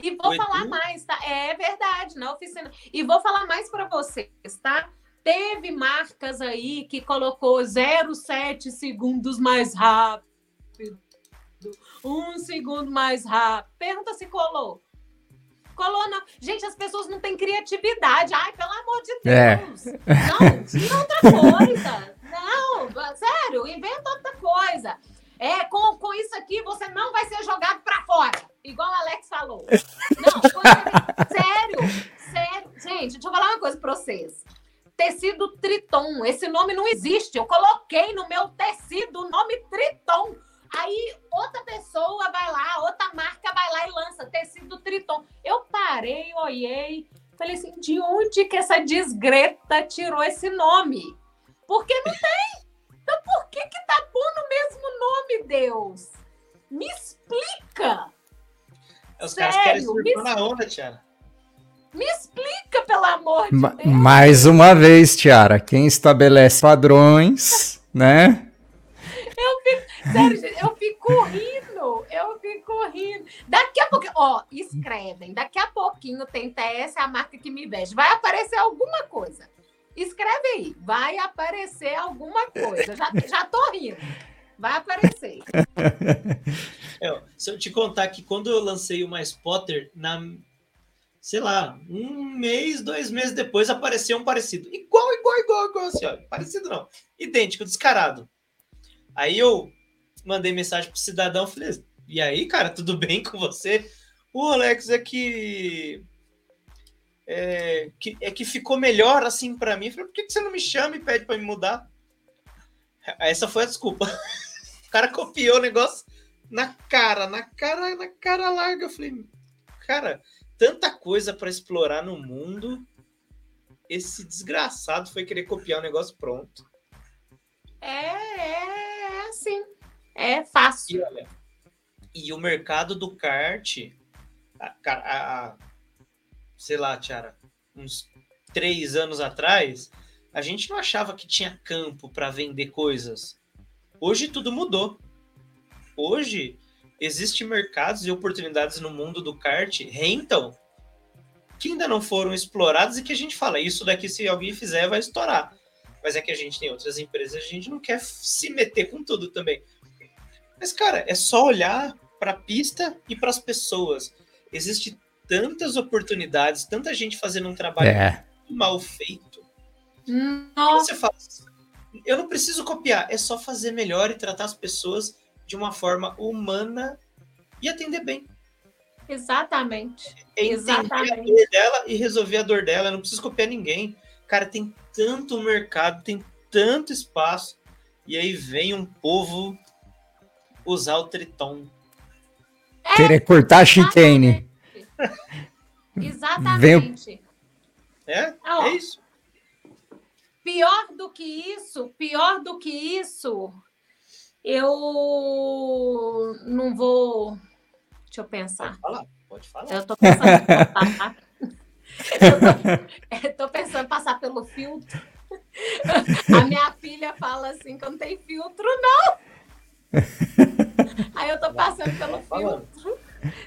e vou O falar mais, tá? É verdade, na oficina. E vou falar mais para vocês, tá? Teve marcas aí que colocou 0,7 segundos mais rápido. Um segundo mais rápido. Pergunta se colou. Colou, não. Gente, as pessoas não têm criatividade. Ai, pelo amor de É. Deus. Não, tira outra coisa. Não, sério, inventa outra coisa. É, com, com isso aqui você não vai ser jogado pra fora. Igual o Alex falou. Não, coisa- sério, sério. Gente, deixa eu falar uma coisa pra vocês. Tecido Triton, esse nome não existe. Eu coloquei no meu tecido o nome Triton. Aí outra pessoa vai lá, outra marca vai lá e lança tecido Triton. Eu parei, olhei, falei assim: de onde que essa desgreta tirou esse nome? Porque não tem. Então por que que tá pondo o mesmo nome, Deus? Me explica. Os caras querem Sério, surfar me- na onda, Tiara. Me explica, pelo amor de Ma- Deus. mais uma vez, Tiara, quem estabelece padrões, né? Sério, gente, eu fico rindo. Eu fico rindo. Daqui a pouquinho, ó, escrevem. Daqui a pouquinho tem TS, a marca que me veste. Vai aparecer alguma coisa. Escreve aí. Vai aparecer alguma coisa. Já, já tô rindo. Vai aparecer. É, se eu te contar que quando eu lancei o Mais Potter, na, sei lá, um mês, dois meses depois apareceu um parecido. Igual, igual, igual, igual, assim, ó. Parecido não. Idêntico, descarado. Aí eu mandei mensagem pro cidadão, falei, e aí, cara, tudo bem com você? O Alex é que. É que, é que ficou melhor assim pra mim. Eu falei, por que, que você não me chama e pede pra me mudar? Essa foi a desculpa. O cara copiou o negócio na cara, na cara, na cara larga. Eu falei, cara, tanta coisa para explorar no mundo. Esse desgraçado foi querer copiar o negócio pronto. É, é, é assim. É fácil. E olha, e o mercado do kart, a- a- a- sei lá, Tiara, uns três anos atrás, a gente não achava que tinha campo para vender coisas. Hoje tudo mudou. Hoje existem mercados e oportunidades no mundo do kart rentam que ainda não foram explorados e que a gente fala, isso daqui se alguém fizer vai estourar. Mas é que a gente tem outras empresas, a gente não quer se meter com tudo também. Mas, cara, é só olhar para a pista e para as pessoas. Existe tantas oportunidades, tanta gente fazendo um trabalho É. mal feito. Nossa, você fala, eu não preciso copiar, é só fazer melhor e tratar as pessoas de uma forma humana e atender bem. exatamente. É entender a Exatamente. dor dela e resolver a dor dela. Eu não preciso copiar ninguém. Cara, tem tanto mercado, tem tanto espaço. E aí vem um povo usar o Triton. Querer cortar a chicane. Exatamente. É? Ó, É isso. Pior do que isso, pior do que isso, eu não vou. Deixa eu pensar. Pode falar, pode falar. Eu tô pensando em passar. Eu tô, eu tô pensando em passar pelo filtro. A minha filha fala assim que eu não tenho filtro, não. Aí eu tô passando pelo filtro.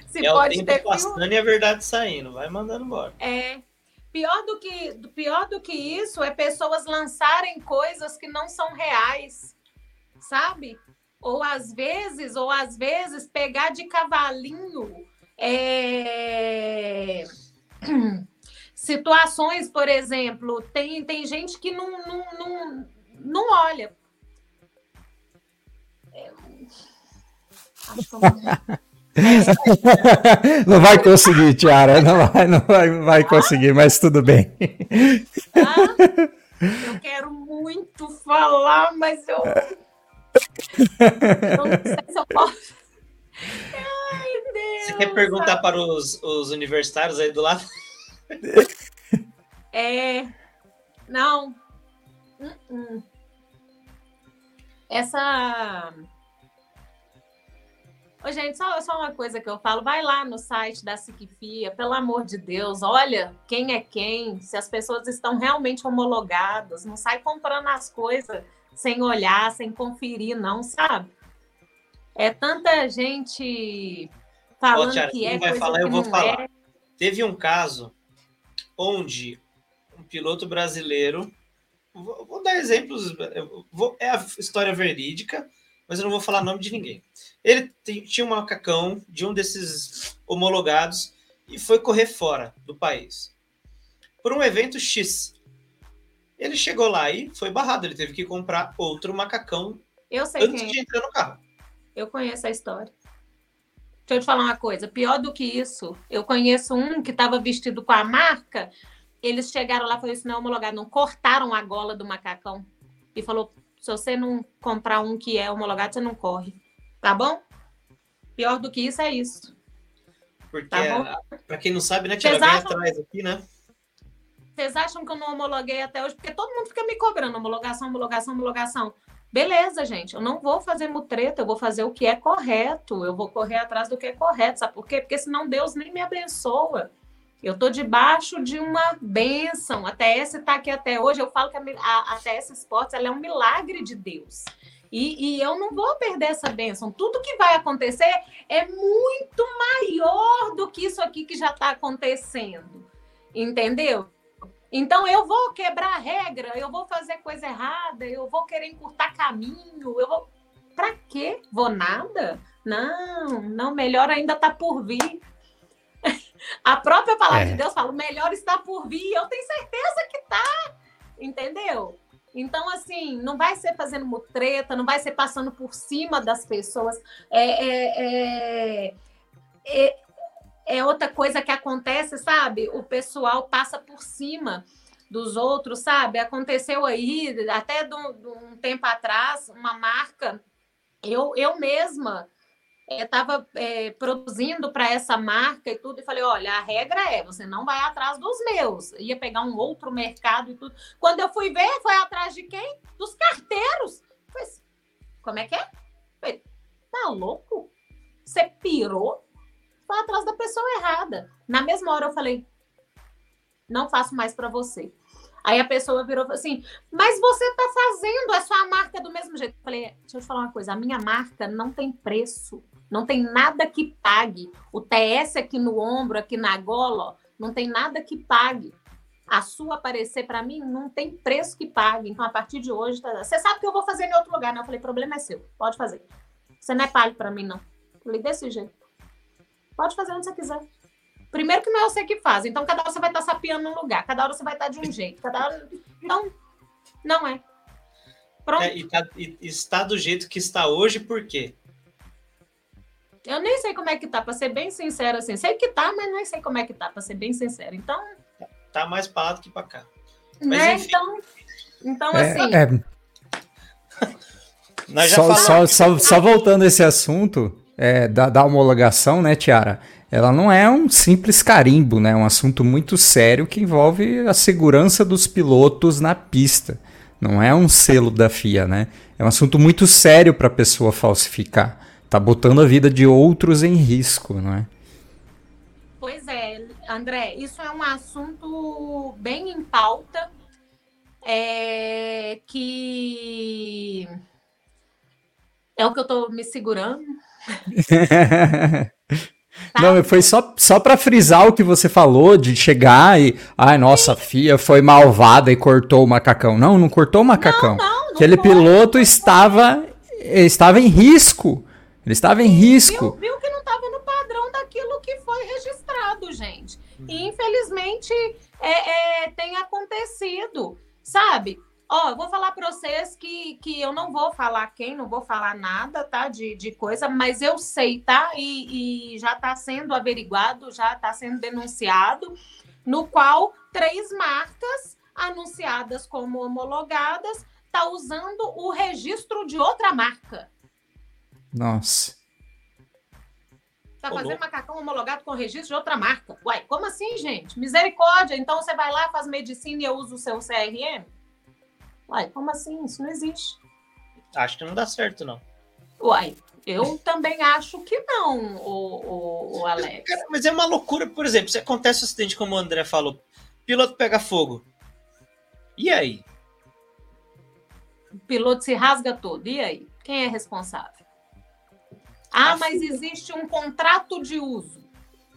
Se é o pode tempo ter filtro. passando e a verdade saindo. Vai mandando embora. É. Pior do que pior do que isso é pessoas lançarem coisas que não são reais, sabe? Ou às vezes, ou às vezes pegar de cavalinho é, situações, por exemplo, tem, tem gente que não, não, não, não olha. É, acho que eu não- Não vai conseguir, Tiara. Não vai, não vai, vai conseguir, mas tudo bem. Ah, eu quero muito falar, mas eu. eu não sei se eu posso. Ai, Deus. Você quer perguntar sabe? para os, os universitários aí do lado? É. Não. Uh -uh. Essa. Ô, gente, só, só uma coisa que eu falo. Vai lá no site da Siquifia, pelo amor de Deus. Olha quem é quem, se as pessoas estão realmente homologadas. Não sai comprando as coisas sem olhar, sem conferir, não, sabe? É tanta gente falando Ô, que é. Vai falar, eu vou falar. É. Teve um caso onde um piloto brasileiro. Vou, vou dar exemplos. Vou, é a história verídica, mas eu não vou falar nome de ninguém. Ele tinha um macacão de um desses homologados e foi correr fora do país por um evento X. Ele chegou lá e foi barrado. Ele teve que comprar outro macacão eu sei antes de entrar no carro. Eu conheço a história. Deixa eu te falar uma coisa. Pior do que isso, eu conheço um que estava vestido com a marca. Eles chegaram lá e falaram: Isso não é homologado. Não cortaram a gola do macacão. E falou: Se você não comprar um que é homologado, você não corre. Tá bom? Pior do que isso é isso. Porque, tá para quem não sabe, né, Tia, vem atrás aqui, né? Vocês acham que eu não homologuei até hoje? Porque todo mundo fica me cobrando homologação, homologação, homologação. Beleza, gente, eu não vou fazer mutreta, eu vou fazer o que é correto, eu vou correr atrás do que é correto, sabe por quê? Porque senão Deus nem me abençoa. Eu estou debaixo de uma bênção. A TS está aqui até hoje. Eu falo que a, a, a TS Sports é um milagre de Deus. E, e, eu não vou perder essa bênção. Tudo que vai acontecer é muito maior do que isso aqui que já está acontecendo. Entendeu? Então eu vou quebrar a regra, eu vou fazer coisa errada, eu vou querer encurtar caminho, eu vou. Para quê? Vou nada? Não, não, melhor ainda está por vir. A própria palavra é. de Deus fala: o melhor está por vir. Eu tenho certeza que tá. Entendeu? Então, assim, não vai ser fazendo mutreta, não vai ser passando por cima das pessoas. É, é, é, é é outra coisa que acontece, sabe? O pessoal passa por cima dos outros, sabe? Aconteceu aí, até de um, tempo atrás, uma marca, eu, eu mesma estava é, é, produzindo para essa marca e tudo, e falei: olha, a regra é, você não vai atrás dos meus. Ia pegar um outro mercado e tudo. Quando eu fui ver, foi atrás de quem? Dos carteiros. Pois, como é que é? Falei, tá louco? Você pirou? foi atrás da pessoa errada. Na mesma hora eu falei, não faço mais para você. Aí a pessoa virou assim, mas você está fazendo, é sua marca do mesmo jeito. Eu falei, deixa eu te falar uma coisa, a minha marca não tem preço, não tem nada que pague. O TS aqui no ombro, aqui na gola, ó, não tem nada que pague. A sua aparecer para mim não tem preço que pague. Então, a partir de hoje, tá... você sabe que eu vou fazer em outro lugar, né? Eu falei, problema é seu, pode fazer. Você não é pago para mim, não. Eu falei, desse jeito. Pode fazer onde você quiser. Primeiro que não é você que faz, então cada hora você vai estar sapiando num lugar, cada hora você vai estar de um jeito, cada hora... Então, não é. Pronto. É, e, tá, e está do jeito que está hoje, por quê? Eu nem sei como é que tá, para ser bem sincero, assim. Sei que tá, mas nem sei como é que tá, para ser bem sincero. Então. Tá mais para lá do que para cá. Mas, né? Enfim. Então, então é, assim. É... Nós já só, só, só, só voltando a esse assunto, é, da, da homologação, né, Tiara? Ela não é um simples carimbo, né? É um assunto muito sério que envolve a segurança dos pilotos na pista. Não é um selo da FIA, né? É um assunto muito sério para a pessoa falsificar. Tá botando a vida de outros em risco, não é? Pois é, André, isso é um assunto bem em pauta, é, que é o que eu estou me segurando, Não, foi só, só para frisar o que você falou de chegar e. Ai, nossa, a FIA foi malvada e cortou o macacão. Não, não cortou o macacão. Não, não, não Aquele foi, piloto estava, estava em risco. Ele estava em risco. Viu, viu que não estava no padrão daquilo que foi registrado, gente. E infelizmente é, é, tem acontecido, sabe? Ó, eu vou falar para vocês que, que eu não vou falar quem, não vou falar nada, tá? De, de coisa, mas eu sei, tá? E, e já está sendo averiguado, já está sendo denunciado, no qual três marcas anunciadas como homologadas tá usando o registro de outra marca. Nossa. Tá fazendo macacão homologado com registro de outra marca. Uai, como assim, gente? Misericórdia. Então você vai lá, faz medicina e eu uso o seu CRM? Uai, como assim? Isso não existe. Acho que não dá certo, não. Uai, eu também acho que não, o, o, o Alex. Cara, mas é uma loucura, por exemplo, se acontece um acidente como o André falou, piloto pega fogo. E aí? O piloto se rasga todo. E aí? Quem é responsável? Ah, mas existe um contrato de uso.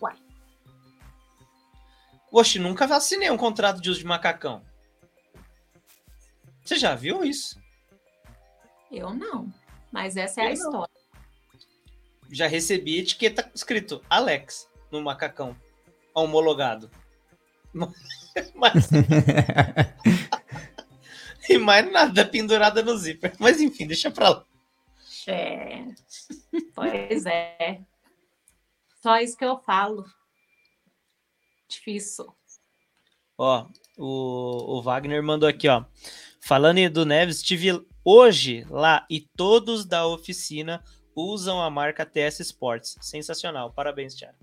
Uai. Oxe, nunca vacinei um contrato de uso de macacão. Você já viu isso? Eu não. Mas essa é Eu a não. história. Já recebi etiqueta escrito Alex no macacão homologado. Mas... e mais nada pendurada no zíper. Mas enfim, deixa pra lá. É. Pois é. Só isso que eu falo. Difícil. Ó, o, o Wagner mandou aqui, ó. Falando do Neves, estive hoje lá e todos da oficina usam a marca TS Sports. Sensacional. Parabéns, Tiago.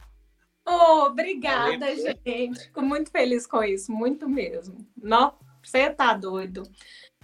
Oh, obrigada, Valeu. gente. Fico muito feliz com isso, muito mesmo. Não, você tá doido.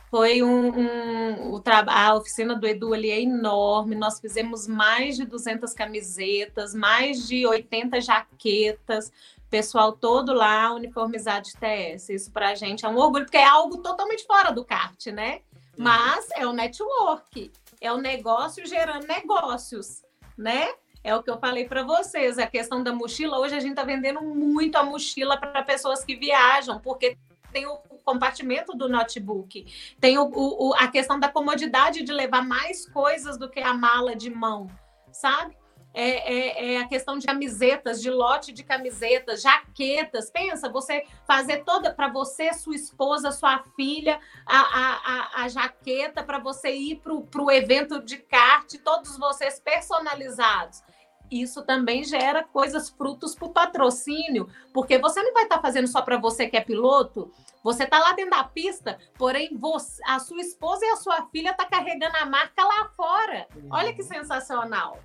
Foi um, um o a oficina do Edu ali é enorme. Nós fizemos mais de 200 camisetas, mais de 80 jaquetas. Pessoal todo lá uniformizado de TS. Isso para a gente é um orgulho, porque é algo totalmente fora do kart, né? Uhum. Mas é o network, é o negócio gerando negócios, né? É o que eu falei para vocês. A questão da mochila, hoje a gente está vendendo muito a mochila para pessoas que viajam, porque tem o compartimento do notebook, tem o, o, a questão da comodidade de levar mais coisas do que a mala de mão, sabe? É, é, é, a questão de camisetas, de lote de camisetas, jaquetas. Pensa, você fazer toda para você, sua esposa, sua filha, a, a, a, a jaqueta para você ir para o evento de kart, todos vocês personalizados isso também gera coisas frutos para o patrocínio, porque você não vai estar tá fazendo só para você que é piloto, você está lá dentro da pista, porém você, a sua esposa e a sua filha tá carregando a marca lá fora. Olha que sensacional.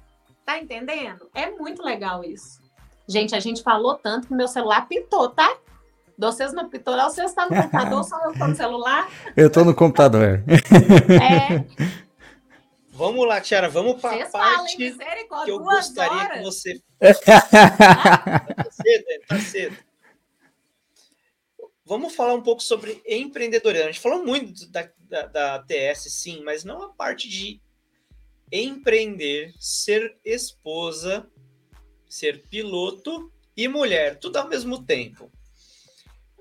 Tá entendendo? É muito legal isso. Gente, a gente falou tanto que meu celular pintou, tá? Vocês não pintou, vocês estão no computador, só eu tô no celular. Eu tô no computador. É. Vamos lá, Tiara, vamos para a parte que eu gostaria horas. que você. tá cedo, tá cedo. Vamos falar um pouco sobre empreendedorismo. A gente falou muito da, da, da TS, sim, mas não a parte de empreender, ser esposa, ser piloto e mulher, tudo ao mesmo tempo.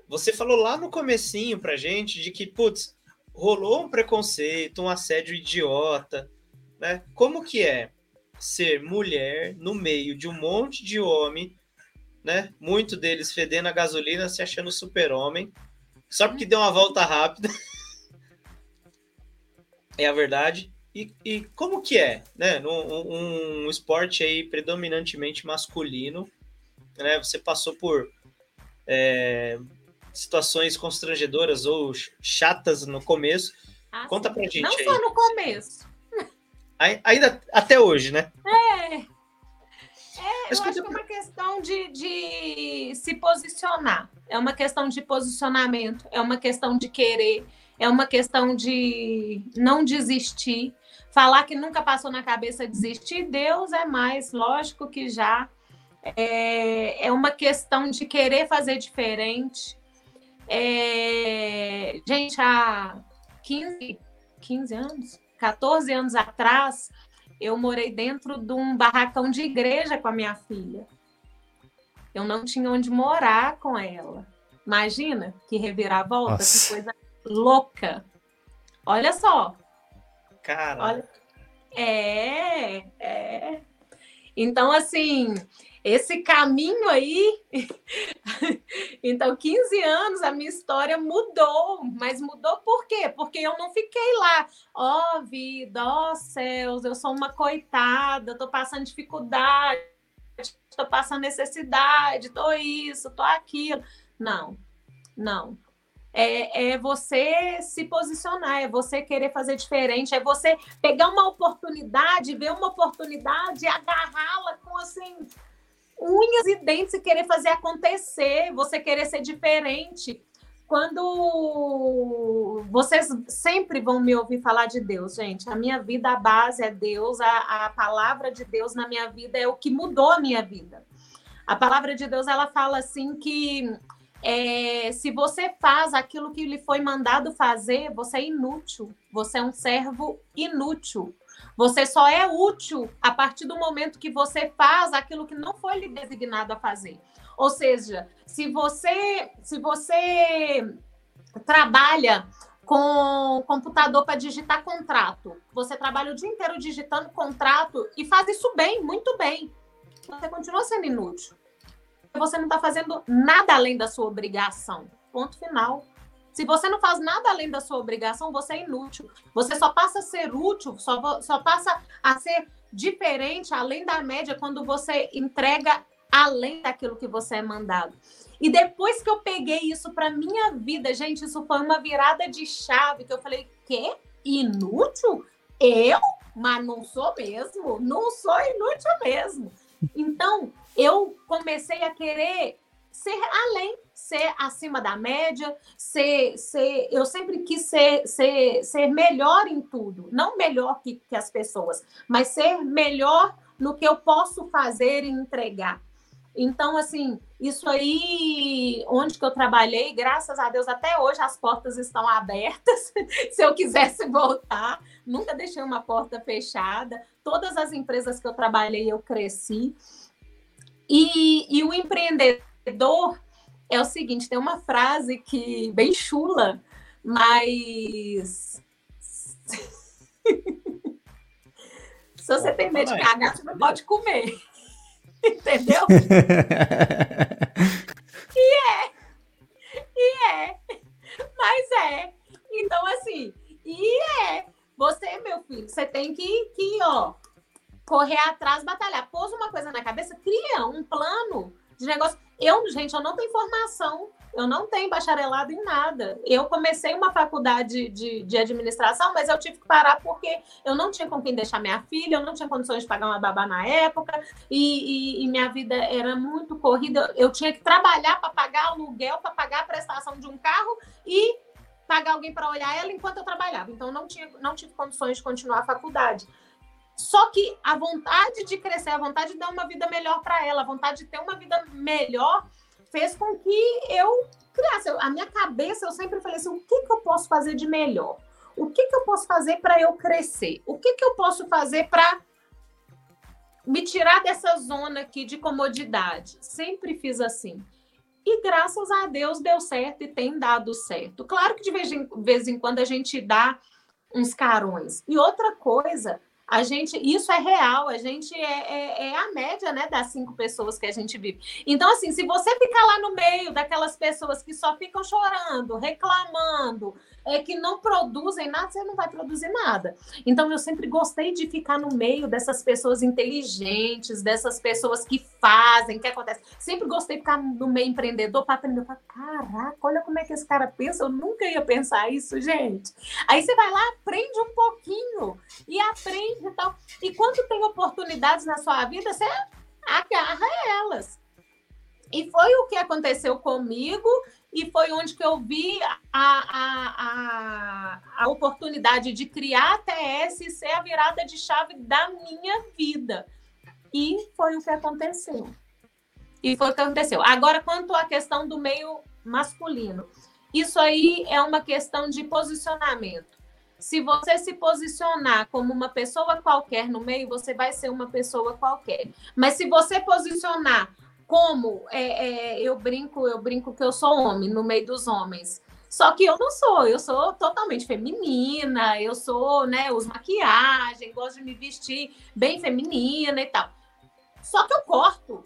Você falou lá no comecinho pra gente de que, putz, rolou um preconceito, um assédio idiota, né? Como que é ser mulher no meio de um monte de homem, né? Muito deles fedendo a gasolina, se achando super-homem, só porque deu uma volta rápida. é a verdade. E, e, como que é, né? Um, um, esporte aí predominantemente masculino, né? Você passou por é, situações constrangedoras ou chatas no começo. Ah, Conta pra gente. Não aí. só no começo. Ainda até hoje, né? É. é eu acho que é uma questão de, de se posicionar. É uma questão de posicionamento, é uma questão de querer, é uma questão de não desistir. Falar que nunca passou na cabeça desistir, Deus é mais, lógico que já. É, é uma questão de querer fazer diferente. É, gente, há 15, 15 anos, 14 anos atrás, eu morei dentro de um barracão de igreja com a minha filha. Eu não tinha onde morar com ela. Imagina que reviravolta, Nossa. que coisa louca. Olha só. Cara. Olha. É, é. Então, assim, esse caminho aí. então, 15 anos, a minha história mudou. Mas mudou por quê? Porque eu não fiquei lá, ó oh, vida, ó oh, céus, eu sou uma coitada, tô passando dificuldade, tô passando necessidade, tô isso, tô aquilo. Não, não é, é, você se posicionar, é você querer fazer diferente, é você pegar uma oportunidade, ver uma oportunidade e agarrá-la com assim, unhas e dentes e querer fazer acontecer, você querer ser diferente. Quando vocês sempre vão me ouvir falar de Deus, gente, a minha vida, a base é Deus, a, a palavra de Deus na minha vida é o que mudou a minha vida. A palavra de Deus, ela fala assim que é, se você faz aquilo que lhe foi mandado fazer, você é inútil. Você é um servo inútil. Você só é útil a partir do momento que você faz aquilo que não foi lhe designado a fazer. Ou seja, se você se você trabalha com computador para digitar contrato, você trabalha o dia inteiro digitando contrato e faz isso bem, muito bem. Você continua sendo inútil. Você não está fazendo nada além da sua obrigação. Ponto final. Se você não faz nada além da sua obrigação, você é inútil. Você só passa a ser útil, só, só passa a ser diferente, além da média, quando você entrega além daquilo que você é mandado. E depois que eu peguei isso para minha vida, gente, isso foi uma virada de chave que eu falei: "Quê? Inútil? Eu? Mas não sou mesmo. Não sou inútil mesmo". Então, eu comecei a querer ser além ser acima da média, ser, ser eu sempre quis ser, ser, ser melhor em tudo, não melhor que, que as pessoas, mas ser melhor no que eu posso fazer e entregar. Então, assim, isso aí, onde que eu trabalhei, graças a Deus, até hoje as portas estão abertas. Se eu quisesse voltar, nunca deixei uma porta fechada. Todas as empresas que eu trabalhei, eu cresci. E, e o empreendedor, é o seguinte: tem uma frase que bem chula, mas. Se você tem medo de cagar, você não pode comer. Entendeu? e é. E é. Mas é. Então, assim, e é. Você, meu filho, você tem que, que ó, correr atrás, batalhar. Pôs uma coisa na cabeça, cria um plano de negócio. Eu, gente, eu não tenho formação, eu não tenho bacharelado em nada. Eu comecei uma faculdade de, de administração, mas eu tive que parar porque eu não tinha com quem deixar minha filha, eu não tinha condições de pagar uma babá na época, e, e, e minha vida era muito corrida. Eu tinha que trabalhar para pagar aluguel, para pagar a prestação de um carro e pagar alguém para olhar ela enquanto eu trabalhava. Então, não, tinha, não tive condições de continuar a faculdade. Só que a vontade de crescer, a vontade de dar uma vida melhor para ela, a vontade de ter uma vida melhor, fez com que eu criasse. A minha cabeça, eu sempre falei assim: o que, que eu posso fazer de melhor? O que, que eu posso fazer para eu crescer? O que, que eu posso fazer para me tirar dessa zona aqui de comodidade? Sempre fiz assim. E graças a Deus deu certo e tem dado certo. Claro que de vez em, vez em quando a gente dá uns carões. E outra coisa, a gente, isso é real, a gente é, é, é, a média, né, das cinco pessoas que a gente vive. Então, assim, se você ficar lá no meio daquelas pessoas que só ficam chorando, reclamando, é, que não produzem nada, você não vai produzir nada. Então, eu sempre gostei de ficar no meio dessas pessoas inteligentes, dessas pessoas que fazem, que acontece. Sempre gostei de ficar no meio empreendedor para aprender. Pra, Caraca, olha como é que esse cara pensa. Eu nunca ia pensar isso, gente. Aí você vai lá, aprende um pouquinho e aprende e tal. E quando tem oportunidades na sua vida, você agarra elas. E foi o que aconteceu comigo e foi onde que eu vi a, a, a, a oportunidade de criar a TS e ser a virada de chave da minha vida. E foi o que aconteceu. E foi o que aconteceu. Agora, quanto à questão do meio masculino, isso aí é uma questão de posicionamento. Se você se posicionar como uma pessoa qualquer no meio, você vai ser uma pessoa qualquer. Mas se você posicionar como é, é, eu brinco, eu brinco que eu sou homem no meio dos homens. Só que eu não sou, eu sou totalmente feminina, eu sou, né, uso maquiagem, gosto de me vestir bem feminina e tal. Só que eu corto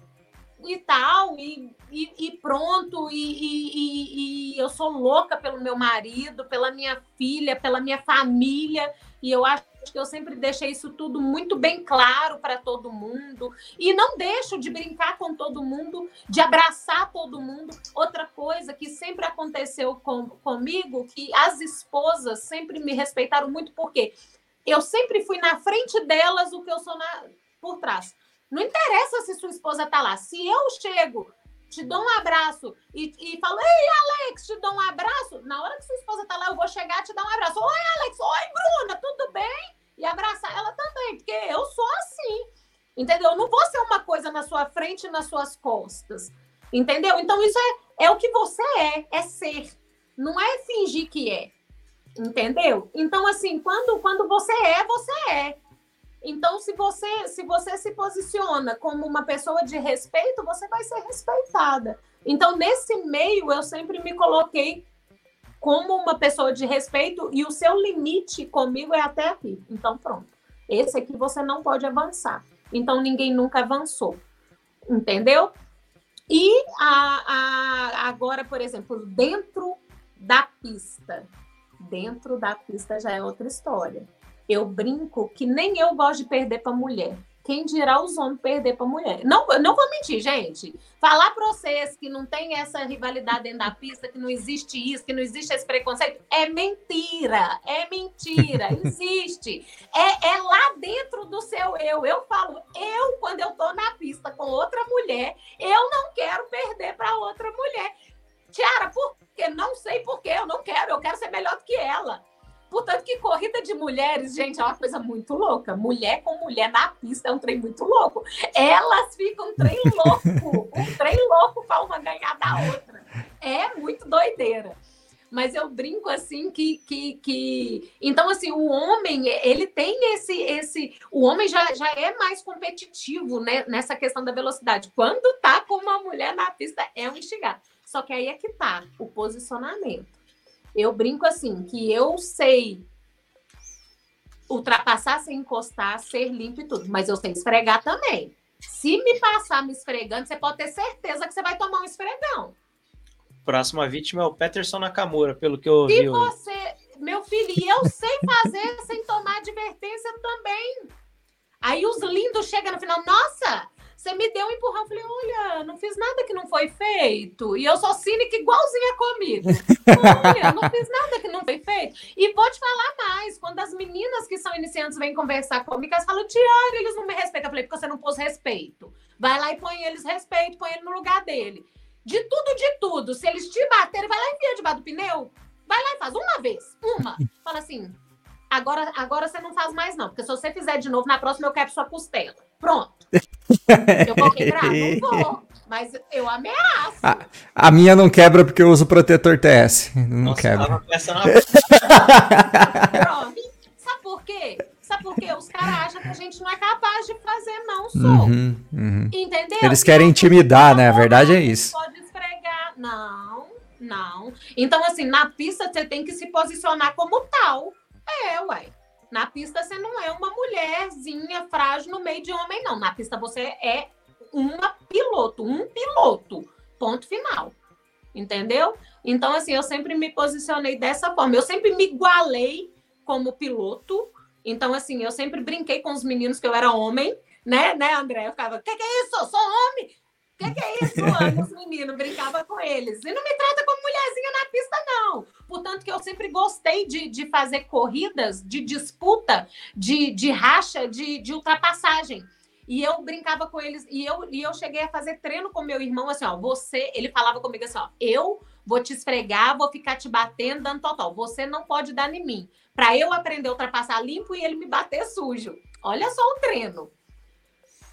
e tal, e, e, e pronto, e, e, eu sou louca pelo meu marido, pela minha filha, pela minha família, e eu acho que eu sempre deixei isso tudo muito bem claro para todo mundo e não deixo de brincar com todo mundo, de abraçar todo mundo. Outra coisa que sempre aconteceu com, comigo, que as esposas sempre me respeitaram muito, porque eu sempre fui na frente delas o que eu sou na, por trás. Não interessa se sua esposa esposa tá lá. Se eu chego, te dou um abraço e, e falo, ei, Alex, te dou um abraço, na hora que sua esposa tá lá, eu vou chegar e te dar um abraço. Oi, Alex, oi, Bruna, tudo bem? E abraçar ela também, porque eu sou assim. Entendeu? Eu não vou ser uma coisa na sua frente e nas suas costas. Entendeu? Então, isso é, é o que você é, é ser. Não é fingir que é. Entendeu? Então, assim, quando, quando você é, você é. Então, se você, se você se posiciona como uma pessoa de respeito, você vai ser respeitada. Então, nesse meio, eu sempre me coloquei como uma pessoa de respeito e o seu limite comigo é até aqui. Então, pronto. Esse aqui você não pode avançar. Então, ninguém nunca avançou. Entendeu? E a, a, agora, por exemplo, dentro da pista, dentro da pista já é outra história. Eu brinco que nem eu gosto de perder para mulher. Quem dirá os homens perder para mulher? Não, não vou mentir, gente. Falar para vocês que não tem essa rivalidade dentro da pista, que não existe isso, que não existe esse preconceito, é mentira. É mentira. Existe. É, é lá dentro do seu eu. Eu falo, eu, quando eu tô na pista com outra mulher, eu não quero perder para outra mulher. Tiara, por quê? Não sei por quê. Eu não quero. Eu quero ser melhor do que ela. Portanto, que corrida de mulheres, gente, é uma coisa muito louca. Mulher com mulher na pista é um trem muito louco. Elas ficam um trem louco, um trem louco para uma ganhar da outra. É muito doideira. Mas eu brinco assim que, que, que. Então, assim, o homem, ele tem esse. esse O homem já, já é mais competitivo né, nessa questão da velocidade. Quando tá com uma mulher na pista, é um instigar. Só que aí é que tá o posicionamento. Eu brinco assim, que eu sei ultrapassar sem encostar, ser limpo e tudo, mas eu sei esfregar também. Se me passar me esfregando, você pode ter certeza que você vai tomar um esfregão. Próxima vítima é o Peterson Nakamura, pelo que eu ouvi. Se você, meu filho, e eu sei fazer sem tomar advertência também. Aí os lindos chegam no final, nossa, você me deu um empurrão. Eu falei, olha, não fiz nada que não foi feito. E eu sou cínica igualzinha comigo. Olha, não fiz nada que não foi feito. E vou te falar mais. Quando as meninas que são iniciantes vêm conversar comigo, elas falam, Tiara, eles não me respeitam. Eu falei, porque você não pôs respeito. Vai lá e põe eles respeito, põe ele no lugar dele. De tudo, de tudo. Se eles te baterem, vai lá e enfia debaixo do pneu. Vai lá e faz uma vez. Uma. Fala assim, agora, agora você não faz mais não. Porque se você fizer de novo, na próxima eu quero sua costela. Pronto. Eu vou quebrar? Não vou. Mas eu ameaço. A, a, minha não quebra porque eu uso protetor TS. Não Nossa, quebra. Pronto. Sabe por quê? Sabe por quê? Os caras acham que a gente não é capaz de fazer, não sou. Uhum, uhum. Entendeu? Eles querem intimidar, né? A verdade é isso. Pode esfregar. Não, não. Então, assim, na pista você tem que se posicionar como tal. É, ué. Na pista você não é uma mulherzinha frágil no meio de homem, não. Na pista você é uma piloto, um piloto. Ponto final. Entendeu? Então, assim, eu sempre me posicionei dessa forma. Eu sempre me igualei como piloto. Então, assim, eu sempre brinquei com os meninos que eu era homem, né, né, André? Eu ficava, o que, que é isso? Eu sou homem. O que, que, é isso, mano? Os meninos brincava com eles. E não me trata como mulherzinha na pista, não. Portanto, que eu sempre gostei de, de fazer corridas de disputa, de, de racha, de, de ultrapassagem. E eu brincava com eles, e eu, e eu cheguei a fazer treino com meu irmão, assim, ó, você, ele falava comigo assim, ó, eu vou te esfregar, vou ficar te batendo, dando total. Você não pode dar em mim. Para eu aprender a ultrapassar limpo e ele me bater sujo. Olha só o treino.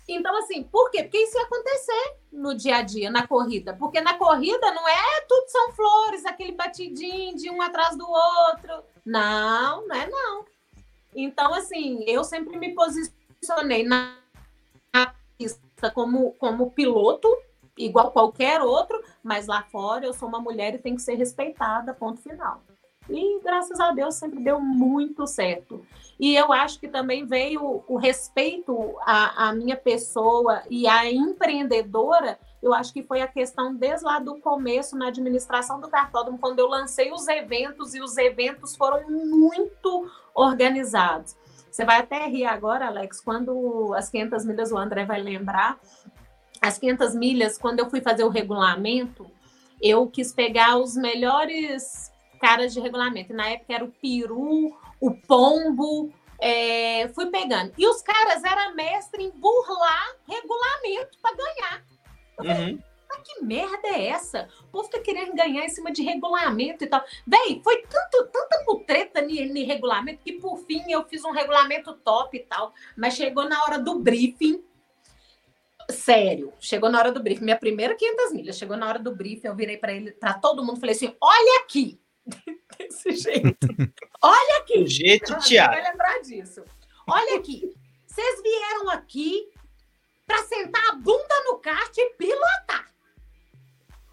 Então, assim, por quê? Porque isso ia acontecer no dia a dia, na corrida. Porque na corrida não é tudo são flores, aquele batidinho de um atrás do outro. Não, não é não. Então, assim, eu sempre me posicionei na pista como, como piloto, igual qualquer outro, mas lá fora eu sou uma mulher e tenho que ser respeitada, ponto final. E graças a Deus sempre deu muito certo. E eu acho que também veio o respeito à, à minha pessoa e à empreendedora. Eu acho que foi a questão desde lá do começo na administração do cartódromo, quando eu lancei os eventos e os eventos foram muito organizados. Você vai até rir agora, Alex, quando as 500 milhas, o André vai lembrar, as 500 milhas, quando eu fui fazer o regulamento, eu quis pegar os melhores caras de regulamento. Na época era o Peru, o Pombo, é, fui pegando. E os caras eram mestre em burlar regulamento para ganhar. Uhum. Mas que merda é essa? O povo tá querendo ganhar em cima de regulamento e tal. Véi, foi tanto, tanta mutreta no regulamento que por fim eu fiz um regulamento top e tal. Mas chegou na hora do briefing. Sério, chegou na hora do briefing. Minha primeira 500 milhas, chegou na hora do briefing. Eu virei para ele, para todo mundo, falei assim: olha aqui. Desse jeito. Olha aqui. O jeito Tiago. vai lembrar disso. Olha aqui. Vocês vieram aqui para sentar a bunda no kart e pilotar.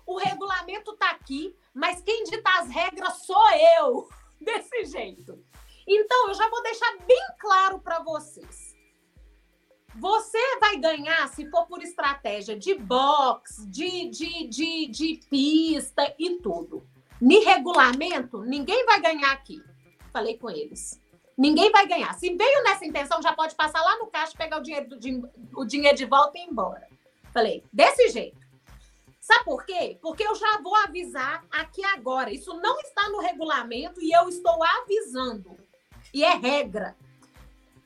O regulamento tá aqui, mas quem dita as regras sou eu. Desse jeito. Então, eu já vou deixar bem claro para vocês. Você vai ganhar se for por estratégia de box, de, de, de, de pista e tudo. No regulamento, ninguém vai ganhar aqui. Falei com eles. Ninguém vai ganhar. Se veio nessa intenção, já pode passar lá no caixa, pegar o dinheiro, din- o dinheiro de volta e ir embora. Falei, desse jeito. Sabe por quê? Porque eu já vou avisar aqui agora. Isso não está no regulamento e eu estou avisando. E é regra.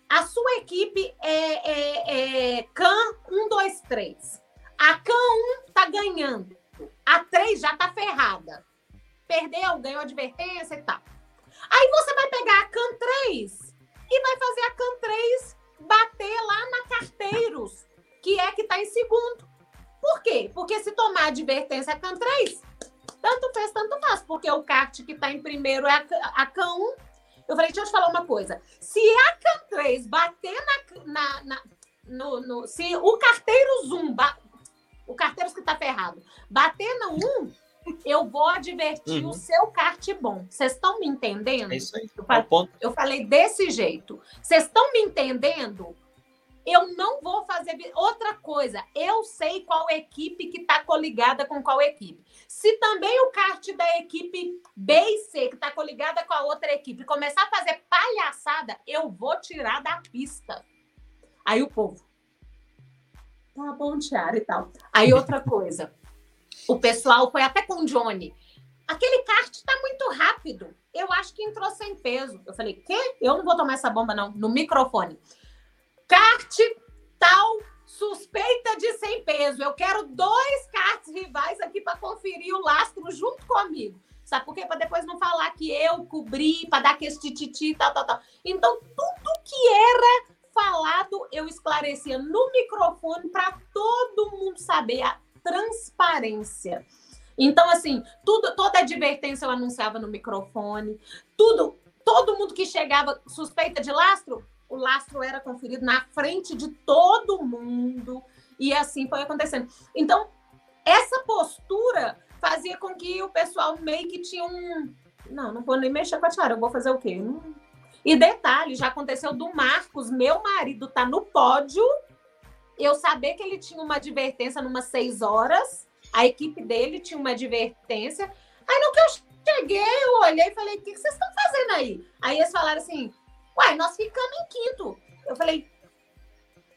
A sua equipe é, é, é CAN 1, 2, 3. A CAN 1 tá ganhando. A 3 já tá ferrada. Perdeu, ganhou advertência e tal. Aí você vai pegar a CAN 3 e vai fazer a CAN 3 bater lá na Carteiros, que é que tá em segundo. Por quê? Porque se tomar advertência a CAN 3, tanto fez, tanto faz. Porque o kart que tá em primeiro é a, Can- a CAN 1. Eu falei, deixa eu te falar uma coisa. Se a CAN 3 bater na, na, na- no, no- se o carteiro Zoom, ba- o carteiro que tá ferrado, bater no 1, eu vou advertir Uhum. o seu kart bom. Vocês estão me entendendo? É isso aí. Eu É falei, eu falei desse jeito. Vocês estão me entendendo? Eu não vou fazer outra coisa. Eu sei qual equipe que está coligada com qual equipe. Se também o kart da equipe B e C, que está coligada com a outra equipe, começar a fazer palhaçada, eu vou tirar da pista. Aí o povo. Tá bom, Tiara e tal. Aí outra coisa. O pessoal foi até com o Johnny. Aquele kart tá muito rápido. Eu acho que entrou sem peso. Eu falei, quê? Eu não vou tomar essa bomba, não. No microfone. Kart tal suspeita de sem peso. Eu quero dois karts rivais aqui para conferir o lastro junto comigo. Sabe por quê? Para depois não falar que eu cobri, para dar aquele tititi tal, tal, tal. Então, tudo que era falado, eu esclarecia no microfone para todo mundo saber transparência. Então, assim, tudo, toda advertência eu anunciava no microfone, tudo, todo mundo que chegava suspeita de lastro, o lastro era conferido na frente de todo mundo, e assim foi acontecendo. Então, essa postura fazia com que o pessoal meio que tinha um. Não, não vou nem mexer com a tiara, eu vou fazer o quê? Não... E detalhe, já aconteceu do Marcos, meu marido tá no pódio, eu saber que ele tinha uma advertência numas seis horas, a equipe dele tinha uma advertência. Aí no que eu cheguei, eu olhei e falei: o que vocês estão fazendo aí? Aí eles falaram assim: uai, nós ficamos em quinto. Eu falei: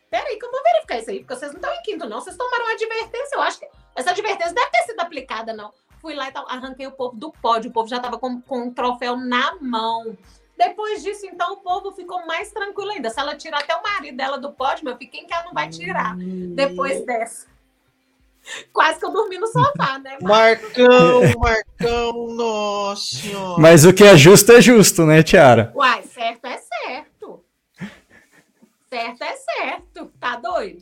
peraí, que eu vou verificar isso aí, porque vocês não estão em quinto, não. Vocês tomaram uma advertência. Eu acho que essa advertência deve ter sido aplicada, não. Fui lá e arranquei o povo do pódio, o povo já estava com, com o troféu na mão. Depois disso, então, o povo ficou mais tranquilo ainda. Se ela tirar até o marido dela do pódio, meu filho, quem que ela não vai tirar depois dessa? Quase que eu dormi no sofá, né? Marcão, Marcão, nossa senhora. Mas o que é justo é justo, né, Tiara? Uai, certo é certo. Certo é certo. Tá doido?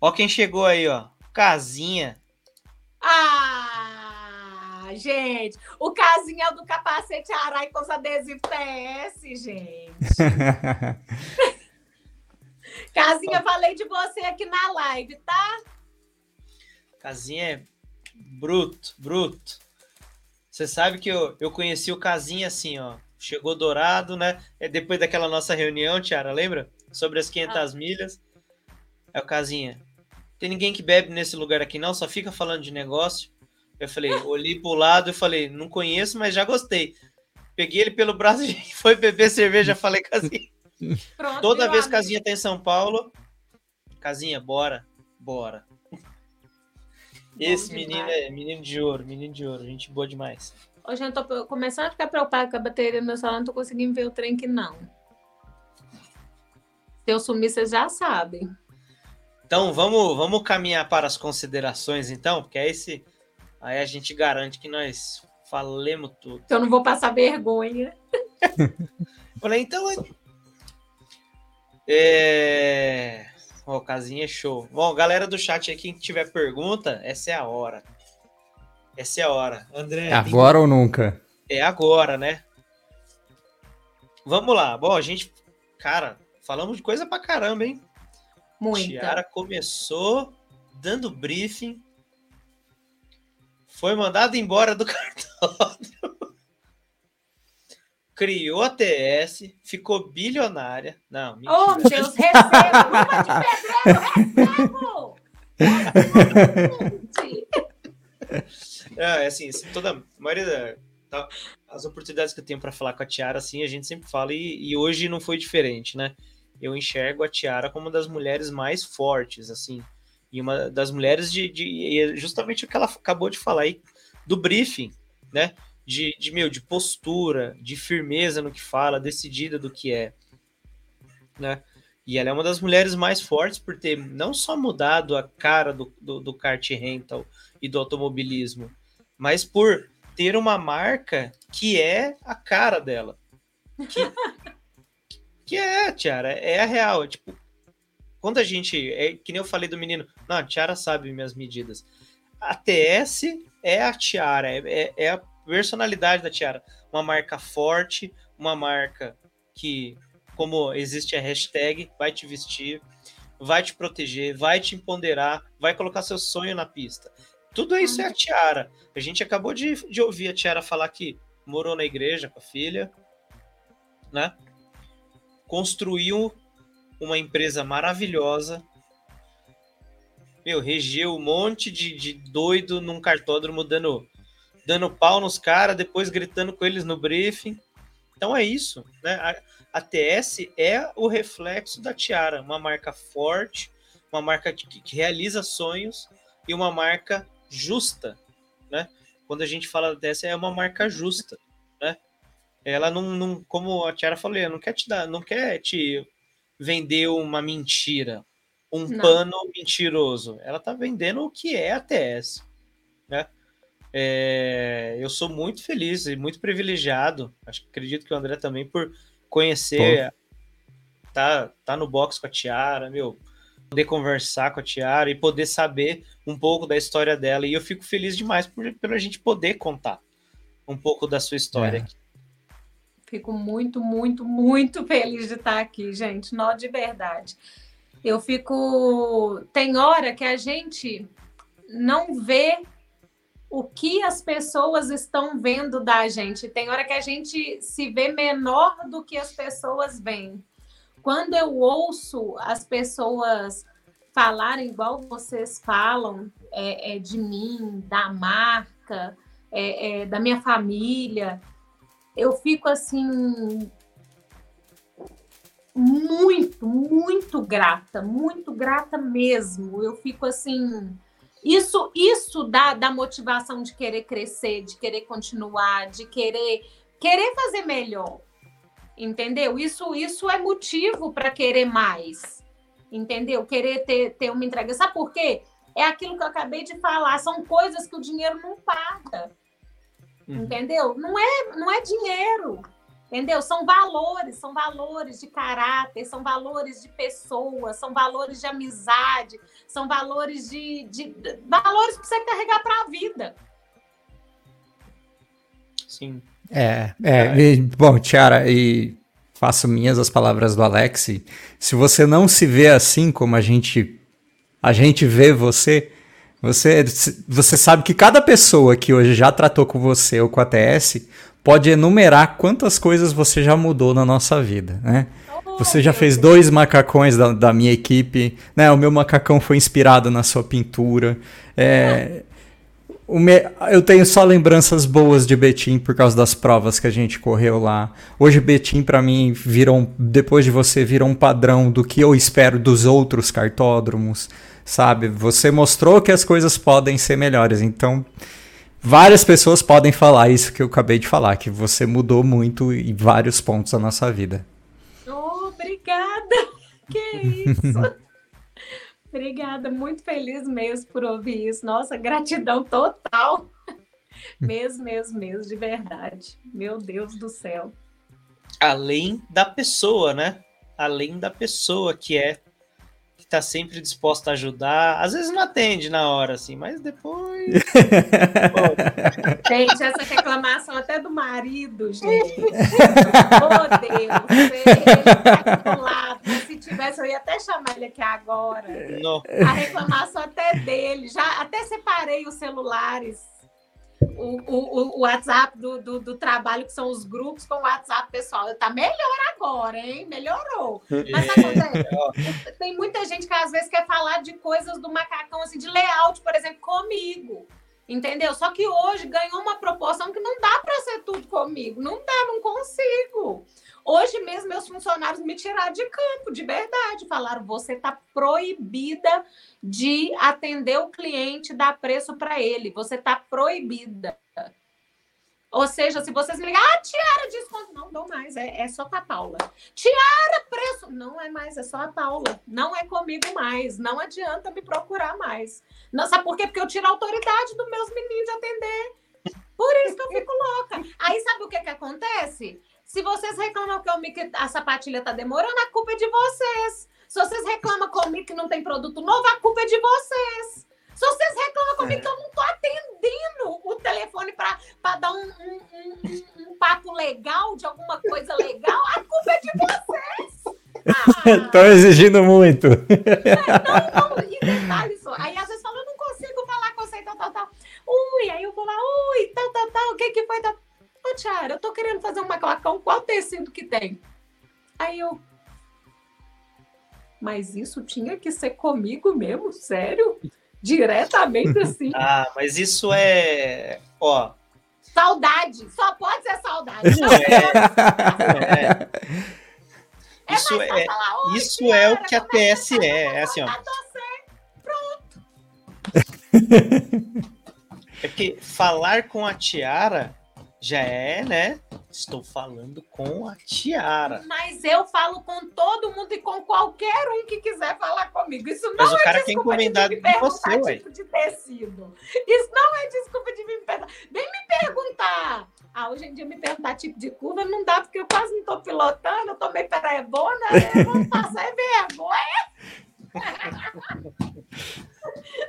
Ó quem chegou aí, ó. Casinha. Ah, gente. O casinho é o do capacete Arai com os adesivos TS, gente. Casinha, falei de você aqui na live, tá? Casinha é bruto, bruto. Você sabe que eu, eu conheci o Casinha assim, ó. Chegou dourado, né? É depois daquela nossa reunião, Tiara, lembra? Sobre as 500 milhas. É o Casinha. Tem ninguém que bebe nesse lugar aqui não, só fica falando de negócio. Eu falei, olhei pro lado e falei, não conheço, mas já gostei. Peguei ele pelo braço e foi beber cerveja, falei, Casinha. Pronto, Toda vez que. Casinha tá em São Paulo, Casinha, bora, bora. Esse menino é menino de ouro, menino de ouro, gente boa demais. Hoje eu tô começando a ficar preocupada com a bateria do meu celular, não tô conseguindo ver o trem que não. Se eu sumir, vocês já sabem. Então vamos, vamos caminhar para as considerações, então, porque aí, esse, aí a gente garante que nós falemos tudo. Eu não vou passar vergonha. Falei, então. É. Ó, casinha é show. Bom, galera do chat aí, quem tiver pergunta, essa é a hora. Essa é a hora. André. É agora tem... ou nunca? É agora, né? Vamos lá. Bom, a gente. Cara, falamos de coisa pra caramba, hein? Muita. Tiara começou dando briefing. Foi mandado embora do cartódromo. Criou a TS, ficou bilionária. Não, mentira. Oh, Deus, recebo! Luva de pedreiro, recebo! é, assim, toda a maioria da, as oportunidades que eu tenho para falar com a Tiara, assim, a gente sempre fala, e, e hoje não foi diferente, né? eu enxergo a Tiara como uma das mulheres mais fortes, assim, e uma das mulheres de, de é justamente o que ela acabou de falar aí do briefing, né? De, de meu, de postura, de firmeza no que fala, decidida do que é, né? E ela é uma das mulheres mais fortes por ter não só mudado a cara do, do, do kart rental e do automobilismo, mas por ter uma marca que é a cara dela. Que, que é, Tiara, é a real. É, tipo, quando a gente. É que nem eu falei do menino. Não, a Tiara sabe minhas medidas. A TS é a Tiara, é, é, é a personalidade da Tiara. Uma marca forte, uma marca que, como existe a hashtag, vai te vestir, vai te proteger, vai te empoderar, vai colocar seu sonho na pista. Tudo isso é a Tiara. A gente acabou de, de ouvir a Tiara falar que morou na igreja com a filha, né? construiu uma empresa maravilhosa. Meu, regeu um monte de, de doido num cartódromo dando, dando pau nos caras, depois gritando com eles no briefing. Então é isso, né? A, a TS é o reflexo da Tiara, uma marca forte, uma marca que, que realiza sonhos e uma marca justa, né? Quando a gente fala da TS é uma marca justa ela não, não como a Tiara falou, não quer te dar, não quer te vender uma mentira, um não. pano mentiroso. Ela tá vendendo o que é a TS, né? É, eu sou muito feliz e muito privilegiado. Acho que acredito que o André também por conhecer, tá, tá no box com a Tiara, meu, poder conversar com a Tiara e poder saber um pouco da história dela. E eu fico feliz demais por, por a gente poder contar um pouco da sua história é. Fico muito, muito, muito feliz de estar aqui, gente. Nó de verdade. Eu fico. Tem hora que a gente não vê o que as pessoas estão vendo da gente. Tem hora que a gente se vê menor do que as pessoas veem. Quando eu ouço as pessoas falarem igual vocês falam é, é de mim, da marca, é, é da minha família, eu fico assim muito, muito grata, muito grata mesmo. Eu fico assim, isso isso dá, dá motivação de querer crescer, de querer continuar, de querer querer fazer melhor. Entendeu? Isso isso é motivo para querer mais. Entendeu? Querer ter, ter uma entrega. Sabe por quê? É aquilo que eu acabei de falar, são coisas que o dinheiro não paga. Uhum. Entendeu? Não é, não é dinheiro. Entendeu? São valores, são valores de caráter, são valores de pessoas, são valores de amizade, são valores de, de, de valores para você carregar para a vida. Sim. É, é, é. E, bom, Tiara, e faço minhas as palavras do Alex. Se você não se vê assim como a gente a gente vê você, você, você sabe que cada pessoa que hoje já tratou com você ou com a TS pode enumerar quantas coisas você já mudou na nossa vida, né? Você já fez dois macacões da, da minha equipe, né? O meu macacão foi inspirado na sua pintura. É, me, eu tenho só lembranças boas de Betim por causa das provas que a gente correu lá. Hoje Betim para mim virou, depois de você, virou um padrão do que eu espero dos outros cartódromos sabe? Você mostrou que as coisas podem ser melhores. Então, várias pessoas podem falar isso que eu acabei de falar, que você mudou muito em vários pontos da nossa vida. Oh, obrigada! Que isso! Obrigada, muito feliz mesmo por ouvir isso. Nossa, gratidão total. mesmo, mesmo, mesmo, de verdade. Meu Deus do céu. Além da pessoa, né? Além da pessoa que é tá sempre disposta a ajudar. Às vezes não atende na hora, assim, mas depois. gente, essa reclamação até do marido, gente. oh, Deus, ele tá lado. Se tivesse, eu ia até chamar ele aqui agora. Não. A reclamação até dele. Já até separei os celulares o, o, o WhatsApp do, do, do, trabalho, que são os grupos, com o WhatsApp pessoal. Tá melhor agora, hein? Melhorou. Mas acontece, tem muita gente que às vezes quer falar de coisas do macacão, assim, de layout, por exemplo, comigo. Entendeu? Só que hoje ganhou uma proporção que não dá para ser tudo comigo. Não dá, não consigo. Hoje mesmo, meus funcionários me tiraram de campo, de verdade. Falaram: você está proibida de atender o cliente, dar preço para ele. Você está proibida. Ou seja, se vocês me ligarem, ah, Tiara, desconto. Não dou mais, é, é só com a Paula. Tiara, preço. Não é mais, é só a Paula. Não é comigo mais. Não adianta me procurar mais. Não, sabe por quê? Porque eu tiro a autoridade dos meus meninos de atender. Por isso que eu fico louca. Aí sabe o que, que acontece? Se vocês reclamam que, eu, que a sapatilha tá demorando, a culpa é de vocês. Se vocês reclamam comigo que não tem produto novo, a culpa é de vocês. Se vocês reclamam comigo é. que eu não tô atendendo o telefone para dar um, um, um, um, papo legal de alguma coisa legal, a culpa é de vocês. Estou ah. exigindo muito. É, não, não, e detalhe só. Aí às vezes fala, eu não consigo falar com você, tal, tal, tal. Ui, aí eu vou lá, ui, tal, tal, tal, o que que foi? Tal? Ô, Tiara, eu tô querendo fazer um macacão, qual tecido que tem? Aí eu. Mas isso tinha que ser comigo mesmo? Sério? Diretamente assim? Ah, mas isso é. Ó. Saudade. Só pode ser saudade. Não é. é. Isso é, falar, isso Tiara, é o que a TSE é. É assim, ó. Pronto. É porque falar com a Tiara já é, né? Estou falando com a Tiara. Mas eu falo com todo mundo e com qualquer um que quiser falar comigo. Isso não Mas é o cara desculpa quer encomendado de me perguntar você, tipo de tecido. Isso não é desculpa de me perguntar. Vem me perguntar. Ah, hoje em dia me perguntar tipo de curva não dá, porque eu quase não estou pilotando, eu meio perebona, eu vou passar é vergonha.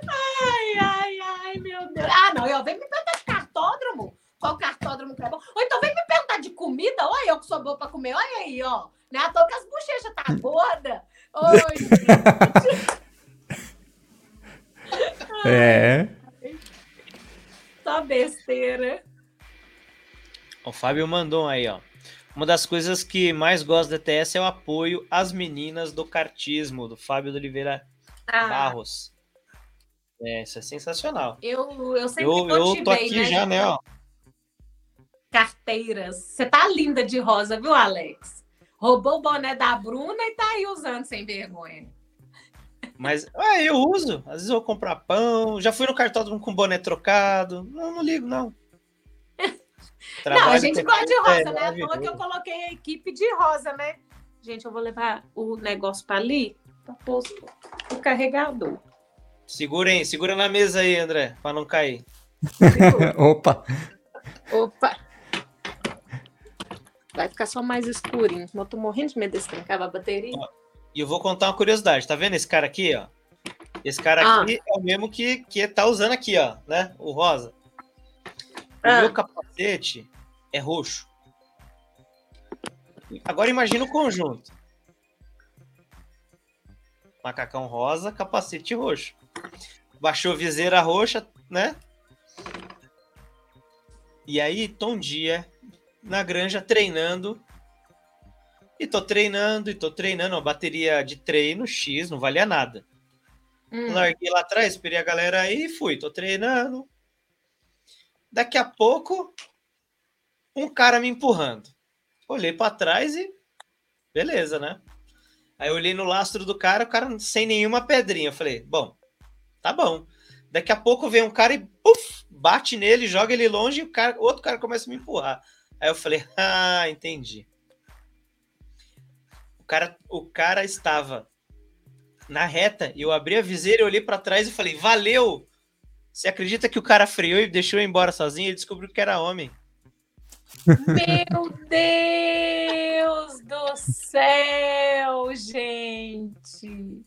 ai, ai, ai, meu Deus. Ah, não, eu venho me perguntar de cartódromo qual cartódromo que é bom. Ou então vem me perguntar de comida, olha eu que sou boa para comer, olha aí, ó. Né? À toa que as bochechas tá gorda. Oi, É. Só besteira. O Fábio mandou aí, ó. Uma das coisas que mais gosto da TS é o apoio às meninas do cartismo, do Fábio de Oliveira ah. Barros. É, isso é sensacional. Eu, eu sempre eu, motivei, eu tô aqui né, já, né, ó carteiras. Você tá linda de rosa, viu, Alex? Roubou o boné da Bruna e tá aí usando sem vergonha. Mas é, eu uso. Às vezes eu vou comprar pão. Já fui no cartódromo com boné trocado. Não, não ligo, não. não, a gente gosta de rosa, é, né? À toa que eu coloquei a equipe de rosa, né? Gente, eu vou levar o negócio para ali, para pôr o carregador. Segurem, segura na mesa aí, André, para não cair. Opa! Opa! Vai ficar só mais escurinho. Eu tô morrendo de medo desse trancar a bateria. E eu vou contar uma curiosidade. Tá vendo esse cara aqui, ó? Esse cara ah. aqui é o mesmo que, que tá usando aqui, ó, né? O rosa. O ah. meu capacete é roxo. Agora imagina o conjunto. Macacão rosa, capacete roxo. Baixou viseira roxa, né? E aí, Tom Dia na granja treinando. E tô treinando, e tô treinando, uma bateria de treino X, não valia nada. Hum. Larguei lá atrás, esperei a galera aí e fui, tô treinando. Daqui a pouco, um cara me empurrando. Olhei para trás e beleza, né? Aí olhei no lastro do cara, o cara sem nenhuma pedrinha. Eu falei, bom, tá bom. Daqui a pouco vem um cara e puff, bate nele, joga ele longe e o cara, outro cara começa a me empurrar. Aí eu falei, ah, entendi. O cara, o cara estava na reta, eu abri a viseira, eu olhei para trás e falei, valeu! Você acredita que o cara freou e deixou eu embora sozinho? Ele descobriu que era homem. Meu Deus do céu, gente!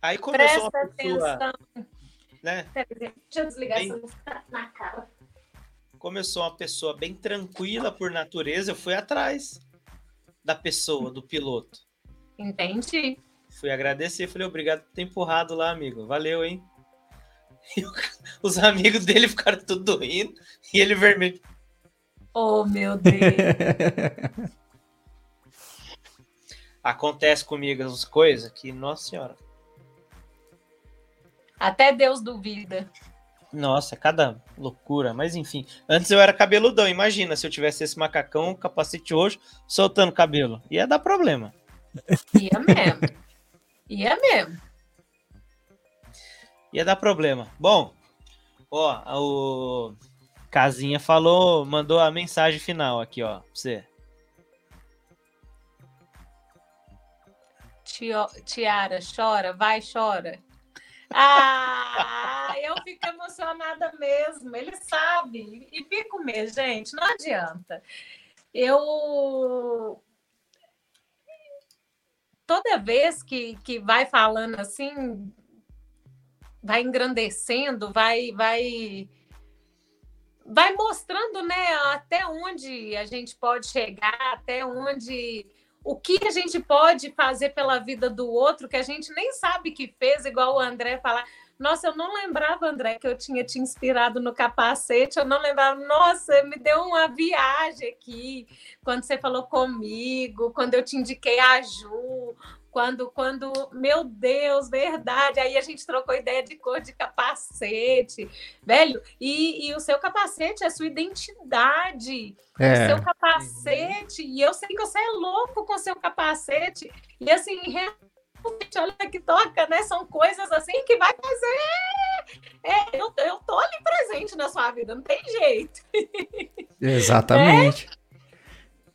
Aí começou Presta pessoa, atenção. né? Deixa eu desligar Bem- essa luz na cara. Começou uma pessoa bem tranquila por natureza, eu fui atrás da pessoa, do piloto. Entendi. Fui agradecer, falei, obrigado por ter empurrado lá, amigo. Valeu, hein? E os amigos dele ficaram tudo rindo e ele vermelho. Oh, meu Deus. Acontece comigo as coisas que, nossa senhora. Até Deus duvida. Nossa, cada loucura. Mas enfim, antes eu era cabeludão. Imagina se eu tivesse esse macacão, capacete roxo, soltando cabelo. Ia dar problema. Ia mesmo. Ia mesmo. Ia dar problema. Bom, ó, o Casinha falou, mandou a mensagem final aqui, ó, pra você. Tiara, chora, vai, chora. Ah, eu fico emocionada mesmo. Ele sabe. E fico mesmo, gente. Não adianta. Eu. Toda vez que, que vai falando assim, vai engrandecendo, vai, vai, vai mostrando, né, até onde a gente pode chegar, até onde o que a gente pode fazer pela vida do outro que a gente nem sabe que fez, igual o André falar. Nossa, eu não lembrava, André, que eu tinha te inspirado no capacete. Eu não lembrava. Nossa, me deu uma viagem aqui. Quando você falou comigo, quando eu te indiquei a Ju, quando, quando, meu Deus, verdade. Aí a gente trocou ideia de cor de capacete, velho. E, e o seu capacete é a sua identidade o É, seu capacete, e eu sei que você é louco com o seu capacete, e assim, realmente, olha que toca, né? São coisas assim que vai fazer. É, eu, eu tô ali presente na sua vida, não tem jeito. exatamente.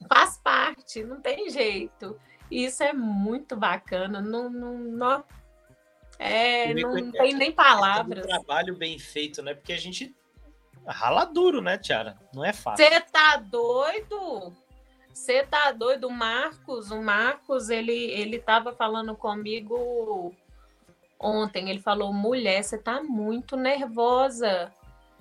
Faz parte, não tem jeito. Isso é muito bacana. Não, não, não- é, Você vê não tem nem É um palavras. trabalho bem feito, né? Porque a gente rala duro, né, Tiara? Não é fácil. Você tá doido? Você tá doido, o Marcos? O Marcos, ele, ele tava falando comigo ontem. Ele falou: mulher, você tá muito nervosa.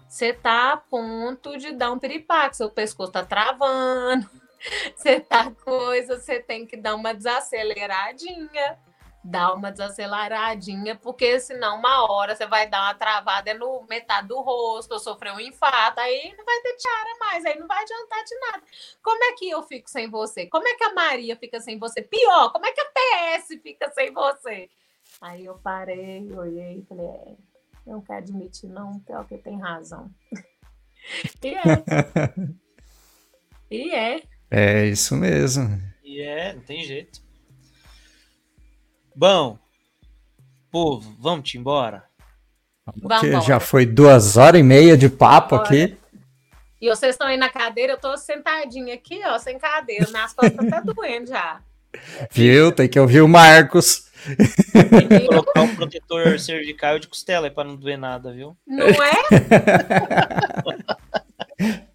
Você tá a ponto de dar um piripaque. Seu pescoço tá travando. Você tá coisa, você tem que dar uma desaceleradinha. Dá uma desaceleradinha, porque senão uma hora você vai dar uma travada no metade do rosto, ou sofrer um infarto, aí não vai ter tiara mais, aí não vai adiantar de nada. Como é que eu fico sem você? Como é que a Maria fica sem você? Pior, como é que a PS fica sem você? Aí eu parei, olhei e falei, é, não quero admitir não, pior que tem razão. e é. e é. É isso mesmo. E é, não tem jeito. Bom, povo, vamos te embora? Porque Vambora. já foi duas horas e meia de papo Bora. aqui. E vocês estão aí na cadeira, eu tô sentadinha aqui, ó, sem cadeira. Minhas costas tá doendo já. Viu? Tem que ouvir o Marcos. Viu? Colocar um protetor cervical de costela aí pra não doer nada, viu? Não é?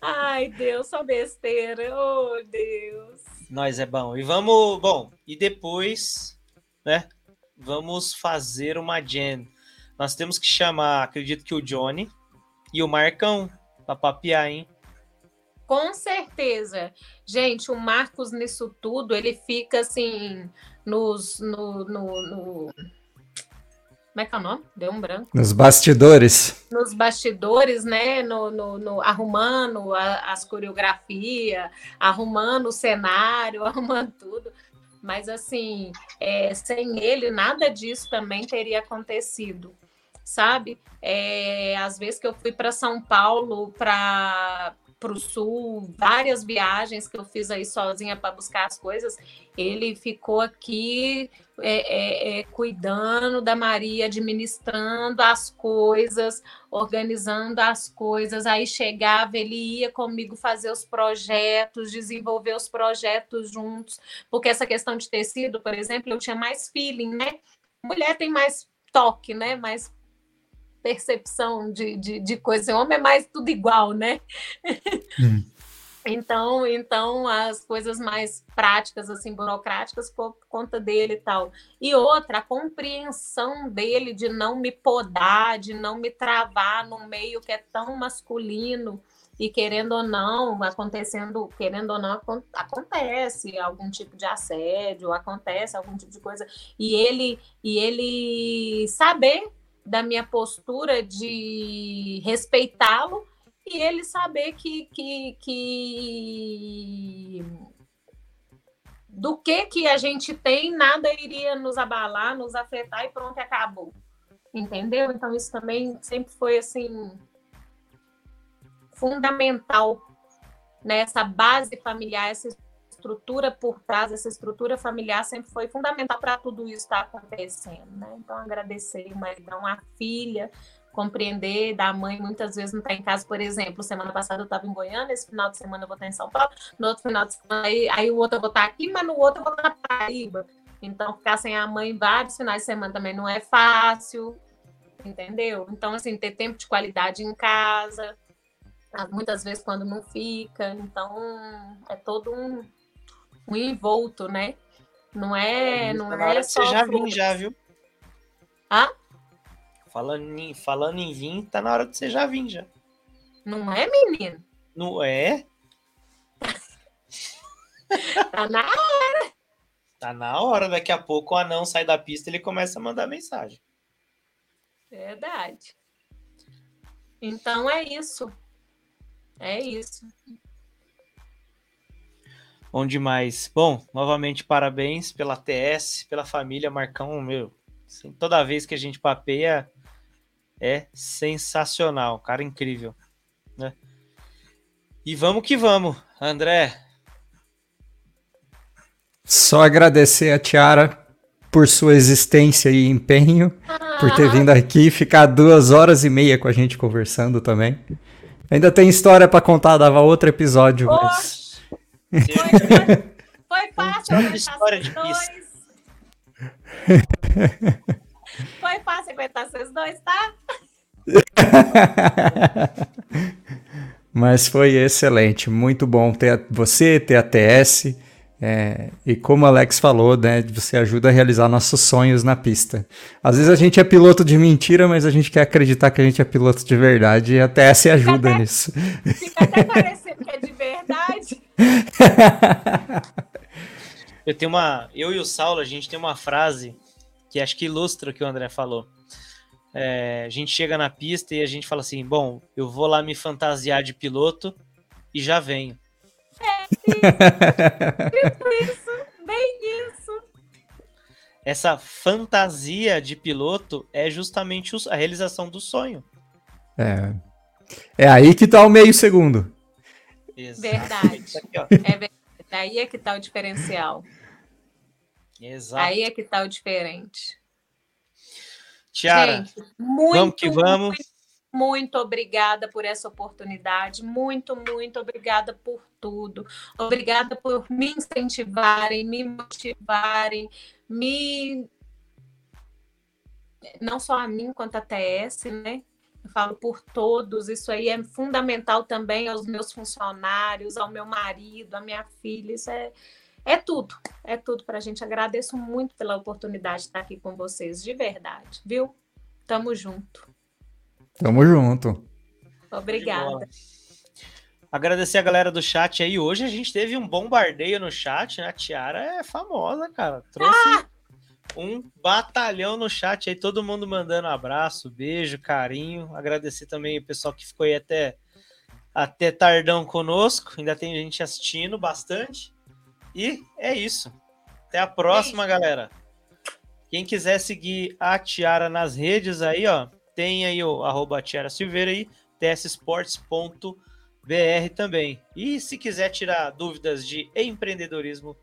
Ai, Deus, só besteira. Oh, Deus. Nós é bom. E vamos, bom, e depois, né? Vamos fazer uma jam. Nós temos que chamar, acredito que o Johnny e o Marcão pra papiar, hein? Com certeza. Gente, o Marcos nisso tudo, ele fica assim, nos. No, no, no- Como é que é o nome? Deu um branco. Nos bastidores. Nos bastidores, né? No, no- no- arrumando a- as coreografias, arrumando o cenário, arrumando tudo. Mas assim, é, sem ele, nada disso também teria acontecido. Sabe? É, às vezes que eu fui para São Paulo para para o sul, várias viagens que eu fiz aí sozinha para buscar as coisas, ele ficou aqui é, é, é, cuidando da Maria, administrando as coisas, organizando as coisas. Aí chegava, ele ia comigo fazer os projetos, desenvolver os projetos juntos, porque essa questão de tecido, por exemplo, eu tinha mais feeling, né? Mulher tem mais toque, né? Mais percepção de, de, de coisa. O homem é mais tudo igual, né? Hum. Então, então as coisas mais práticas, assim, burocráticas, por conta dele e tal. E outra, a compreensão dele de não me podar, de não me travar no meio que é tão masculino e querendo ou não, acontecendo, querendo ou não, acontece algum tipo de assédio, acontece algum tipo de coisa, e ele e ele saber da minha postura de respeitá-lo e ele saber que, que, que do que que a gente tem, nada iria nos abalar, nos afetar e pronto, acabou. Entendeu? Então isso também sempre foi assim fundamental nessa né? base familiar, essa estrutura por trás, essa estrutura familiar sempre foi fundamental para tudo isso estar tá acontecendo, né? Então, agradecer o maridão, a filha, compreender da mãe muitas vezes não está em casa, por exemplo, semana passada eu estava em Goiânia, esse final de semana eu vou estar em São Paulo, no outro final de semana aí, aí o outro eu vou estar aqui, mas no outro eu vou estar na Paraíba. Então, ficar sem a mãe vários finais de semana também não é fácil, entendeu? Então, assim, ter tempo de qualidade em casa, muitas vezes quando não fica, então é todo um, um envolto, né? Não é, não é só. Você já vim já, viu? Ah? Falando em, falando em vir, tá na hora de você já vir já. Não é, menino? Não é? tá na hora. Tá na hora, daqui a pouco o anão sai da pista e ele começa a mandar mensagem. Verdade. Então é isso. É isso. Bom demais. Bom, novamente parabéns pela TS, pela família Marcão, meu. Assim, toda vez que a gente papeia é sensacional, cara incrível, né? E vamos que vamos, André. Só agradecer a Tiara por sua existência e empenho, por ter vindo aqui ficar duas horas e meia com a gente conversando também. Ainda tem história para contar, dava outro episódio, mas foi, foi fácil aguentar história de dois. Foi fácil aguentar vocês dois, tá? Mas foi excelente, muito bom ter você, ter a TS. É, e como o Alex falou, né, você ajuda a realizar nossos sonhos na pista. Às vezes a gente é piloto de mentira, mas a gente quer acreditar que a gente é piloto de verdade e a TS ajuda até, nisso. Fica até parecendo que é de verdade. eu tenho uma, eu e o Saulo, a gente tem uma frase que acho que ilustra o que o André falou. É, a gente chega na pista e a gente fala assim: bom, eu vou lá me fantasiar de piloto e já venho. Isso, bem isso. Essa fantasia de piloto é justamente a realização do sonho. É. É aí que tá o meio segundo. Verdade. é verdade. Aí é que tá o diferencial. Exato. Aí é que tá o diferente. Tiara, Gente, muito, vamos que vamos. Muito muito obrigada por essa oportunidade, muito, muito obrigada por tudo. Obrigada por me incentivarem, me motivarem, me. Não só a mim, quanto a TS, né? Eu falo por todos, isso aí é fundamental também aos meus funcionários, ao meu marido, à minha filha, isso é, é tudo, é tudo para a gente. Agradeço muito pela oportunidade de estar aqui com vocês, de verdade, viu? Tamo junto. Tamo junto. Obrigada. Agradecer a galera do chat aí. Hoje a gente teve um bombardeio no chat, né? A Tiara é famosa, cara. Trouxe ah! um batalhão no chat aí, todo mundo mandando abraço, beijo, carinho. Agradecer também o pessoal que ficou aí até, até tardão conosco. Ainda tem gente assistindo bastante. E é isso. Até a próxima, é galera. Quem quiser seguir a Tiara nas redes aí, ó, tem aí o arroba Tiara Silveira aí, tsports.tr. BR também. E se quiser tirar dúvidas de empreendedorismo,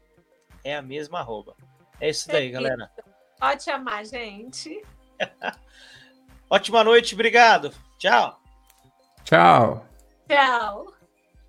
é a mesma arroba. É isso daí, galera. Pode chamar, gente. Ótima noite, obrigado. Tchau. Tchau. Tchau.